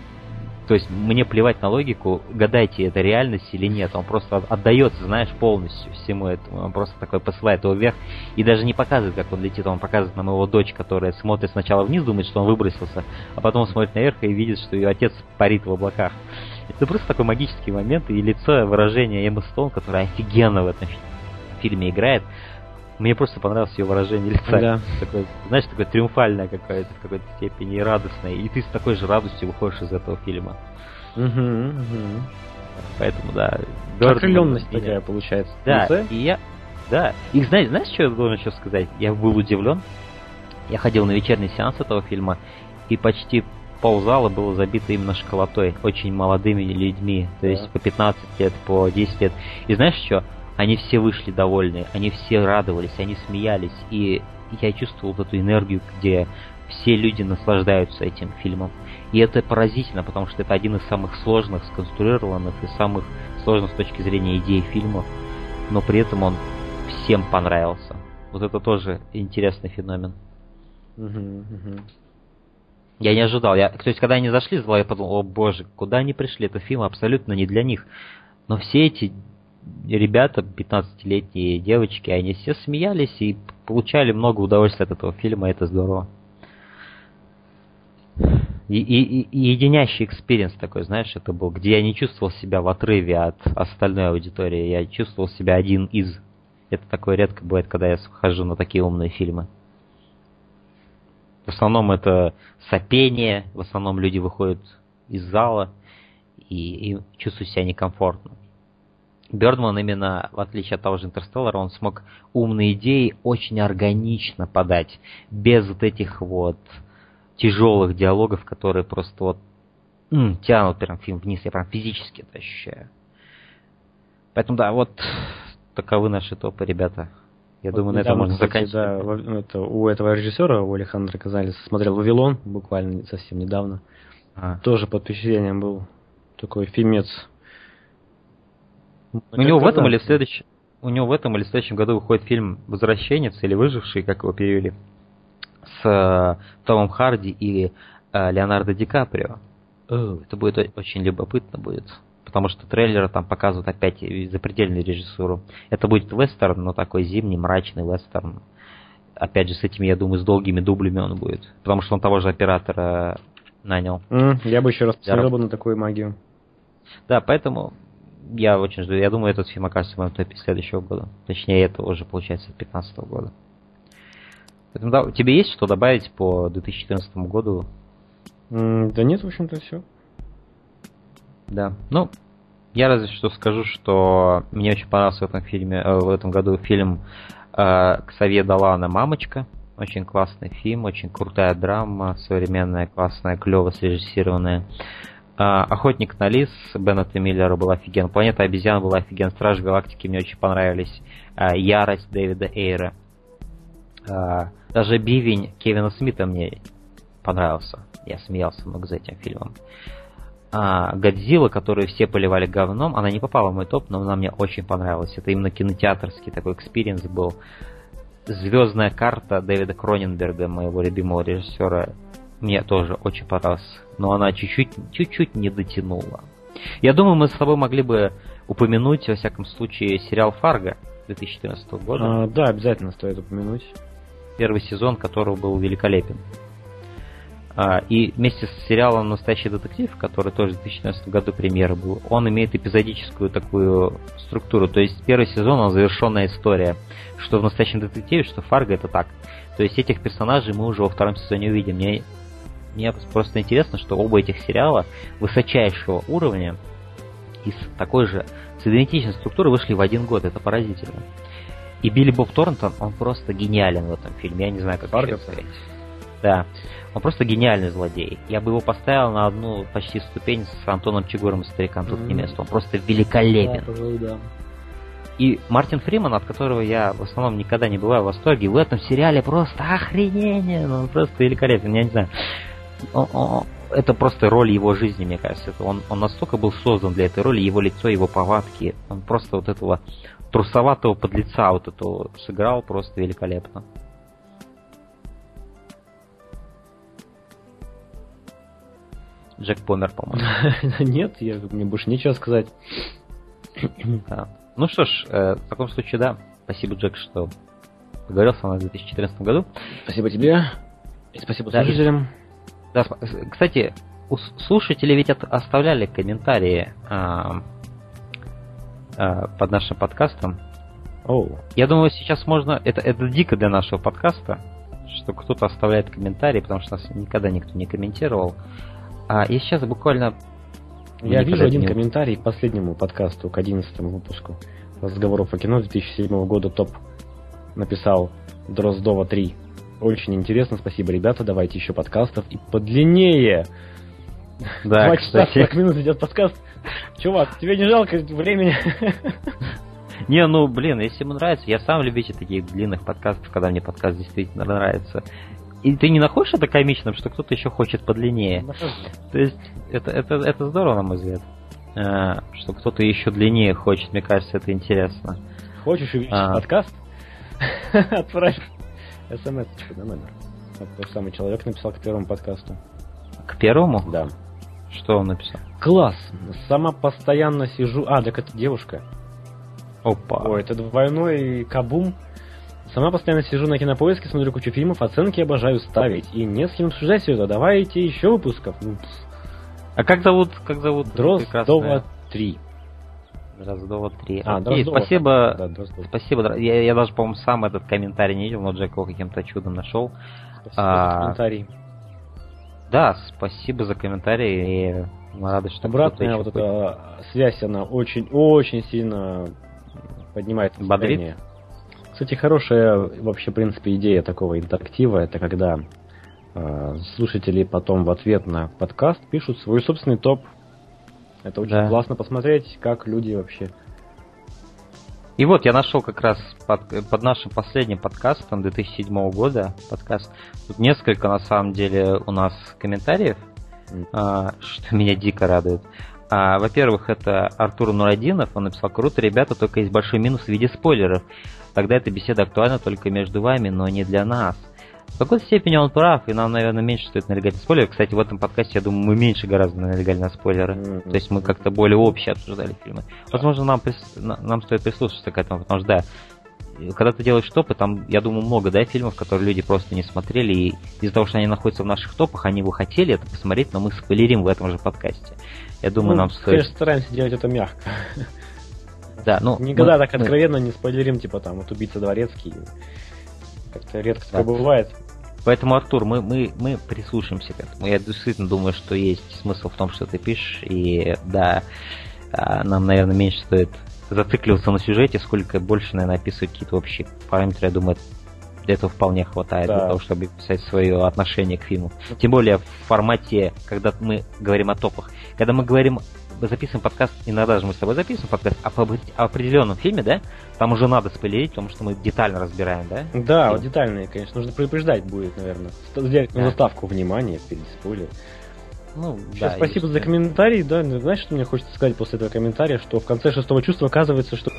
то есть мне плевать на логику, гадайте, это реальность или нет. Он просто отдается, знаешь, полностью всему этому. Он просто такой посылает его вверх и даже не показывает, как он летит. Он показывает нам его дочь, которая смотрит сначала вниз, думает, что он выбросился, а потом смотрит наверх и видит, что ее отец парит в облаках. Это просто такой магический момент, и лицо, выражение Эммы Стоун, которая офигенно в этом фильме играет, мне просто понравилось ее выражение лица. Да. Такое, знаешь, такое триумфальное какое-то в какой-то степени и радостное. И ты с такой же радостью выходишь из этого фильма. Угу, угу. Поэтому, да. Окрыленность меня... такая получается. Да, и я... Да. И знаешь, знаешь, что я должен еще сказать? Я был удивлен. Я ходил на вечерний сеанс этого фильма, и почти ползала было забито именно школотой, очень молодыми людьми, то есть по 15 лет, по 10 лет. И знаешь что? Они все вышли довольны, они все радовались, они смеялись, и я чувствовал эту энергию, где все люди наслаждаются этим фильмом. И это поразительно, потому что это один из самых сложных, сконструированных и самых сложных с точки зрения идей фильмов, но при этом он всем понравился. Вот это тоже интересный феномен. Я не ожидал. Я, то есть, когда они зашли с я подумал, о боже, куда они пришли? Это фильм абсолютно не для них. Но все эти ребята, 15-летние девочки, они все смеялись и получали много удовольствия от этого фильма, это здорово. И, и, и единящий experience такой, знаешь, это был, где я не чувствовал себя в отрыве от остальной аудитории, я чувствовал себя один из. Это такое редко бывает, когда я хожу на такие умные фильмы. В основном это сопение, в основном люди выходят из зала и, и чувствуют себя некомфортно. Бердман именно, в отличие от того же Интерстеллара, он смог умные идеи очень органично подать, без вот этих вот тяжелых диалогов, которые просто вот м, тянут прям фильм вниз, я прям физически это ощущаю. Поэтому да, вот таковы наши топы, ребята. Я вот думаю, на этом можно заканчивать. Да, это, у этого режиссера, у Александра Казалис, смотрел «Вавилон» буквально совсем недавно. А. Тоже под впечатлением был такой фильмец у него в этом или в следующем у него в этом или в следующем году выходит фильм «Возвращенец» или «Выживший», как его перевели, с э, Томом Харди и э, Леонардо Ди Каприо. Oh. Это будет очень любопытно будет. Потому что трейлеры там показывают опять запредельную режиссуру. Это будет вестерн, но такой зимний, мрачный вестерн. Опять же, с этими, я думаю, с долгими дублями он будет. Потому что он того же оператора нанял. Mm, я бы еще раз посмотрел бы на такую магию. Да, поэтому я очень жду. Я думаю, этот фильм окажется в моем топе следующего года. Точнее, это уже получается 2015 года. Поэтому, да, тебе есть что добавить по 2014 году? Да нет, в общем-то, все. Да. Ну, я разве что скажу, что мне очень понравился в этом фильме, э, в этом году фильм э, Ксавье Далана «Мамочка». Очень классный фильм, очень крутая драма, современная, классная, клево срежиссированная. А, Охотник на лис Беннета Миллера был офиген. Планета обезьян была офиген. Страж галактики мне очень понравились. А, Ярость Дэвида Эйра. А, даже Бивень Кевина Смита мне понравился. Я смеялся много за этим фильмом. А, Годзилла, которую все поливали говном, она не попала в мой топ, но она мне очень понравилась. Это именно кинотеатрский такой experience был. Звездная карта Дэвида Кроненберга, моего любимого режиссера, мне тоже очень понравилась. Но она чуть-чуть, чуть-чуть не дотянула. Я думаю, мы с тобой могли бы упомянуть, во всяком случае, сериал «Фарго» 2014 года. А, да, обязательно стоит упомянуть. Первый сезон которого был великолепен. А, и вместе с сериалом «Настоящий детектив», который тоже в 2014 году премьера был, он имеет эпизодическую такую структуру. То есть первый сезон, он завершенная история. Что в «Настоящем детективе», что «Фарго» это так. То есть этих персонажей мы уже во втором сезоне увидим. Мне, мне просто интересно, что оба этих сериала высочайшего уровня из такой же с идентичной структуры вышли в один год. Это поразительно. И Билли Боб Торнтон, он просто гениален в этом фильме. Я не знаю, как Фарго сказать. Да. Он просто гениальный злодей. Я бы его поставил на одну почти ступень с Антоном Чигуром и Старикам тут не место. Он просто великолепен. Да, пожалуй, да. И Мартин Фриман, от которого я в основном никогда не бываю в восторге, в этом сериале просто охренение. Он просто великолепен, я не знаю. Это просто роль его жизни, мне кажется. Он, он настолько был создан для этой роли, его лицо, его повадки. Он просто вот этого трусоватого подлеца вот этого сыграл просто великолепно. Джек помер, по-моему. Нет, я, мне больше нечего сказать. Да. Ну что ж, э, в таком случае, да. Спасибо, Джек, что поговорил со мной в 2014 году. Спасибо тебе. И спасибо слушателям. Да, сп- кстати, слушатели ведь оставляли комментарии а, а, под нашим подкастом. Оу. Я думаю, сейчас можно... Это, это дико для нашего подкаста, что кто-то оставляет комментарии, потому что нас никогда никто не комментировал. А я сейчас буквально... Я вижу один не- комментарий к последнему подкасту, к 11 выпуску разговоров о кино 2007 года топ. Написал Дроздова 3. Очень интересно, спасибо, ребята, давайте еще подкастов и подлиннее. Да, Два часа кстати. 40 минут идет подкаст. Чувак, тебе не жалко времени? Не, ну, блин, если ему нравится, я сам любитель таких длинных подкастов, когда мне подкаст действительно нравится. И ты не находишь это комичным, что кто-то еще хочет подлиннее? То есть, это, это, это здорово, на мой взгляд. Э, Что кто-то еще длиннее хочет, мне кажется, это интересно. Хочешь увидеть А. подкаст? Отправь смс на номер. Вот тот самый человек написал к первому подкасту. К первому? Да. Что он написал? Класс! Сама постоянно сижу... А, так это девушка. Опа. Ой, это двойной кабум. Сама постоянно сижу на кинопоиске, смотрю кучу фильмов, оценки обожаю ставить. И не с кем обсуждать все это. Давайте еще выпусков. Ну, А как зовут, как зовут Дроздова прекрасная- 3. Дроздова 3. А, Окей, Дроздова. спасибо. Да, Дроздова. Спасибо, я, я даже, по-моему, сам этот комментарий не видел, но Джек его каким-то чудом нашел. Спасибо А, за комментарий. Да, спасибо за комментарий. И мы рады, что Обратная вот еще эта связь, она очень-очень сильно поднимает Бодрит? настроение. Кстати, хорошая вообще, в принципе, идея такого интерактива, это когда э, слушатели потом в ответ на подкаст пишут свой собственный топ. Это очень Да. классно посмотреть, как люди вообще... И вот я нашел как раз под, под нашим последним подкастом 2007 года подкаст. Тут несколько на самом деле у нас комментариев, М. а, что меня дико радует. А, во-первых, это Артур Нурадинов, он написал, круто, ребята, только есть большой минус в виде спойлеров. Тогда эта беседа актуальна только между вами, но не для нас. В какой-то степени он прав, и нам, наверное, меньше стоит налегать на спойлеры. Кстати, в этом подкасте, я думаю, мы меньше гораздо налегали на спойлеры. М, То есть мы как-то более общее обсуждали фильмы. Возможно, нам, прис- на- нам стоит прислушаться к этому, потому что, да, когда ты делаешь топы, там, я думаю, много, да, фильмов, которые люди просто не смотрели, и из-за того, что они находятся в наших топах, они бы хотели это посмотреть, но мы спойлерим в этом же подкасте. Я думаю, ну, нам стоит... Конечно, стараемся делать это мягко. Да, ну... Никогда мы, так откровенно мы... не спойлерим, типа там, вот убийца дворецкий. Как-то редко да. такое бывает. Поэтому, Артур, мы, мы, мы прислушаемся к этому. Я действительно думаю, что есть смысл в том, что ты пишешь, и да, а, нам, наверное, меньше стоит зацикливаться на сюжете, сколько больше, наверное, описывать какие-то общие параметры. Я думаю, этого вполне хватает да. для того, чтобы писать свое отношение к фильму. Тем более в формате, когда мы говорим о топах. Когда мы говорим, записываем подкаст, иногда же мы с тобой записываем подкаст, а по определенном фильме, да, там уже надо спойлерить, потому что мы детально разбираем, да? Да, вот детальные, конечно, нужно предупреждать будет, наверное. Сделать да. заставку внимания перед спойлером. Ну, Еще да, спасибо за комментарий, да. Ну, знаешь, что мне хочется сказать после этого комментария, что в конце шестого чувства оказывается, что...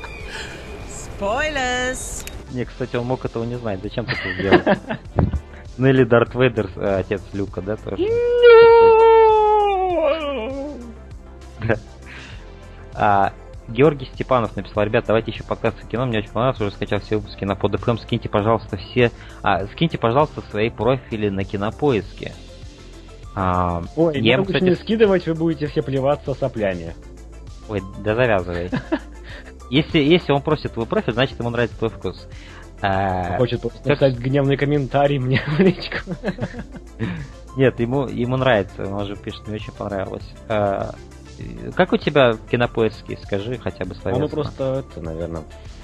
Спойлерс! Не, кстати, он мог этого не знать. Зачем ты это сделал? Ну или Дарт Вейдер, э, отец Люка, да, тоже? А, Георгий Степанов написал, ребят, давайте еще о кино, мне очень понравилось, уже скачал все выпуски на PodFM, скиньте, пожалуйста, все, а, скиньте, пожалуйста, свои профили на кинопоиске. А, Ой, я не, кстати... не скидывать, вы будете все плеваться соплями. Ой, да завязывай. Если, если он просит твой профиль, значит ему нравится твой вкус. А, Хочет написать гневный комментарий мне в личку. Нет, ему, ему нравится, он же пишет, мне очень понравилось. Как у тебя в кинопоиске, скажи хотя бы словесно. А мы просто, это, наверное,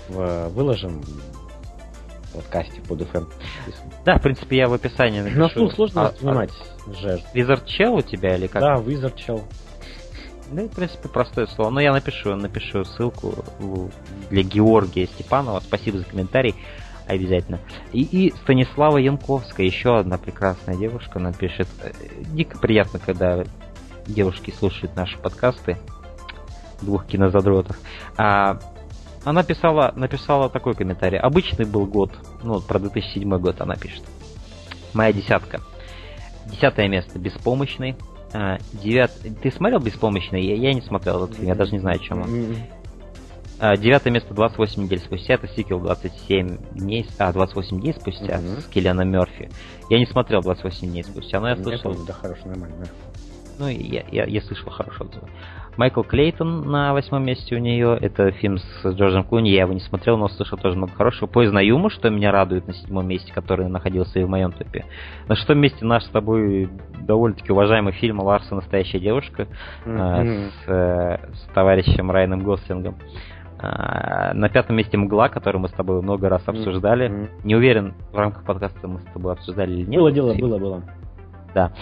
выложим подкасте под FM. Да, в принципе, я в описании напишу. На слух сложно а, воспринимать а, жест. Wizard Shell у тебя или как? Да, Wizard Shell. Ну, в принципе, простое слово. Но я напишу, напишу ссылку для Георгия Степанова. Спасибо за комментарий. Обязательно. И, и Станислава Янковская, еще одна прекрасная девушка, напишет. Дико приятно, когда девушки слушают наши подкасты двух кинозадротов. А, она писала, написала такой комментарий. Обычный был год. Ну, про 2007 год она пишет. Моя десятка. Десятое место. Беспомощный. А, девят... Ты смотрел «Беспомощный»? Я, я не смотрел этот фильм, я даже не знаю, о чем он. А, девятое место 28 недель спустя, это сиквел 27 дней, а, 28 дней спустя mm-hmm. с Киллианом Мерфи. Я не смотрел 28 дней спустя, но я слышал... да, хорошо, нормально. Ну, я, я, я слышал хорошо отзывы. Майкл Клейтон на восьмом месте у нее. Это фильм с Джорджем Клуни. Я его не смотрел, но слышал тоже много хорошего. Поезд на Юму, что меня радует на седьмом месте, который находился и в моем топе. На шестом месте наш с тобой довольно-таки уважаемый фильм «Ларса. Настоящая девушка» mm-hmm. с, э, с товарищем Райаном Гослингом. А, на пятом месте «Мгла», который мы с тобой много раз обсуждали. Mm-hmm. Не уверен, в рамках подкаста мы с тобой обсуждали или нет. Было дело, было, было. Да.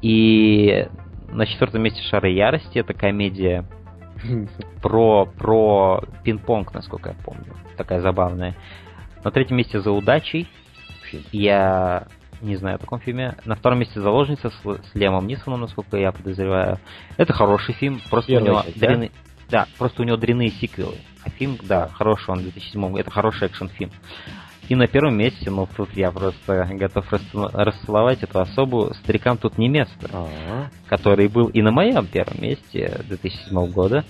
И на четвертом месте «Шары ярости» это комедия про, про пинг-понг, насколько я помню. Такая забавная. На третьем месте «За удачей». Я не знаю о таком фильме. На втором месте «Заложница» с, с Лемом Нисоном, насколько я подозреваю. Это хороший фильм, просто Первый у него часть, дрянные... Да? да, просто у него дрянные сиквелы. А фильм, да, хороший, он 2007 это хороший экшен-фильм. И на первом месте, ну тут я просто готов расцеловать эту особу, старикам тут не место, А-а-а. который был и на моем первом месте 2007 года,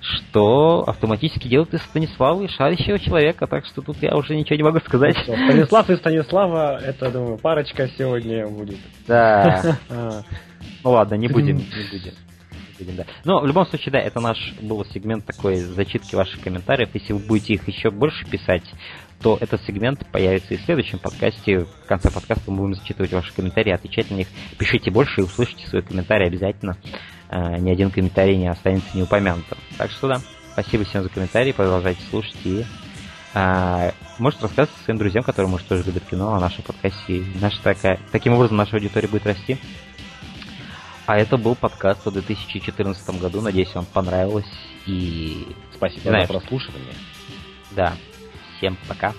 что автоматически делает из Станислава и шарящего человека, так что тут я уже ничего не могу сказать. Станислав и Станислава, это, думаю, парочка сегодня будет. Да. А. Ну ладно, не будем, не будем. Да. Но в любом случае, да, это наш был сегмент такой зачитки ваших комментариев. Если вы будете их еще больше писать, то этот сегмент появится и в следующем подкасте. В конце подкаста мы будем зачитывать ваши комментарии, отвечать на них. Пишите больше и услышите свои комментарии обязательно. А, ни один комментарий не останется неупомянутым. Так что да, спасибо всем за комментарии, продолжайте слушать и а, может рассказать своим друзьям, которые, может, тоже любят кино, о нашем подкасте. Наша такая, таким образом наша аудитория будет расти. А это был подкаст о 2014 году. Надеюсь, вам понравилось. И спасибо Знаешь, за прослушивание. Да. Всем пока.